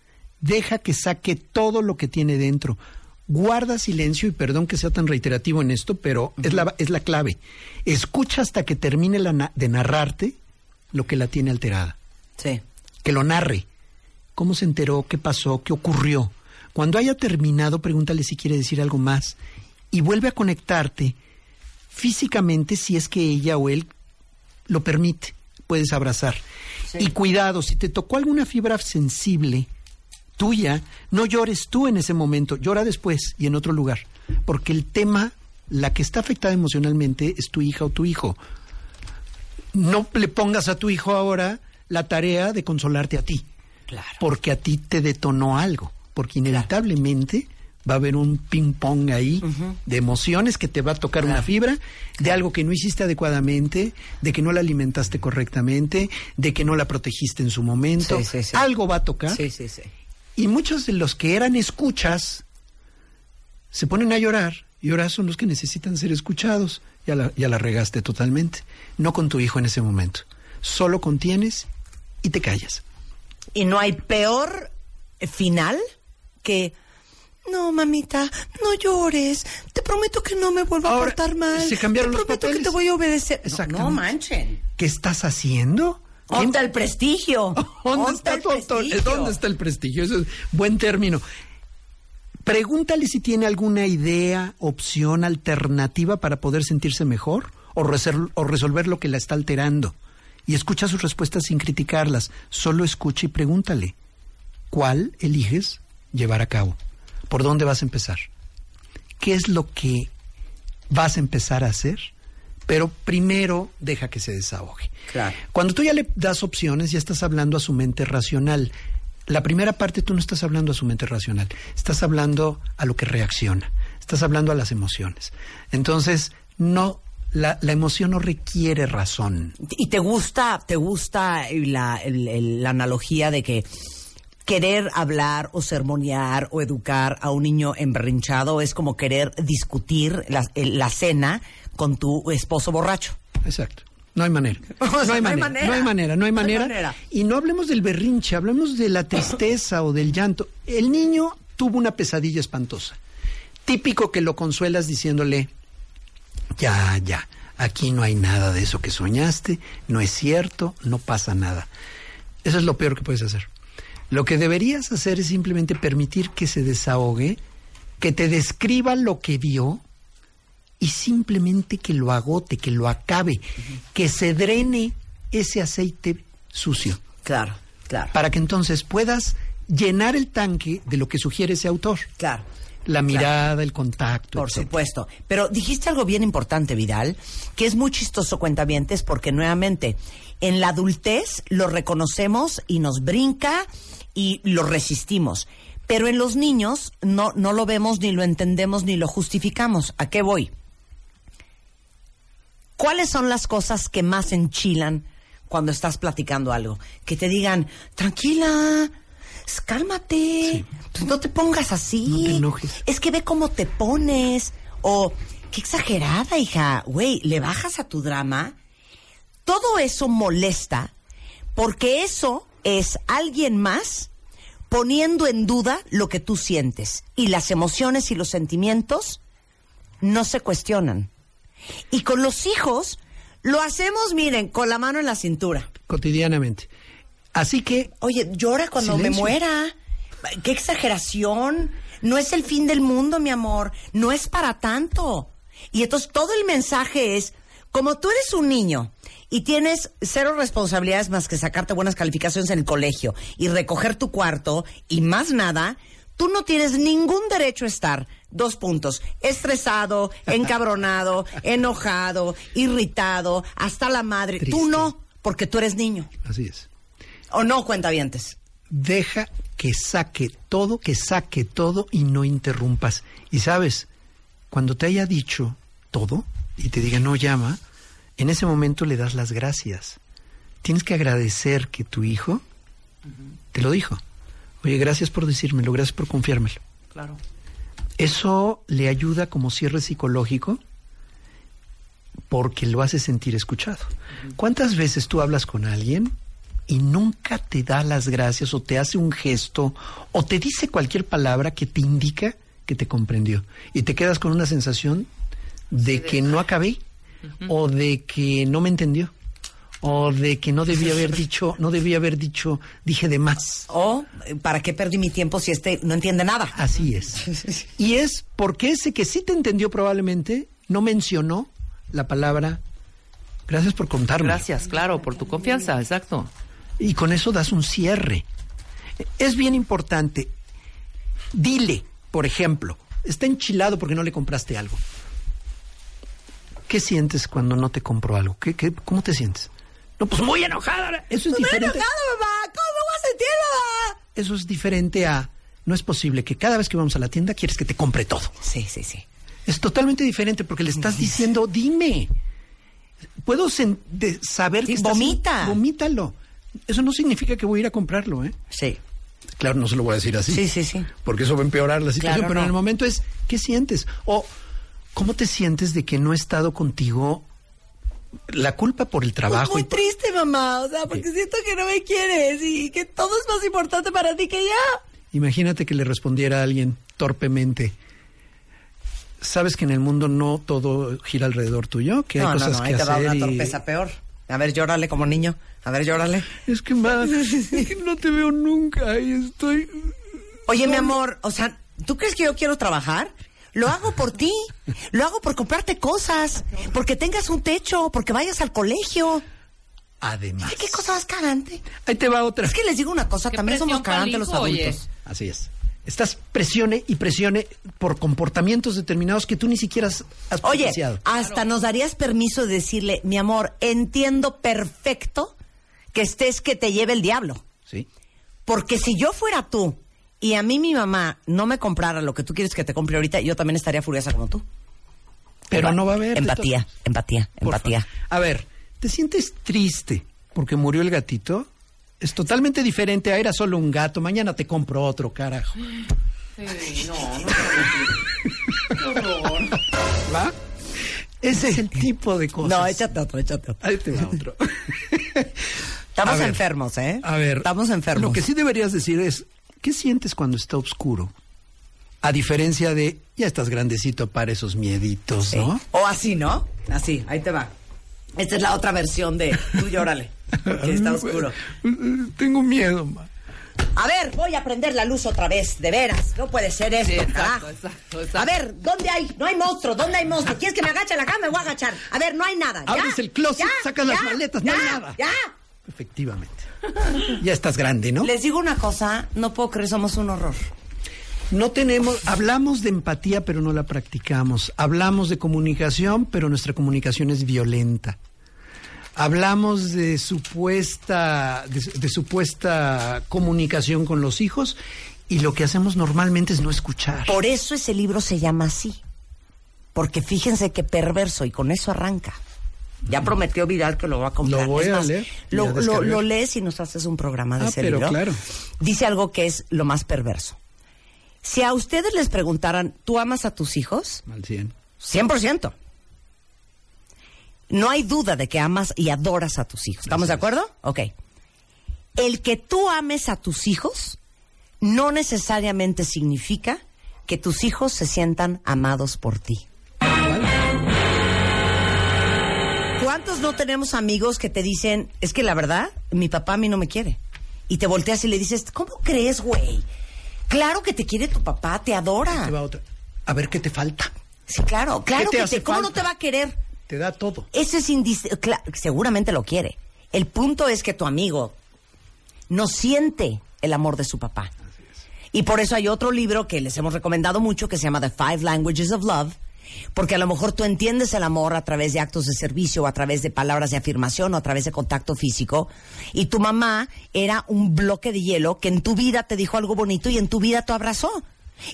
Deja que saque todo lo que tiene dentro. Guarda silencio y perdón que sea tan reiterativo en esto, pero es, la, es la clave. Escucha hasta que termine la na- de narrarte lo que la tiene alterada. Sí. Que lo narre. ¿Cómo se enteró? ¿Qué pasó? ¿Qué ocurrió? Cuando haya terminado, pregúntale si quiere decir algo más y vuelve a conectarte físicamente si es que ella o él lo permite. Puedes abrazar. Y cuidado, si te tocó alguna fibra sensible tuya, no llores tú en ese momento, llora después y en otro lugar. Porque el tema, la que está afectada emocionalmente es tu hija o tu hijo. No le pongas a tu hijo ahora la tarea de consolarte a ti. Porque a ti te detonó algo. Porque inevitablemente va a haber un ping-pong ahí de emociones que te va a tocar una fibra de algo que no hiciste adecuadamente, de que no la alimentaste correctamente, de que no la protegiste en su momento. Sí, sí, sí. Algo va a tocar. Sí, sí, sí. Y muchos de los que eran escuchas se ponen a llorar y ahora son los que necesitan ser escuchados. Ya la, ya la regaste totalmente. No con tu hijo en ese momento. Solo contienes y te callas. Y no hay peor final que no, mamita, no llores. Te prometo que no me vuelvo a portar mal. se cambiaron te los prometo que te voy a obedecer. No. No, manchen. ¿Qué estás haciendo? ¿Dónde el prestigio? ¿Dónde está, tu autor- ¿Dónde está el prestigio? Eso es buen término. Pregúntale si tiene alguna idea, opción, alternativa para poder sentirse mejor o, o resolver lo que la está alterando. Y escucha sus respuestas sin criticarlas. Solo escucha y pregúntale. ¿Cuál eliges llevar a cabo? ¿Por dónde vas a empezar? ¿Qué es lo que vas a empezar a hacer? Pero primero deja que se desahogue. Claro. Cuando tú ya le das opciones, ya estás hablando a su mente racional. La primera parte tú no estás hablando a su mente racional, estás hablando a lo que reacciona, estás hablando a las emociones. Entonces, no, la, la emoción no requiere razón. ¿Y te gusta, te gusta la, analogía de que querer hablar o sermonear o educar a un niño emberrinchado es como querer discutir la, la cena con tu esposo borracho? Exacto. No hay manera. O sea, no, hay no hay manera, manera. no hay manera, no hay No hay manera. manera. Y no hablemos del berrinche, hablemos de la tristeza o del llanto. El niño tuvo una pesadilla espantosa. Típico que lo consuelas diciéndole, ya, ya, aquí no hay nada de eso que soñaste, no es cierto, no pasa nada. Eso es lo peor que puedes hacer. Lo que deberías hacer es simplemente permitir que se desahogue, que te describa lo que vio y simplemente que lo agote, que lo acabe, que se drene ese aceite sucio. Claro, claro. Para que entonces puedas llenar el tanque de lo que sugiere ese autor. Claro. La mirada, el contacto. Por etcétera. supuesto. Pero dijiste algo bien importante, Vidal, que es muy chistoso, cuentavientes, porque nuevamente, en la adultez lo reconocemos y nos brinca y lo resistimos. Pero en los niños no, no lo vemos, ni lo entendemos, ni lo justificamos. ¿A qué voy? ¿Cuáles son las cosas que más enchilan cuando estás platicando algo? Que te digan, tranquila, cálmate, pues no te pongas así. No te enojes. Es que ve cómo te pones. O, qué exagerada, hija. Güey, ¿le bajas a tu drama? Todo eso molesta porque eso es alguien más poniendo en duda lo que tú sientes. Y las emociones y los sentimientos no se cuestionan. Y con los hijos lo hacemos, miren, con la mano en la cintura. Cotidianamente. Así que. Oye, llora cuando Silencio. me muera. Qué exageración. No es el fin del mundo, mi amor. No es para tanto. Y entonces todo el mensaje es, como tú eres un niño y tienes cero responsabilidades más que sacarte buenas calificaciones en el colegio y recoger tu cuarto y más nada, tú no tienes ningún derecho a estar, dos puntos, estresado, encabronado, enojado, irritado, hasta la madre. Tú no, porque tú eres niño. Así es. ¿O no, cuentavientes? Deja que saque todo, que saque todo y no interrumpas. Y sabes, cuando te haya dicho todo y te diga no llama, en ese momento le das las gracias. Tienes que agradecer que tu hijo te lo dijo. Oye, gracias por decírmelo, gracias por confiármelo. Claro. Eso le ayuda como cierre psicológico porque lo hace sentir escuchado. ¿Cuántas veces tú hablas con alguien y nunca te da las gracias o te hace un gesto o te dice cualquier palabra que te indica que te comprendió y te quedas con una sensación de que no acabé o de que no me entendió o de que no debía haber dicho, no debía haber dicho, dije de más. O, ¿para qué perdí mi tiempo si este no entiende nada? Así es. Y es porque ese que sí te entendió probablemente no mencionó la palabra gracias por contarme. Gracias, claro, por tu confianza, exacto. Y con eso das un cierre. Es bien importante. Dile, por ejemplo, está enchilado porque no le compraste algo. ¿Qué sientes cuando no te compro algo? ¿Qué, qué, ¿Cómo te sientes? No, pues muy enojada. Eso es diferente. enojada, mamá. ¿Cómo voy a sentir? Eso es diferente a. No es posible que cada vez que vamos a la tienda quieres que te compre todo. Sí, sí, sí. Es totalmente diferente porque le estás diciendo, dime. Puedo saber Sí, que estás- vomita. Vomítalo. Eso no significa que voy a ir a comprarlo, ¿eh? Sí. Claro, no se lo voy a decir así. Sí, sí, sí. Porque eso va a empeorar la situación. Claro, pero en el momento es, ¿qué sientes? O, ¿cómo te sientes de que no he estado contigo? La culpa por el trabajo. muy y por- triste, mamá. O sea, porque siento que no me quieres y que todo es más importante para ti que yo. Imagínate que le respondiera a alguien torpemente. Sabes que en el mundo no todo gira alrededor tuyo, que hay no, no, cosas no, que ahí te va hacer una y- torpeza peor. A ver, llórale como niño. A ver, llórale. Es que, ma, es que no te veo nunca y estoy... Oye, mi amor, o sea, ¿tú crees que yo quiero trabajar? Lo hago por ti. Lo hago por comprarte cosas. Porque tengas un techo. Porque vayas al colegio. Además. Ay, ¿Qué cosa más cagante? Ahí te va otra. Es que les digo una cosa, también somos cagantes los oye. adultos. Así es. Estás presione y presione por comportamientos determinados que tú ni siquiera has, Oye, hasta nos darías permiso de decirle, mi amor, entiendo perfecto que estés que te lleve el diablo. Sí. Porque si yo fuera tú y a mí mi mamá no me comprara lo que tú quieres que te compre ahorita, yo también estaría furiosa como tú. Pero Empa- no va a haber. Empatía, empatía, empatía. A ver, ¿te sientes triste porque murió el gatito? Es totalmente diferente a era solo un gato. Mañana te compro otro, carajo. Sí, no, no. ¿Va? Ese es el tipo de cosas. No, échate otro, échate otro. Ahí te va otro. Estamos A ver. enfermos, ¿eh? A ver. Estamos enfermos. Lo que sí deberías decir es, ¿qué sientes cuando está oscuro? A diferencia de, ya estás grandecito para esos mieditos, Sí. ¿no? O así, ¿no? Así, ahí te va. Esta es la otra versión de tú llórale, que está oscuro. Tengo miedo, ma. A ver, voy a prender la luz otra vez, de veras. No puede ser esto, Sí, exacto, carajo. exacto, exacto. A ver, ¿dónde hay? No hay monstruo, ¿dónde hay monstruo? ¿Quieres que me agache la cama? Me voy a agachar. A ver, no hay nada. ¿Ya? Abres el closet, ¿Ya? sacas las ¿Ya? maletas, no hay nada. ¿Ya? Efectivamente. Ya estás grande, ¿no? Les digo una cosa, no puedo creer, somos un horror. No tenemos, hablamos de empatía, pero no la practicamos. Hablamos de comunicación, pero nuestra comunicación es violenta. Hablamos de supuesta, de, de supuesta comunicación con los hijos y lo que hacemos normalmente es no escuchar. Por eso ese libro se llama así. Porque fíjense qué perverso y con eso arranca. Ya prometió Vidal que lo va a comprar. Lo voy Es a más, leer Lo, lees y nos haces un programa de Ah, ese pero libro. claro. Dice algo que es lo más perverso. Si a ustedes les preguntaran, ¿tú amas a tus hijos? Al 100. 100%. No hay duda de que amas y adoras a tus hijos. ¿Estamos de acuerdo? Ok. El que tú ames a tus hijos no necesariamente significa que tus hijos se sientan amados por ti. ¿Cuántos no tenemos amigos que te dicen, es que la verdad, mi papá a mí no me quiere? Y te volteas y le dices, ¿cómo crees, güey? Claro que te quiere tu papá, te adora. Te va otra. A ver qué te falta. Sí, claro, claro ¿Qué te que te, ¿cómo no te va a querer? Te da todo. Ese es indis- seguramente lo quiere. El punto es que tu amigo no siente el amor de su papá. Y por eso hay otro libro que les hemos recomendado mucho que se llama The Five Languages of Love, porque a lo mejor tú entiendes el amor a través de actos de servicio, o a través de palabras de afirmación, o a través de contacto físico, y tu mamá era un bloque de hielo que en tu vida te dijo algo bonito y en tu vida te abrazó.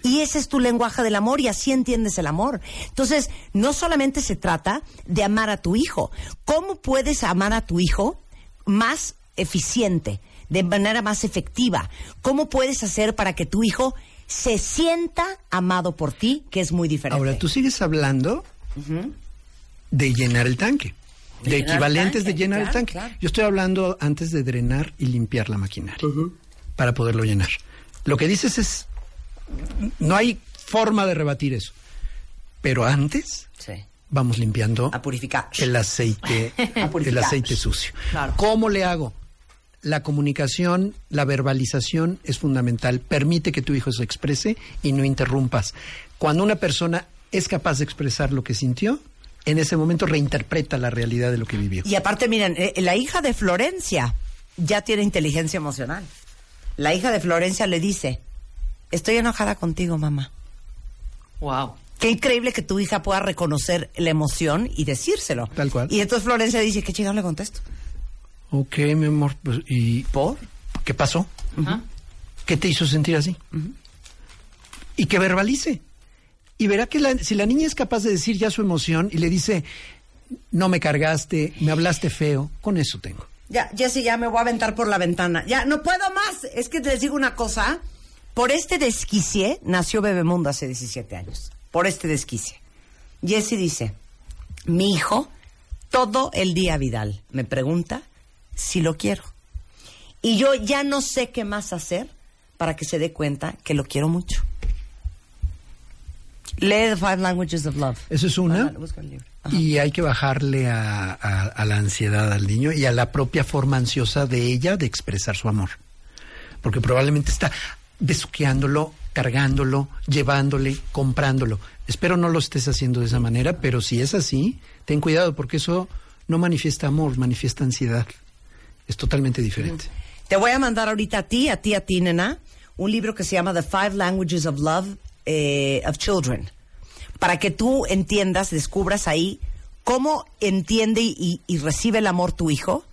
Y ese es tu lenguaje del amor y así entiendes el amor. Entonces, no solamente se trata de amar a tu hijo. ¿Cómo puedes amar a tu hijo más eficiente, de manera más efectiva? ¿Cómo puedes hacer para que tu hijo se sienta amado por ti, que es muy diferente? Ahora, tú sigues hablando de llenar el tanque. De equivalentes tanque, de llenar el tanque. claro. Yo estoy hablando antes de drenar y limpiar la maquinaria para poderlo llenar. Lo que dices es, no hay forma de rebatir eso. Pero antes Sí. vamos limpiando A purificar. el aceite, A el aceite sucio. Claro. ¿Cómo le hago? La comunicación, la verbalización es fundamental. Permite que tu hijo se exprese y no interrumpas. Cuando una persona es capaz de expresar lo que sintió, en ese momento reinterpreta la realidad de lo que vivió. Y aparte, miren, eh, la hija de Florencia ya tiene inteligencia emocional. La hija de Florencia le dice, estoy enojada contigo, mamá. Wow. Qué increíble que tu hija pueda reconocer la emoción y decírselo. Tal cual. Y entonces Florencia dice, ¿qué chingado le contesto? Ok, mi amor, pues, ¿y ¿Por? qué pasó? ¿Qué te hizo sentir así? Y que verbalice. Y verá que la- si la niña es capaz de decir ya su emoción y le dice, no me cargaste, me hablaste feo, con eso tengo. Ya, Jessy, ya me voy a aventar por la ventana. Ya, no puedo más. Es que les digo una cosa. Por este desquicie nació Bebemundo hace 17 años. Por este desquicie. Jessy dice, mi hijo, todo el día Vidal, me pregunta si lo quiero. Y yo ya no sé qué más hacer para que se dé cuenta que lo quiero mucho. Lee The Five Languages of Love. Eso es una. Y hay que bajarle a, a- a la ansiedad al niño y a la propia forma ansiosa de ella de expresar su amor. Porque probablemente está besuqueándolo, cargándolo, llevándole, comprándolo. Espero no lo estés haciendo de esa manera, pero si es así, ten cuidado porque eso no manifiesta amor, manifiesta ansiedad. Es totalmente diferente. Te voy a mandar ahorita a ti, a ti, a ti, nena, un libro que se llama The Five Languages of Love eh, of Children. Para que tú entiendas, descubras ahí cómo entiende y, y recibe el amor tu hijo,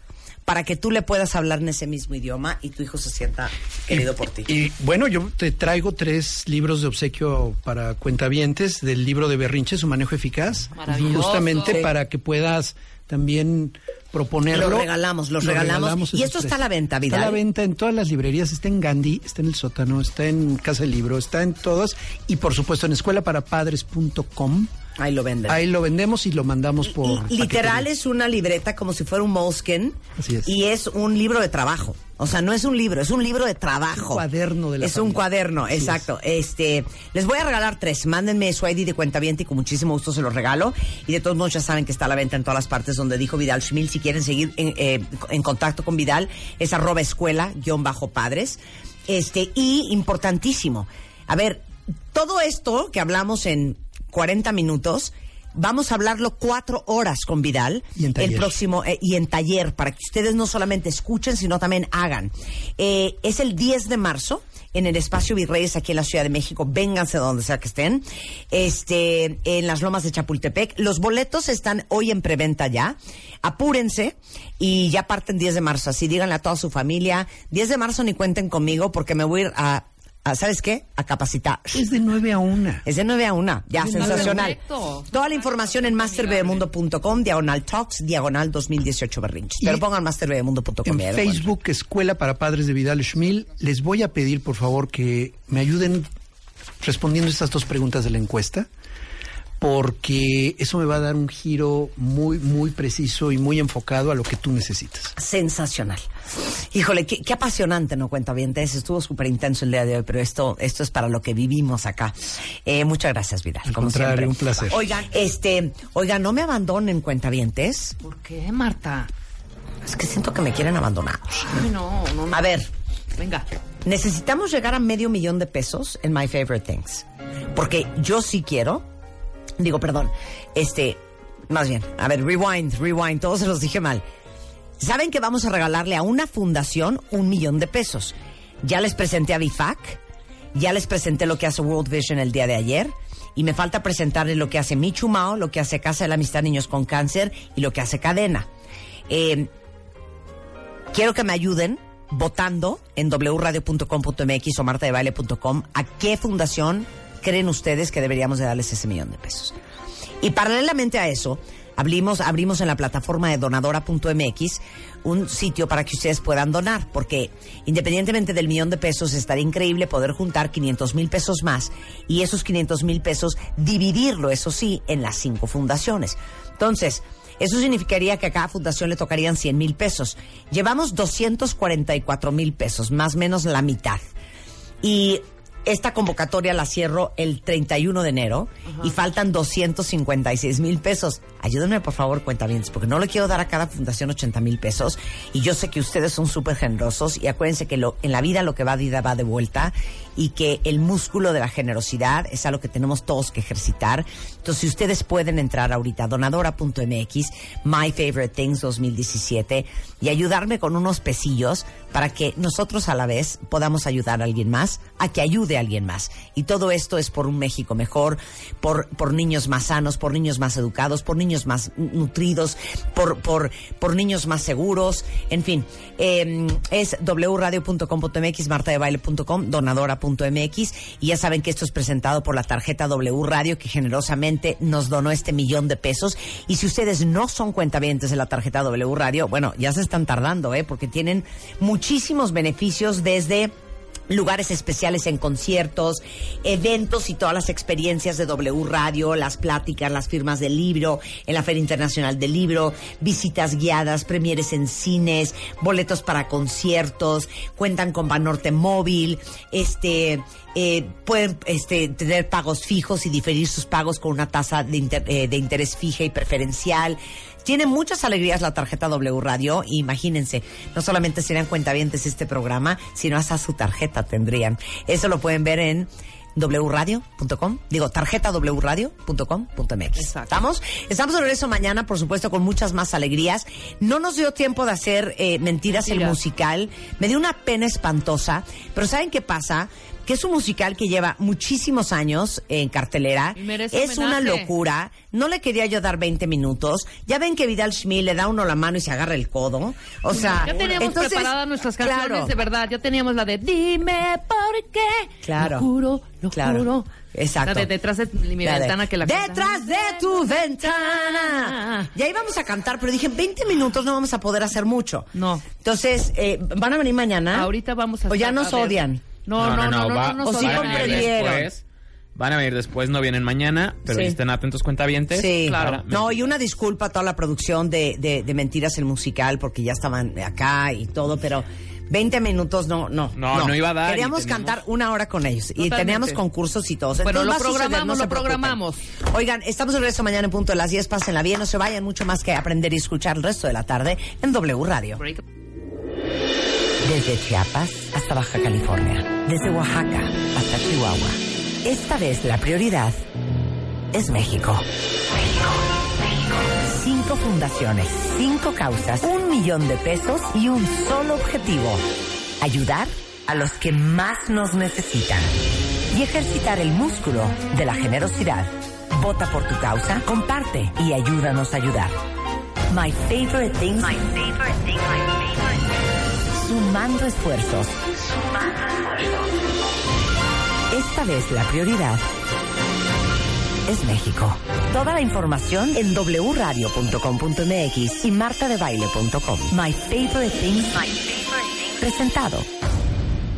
para que tú le puedas hablar en ese mismo idioma y tu hijo se sienta querido por ti. Y bueno, yo te traigo tres libros de obsequio para cuentavientes del libro de Berrinche, su manejo eficaz, justamente Sí. para que puedas también proponerlo. Los regalamos, los Lo regalamos. Y esto tres. está a la venta, Está a la Vidal. venta en todas las librerías, está en Gandhi, está en el sótano, está en Casa del Libro, está en todas y por supuesto en escuelaparapadres.com. Ahí lo venden. Ahí lo vendemos y lo mandamos por Y literal paquetería. es una libreta como si fuera un moleskin Así es. y es un libro de trabajo. O sea, no es un libro, es un libro de trabajo. Un cuaderno de la Es un cuaderno, Así exacto. Este, les voy a regalar tres. Mándenme su ID de cuenta y con muchísimo gusto se los regalo. Y de todos modos ya saben que está a la venta en todas las partes donde dijo Vidal Schmil. Si quieren seguir en, eh, en contacto con Vidal, es arroba escuela guion bajo padres. Este, y importantísimo. A ver, todo esto que hablamos en 40 minutos Vamos a hablarlo cuatro horas con Vidal. Y en taller. El próximo, eh, y en taller, para que ustedes no solamente escuchen, sino también hagan. Eh, es el 10 de marzo en el espacio Virreyes aquí en la Ciudad de México. Vénganse donde sea que estén. Este, en las lomas de Chapultepec. Los boletos están hoy en preventa ya. Apúrense y ya parten 10 de marzo. Así díganle a toda su familia. 10 de marzo ni cuenten conmigo porque me voy a ir a, a, ¿sabes qué? A capacitar. Es de 9 a 1. Es de 9 a 1. Ya, Es sensacional. Toda la información en masterbebemundo.com, diagonal talks, diagonal 2018 berrinches. Pero pongan masterbebemundo.com. En. Facebook, Escuela para Padres de Vidal Schmil, les voy a pedir, por favor, que me ayuden respondiendo estas dos preguntas de la encuesta, porque eso me va a dar un giro muy, muy preciso y muy enfocado a lo que tú necesitas. Sensacional. Híjole, qué, qué apasionante, ¿no? Cuenta bien. Estuvo súper intenso el día de hoy, pero esto, esto es para lo que vivimos acá. Eh, muchas gracias, Vidal. Al como contrario, siempre. un placer. Oigan, este, oigan, no me abandonen, cuentavientes. ¿Por qué, Marta? Es que siento que me quieren abandonar. Ay, no, no, no. A ver, Venga. necesitamos llegar a medio millón de pesos en My Favorite Things. Porque yo sí quiero, digo, perdón, este, más bien, a ver, rewind, rewind, todos se los dije mal. Saben que vamos a regalarle a una fundación un millón de pesos. Ya les presenté a BIFAC, ya les presenté lo que hace World Vision el día de ayer, y me falta presentarles lo que hace Michu Mao, lo que hace Casa de la Amistad Niños con Cáncer y lo que hace Cadena. Eh, quiero que me ayuden votando en wradio.com.mx o martadebaile.com a qué fundación creen ustedes que deberíamos de darles ese millón de pesos. Y paralelamente a eso, abrimos, abrimos en la plataforma de donadora.mx un sitio para que ustedes puedan donar, porque independientemente del millón de pesos, estaría increíble poder juntar 500 mil pesos más y esos 500 mil pesos dividirlo, eso sí, en las cinco fundaciones. Entonces, eso significaría que a cada fundación le tocarían 100 mil pesos. Llevamos 244 mil pesos, más o menos la mitad. Y esta convocatoria la cierro el 31 de enero y faltan 256 mil pesos. Ayúdenme, por favor, cuentavientes, porque no le quiero dar a cada fundación 80 mil pesos. Y yo sé que ustedes son súper generosos y acuérdense que lo, en la vida lo que va de ida va de vuelta y que el músculo de la generosidad es algo que tenemos todos que ejercitar. Entonces, si ustedes pueden entrar ahorita a donadora.mx, My Favorite Things 2017, y ayudarme con unos pesillos para que nosotros a la vez podamos ayudar a alguien más, a que ayude alguien más. Y todo esto es por un México mejor, por, por niños más sanos, por niños más educados, por niños más nutridos, por, por, por niños más seguros, en fin. eh, es wradio.com.mx, martadebaile.com, donadora.mx, y ya saben que esto es presentado por la tarjeta W Radio, que generosamente nos donó este millón de pesos. Y si ustedes no son cuentavientes de la tarjeta W Radio, bueno, ya se están tardando, ¿eh? Porque tienen muchísimos beneficios desde lugares especiales en conciertos, eventos y todas las experiencias de W Radio, las pláticas, las firmas del libro, en la Feria Internacional del Libro, visitas guiadas, premieres en cines, boletos para conciertos, cuentan con Banorte Móvil, este eh, pueden este, tener pagos fijos y diferir sus pagos con una tasa de, inter- eh, de interés fija y preferencial. Tiene muchas alegrías la tarjeta W Radio. Imagínense, no solamente serían cuentavientes este programa, sino hasta su tarjeta tendrían. Eso lo pueden ver en wradio.com, digo, tarjeta wradio.com.mx. ¿Estamos? Estamos de regreso mañana, por supuesto, con muchas más alegrías. No nos dio tiempo de hacer eh, Mentiras el Mentiras. musical. Me dio una pena espantosa, pero ¿saben qué pasa? Que es un musical que lleva muchísimos años en cartelera. Es una locura. No le quería yo dar 20 minutos. Ya ven que Vidal Schmil le da uno la mano y se agarra el codo. O sea, Ya teníamos entonces, preparadas nuestras canciones, claro. de verdad. Ya teníamos la de Dime por qué. Claro. Lo juro, lo Claro. juro. Exacto. La de detrás de mi La de, ventana que la canta. Detrás de tu ventana. Y ahí vamos a cantar, pero dije, 20 minutos no vamos a poder hacer mucho. No. Entonces, eh, ¿van a venir mañana? Ahorita vamos a O ya nos ver. No, no, no, no, va- no, nos O sí van a venir después. Van a venir después, no vienen mañana, pero Sí. estén atentos cuentavientes. Sí, para- No, y una disculpa a toda la producción de, de, de Mentiras el Musical, porque ya estaban acá y todo, pero 20 minutos no, no. No, no iba a dar, Queríamos teníamos- cantar una hora con ellos. Y teníamos concursos y todo. Bueno, Entonces lo programamos, no lo programamos. Oigan, estamos de regreso mañana en punto de las 10. Pásenla bien, no se vayan mucho más que aprender y escuchar el resto de la tarde en W Radio. Break. Desde Chiapas hasta Baja California, desde Oaxaca hasta Chihuahua. Esta vez la prioridad es México. México. cinco fundaciones, cinco causas, un millón de pesos y un solo objetivo. Ayudar a los que más nos necesitan. Y ejercitar el músculo de la generosidad. Vota por tu causa, comparte y ayúdanos a ayudar. My favorite things. My favorite thing, my favorite thing. Sumando esfuerzos. Esta vez la prioridad es México. Toda la información en wradio.com.mx y martadebaile.com. My favorite. My favorite things. Presentado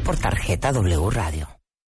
por tarjeta W Radio.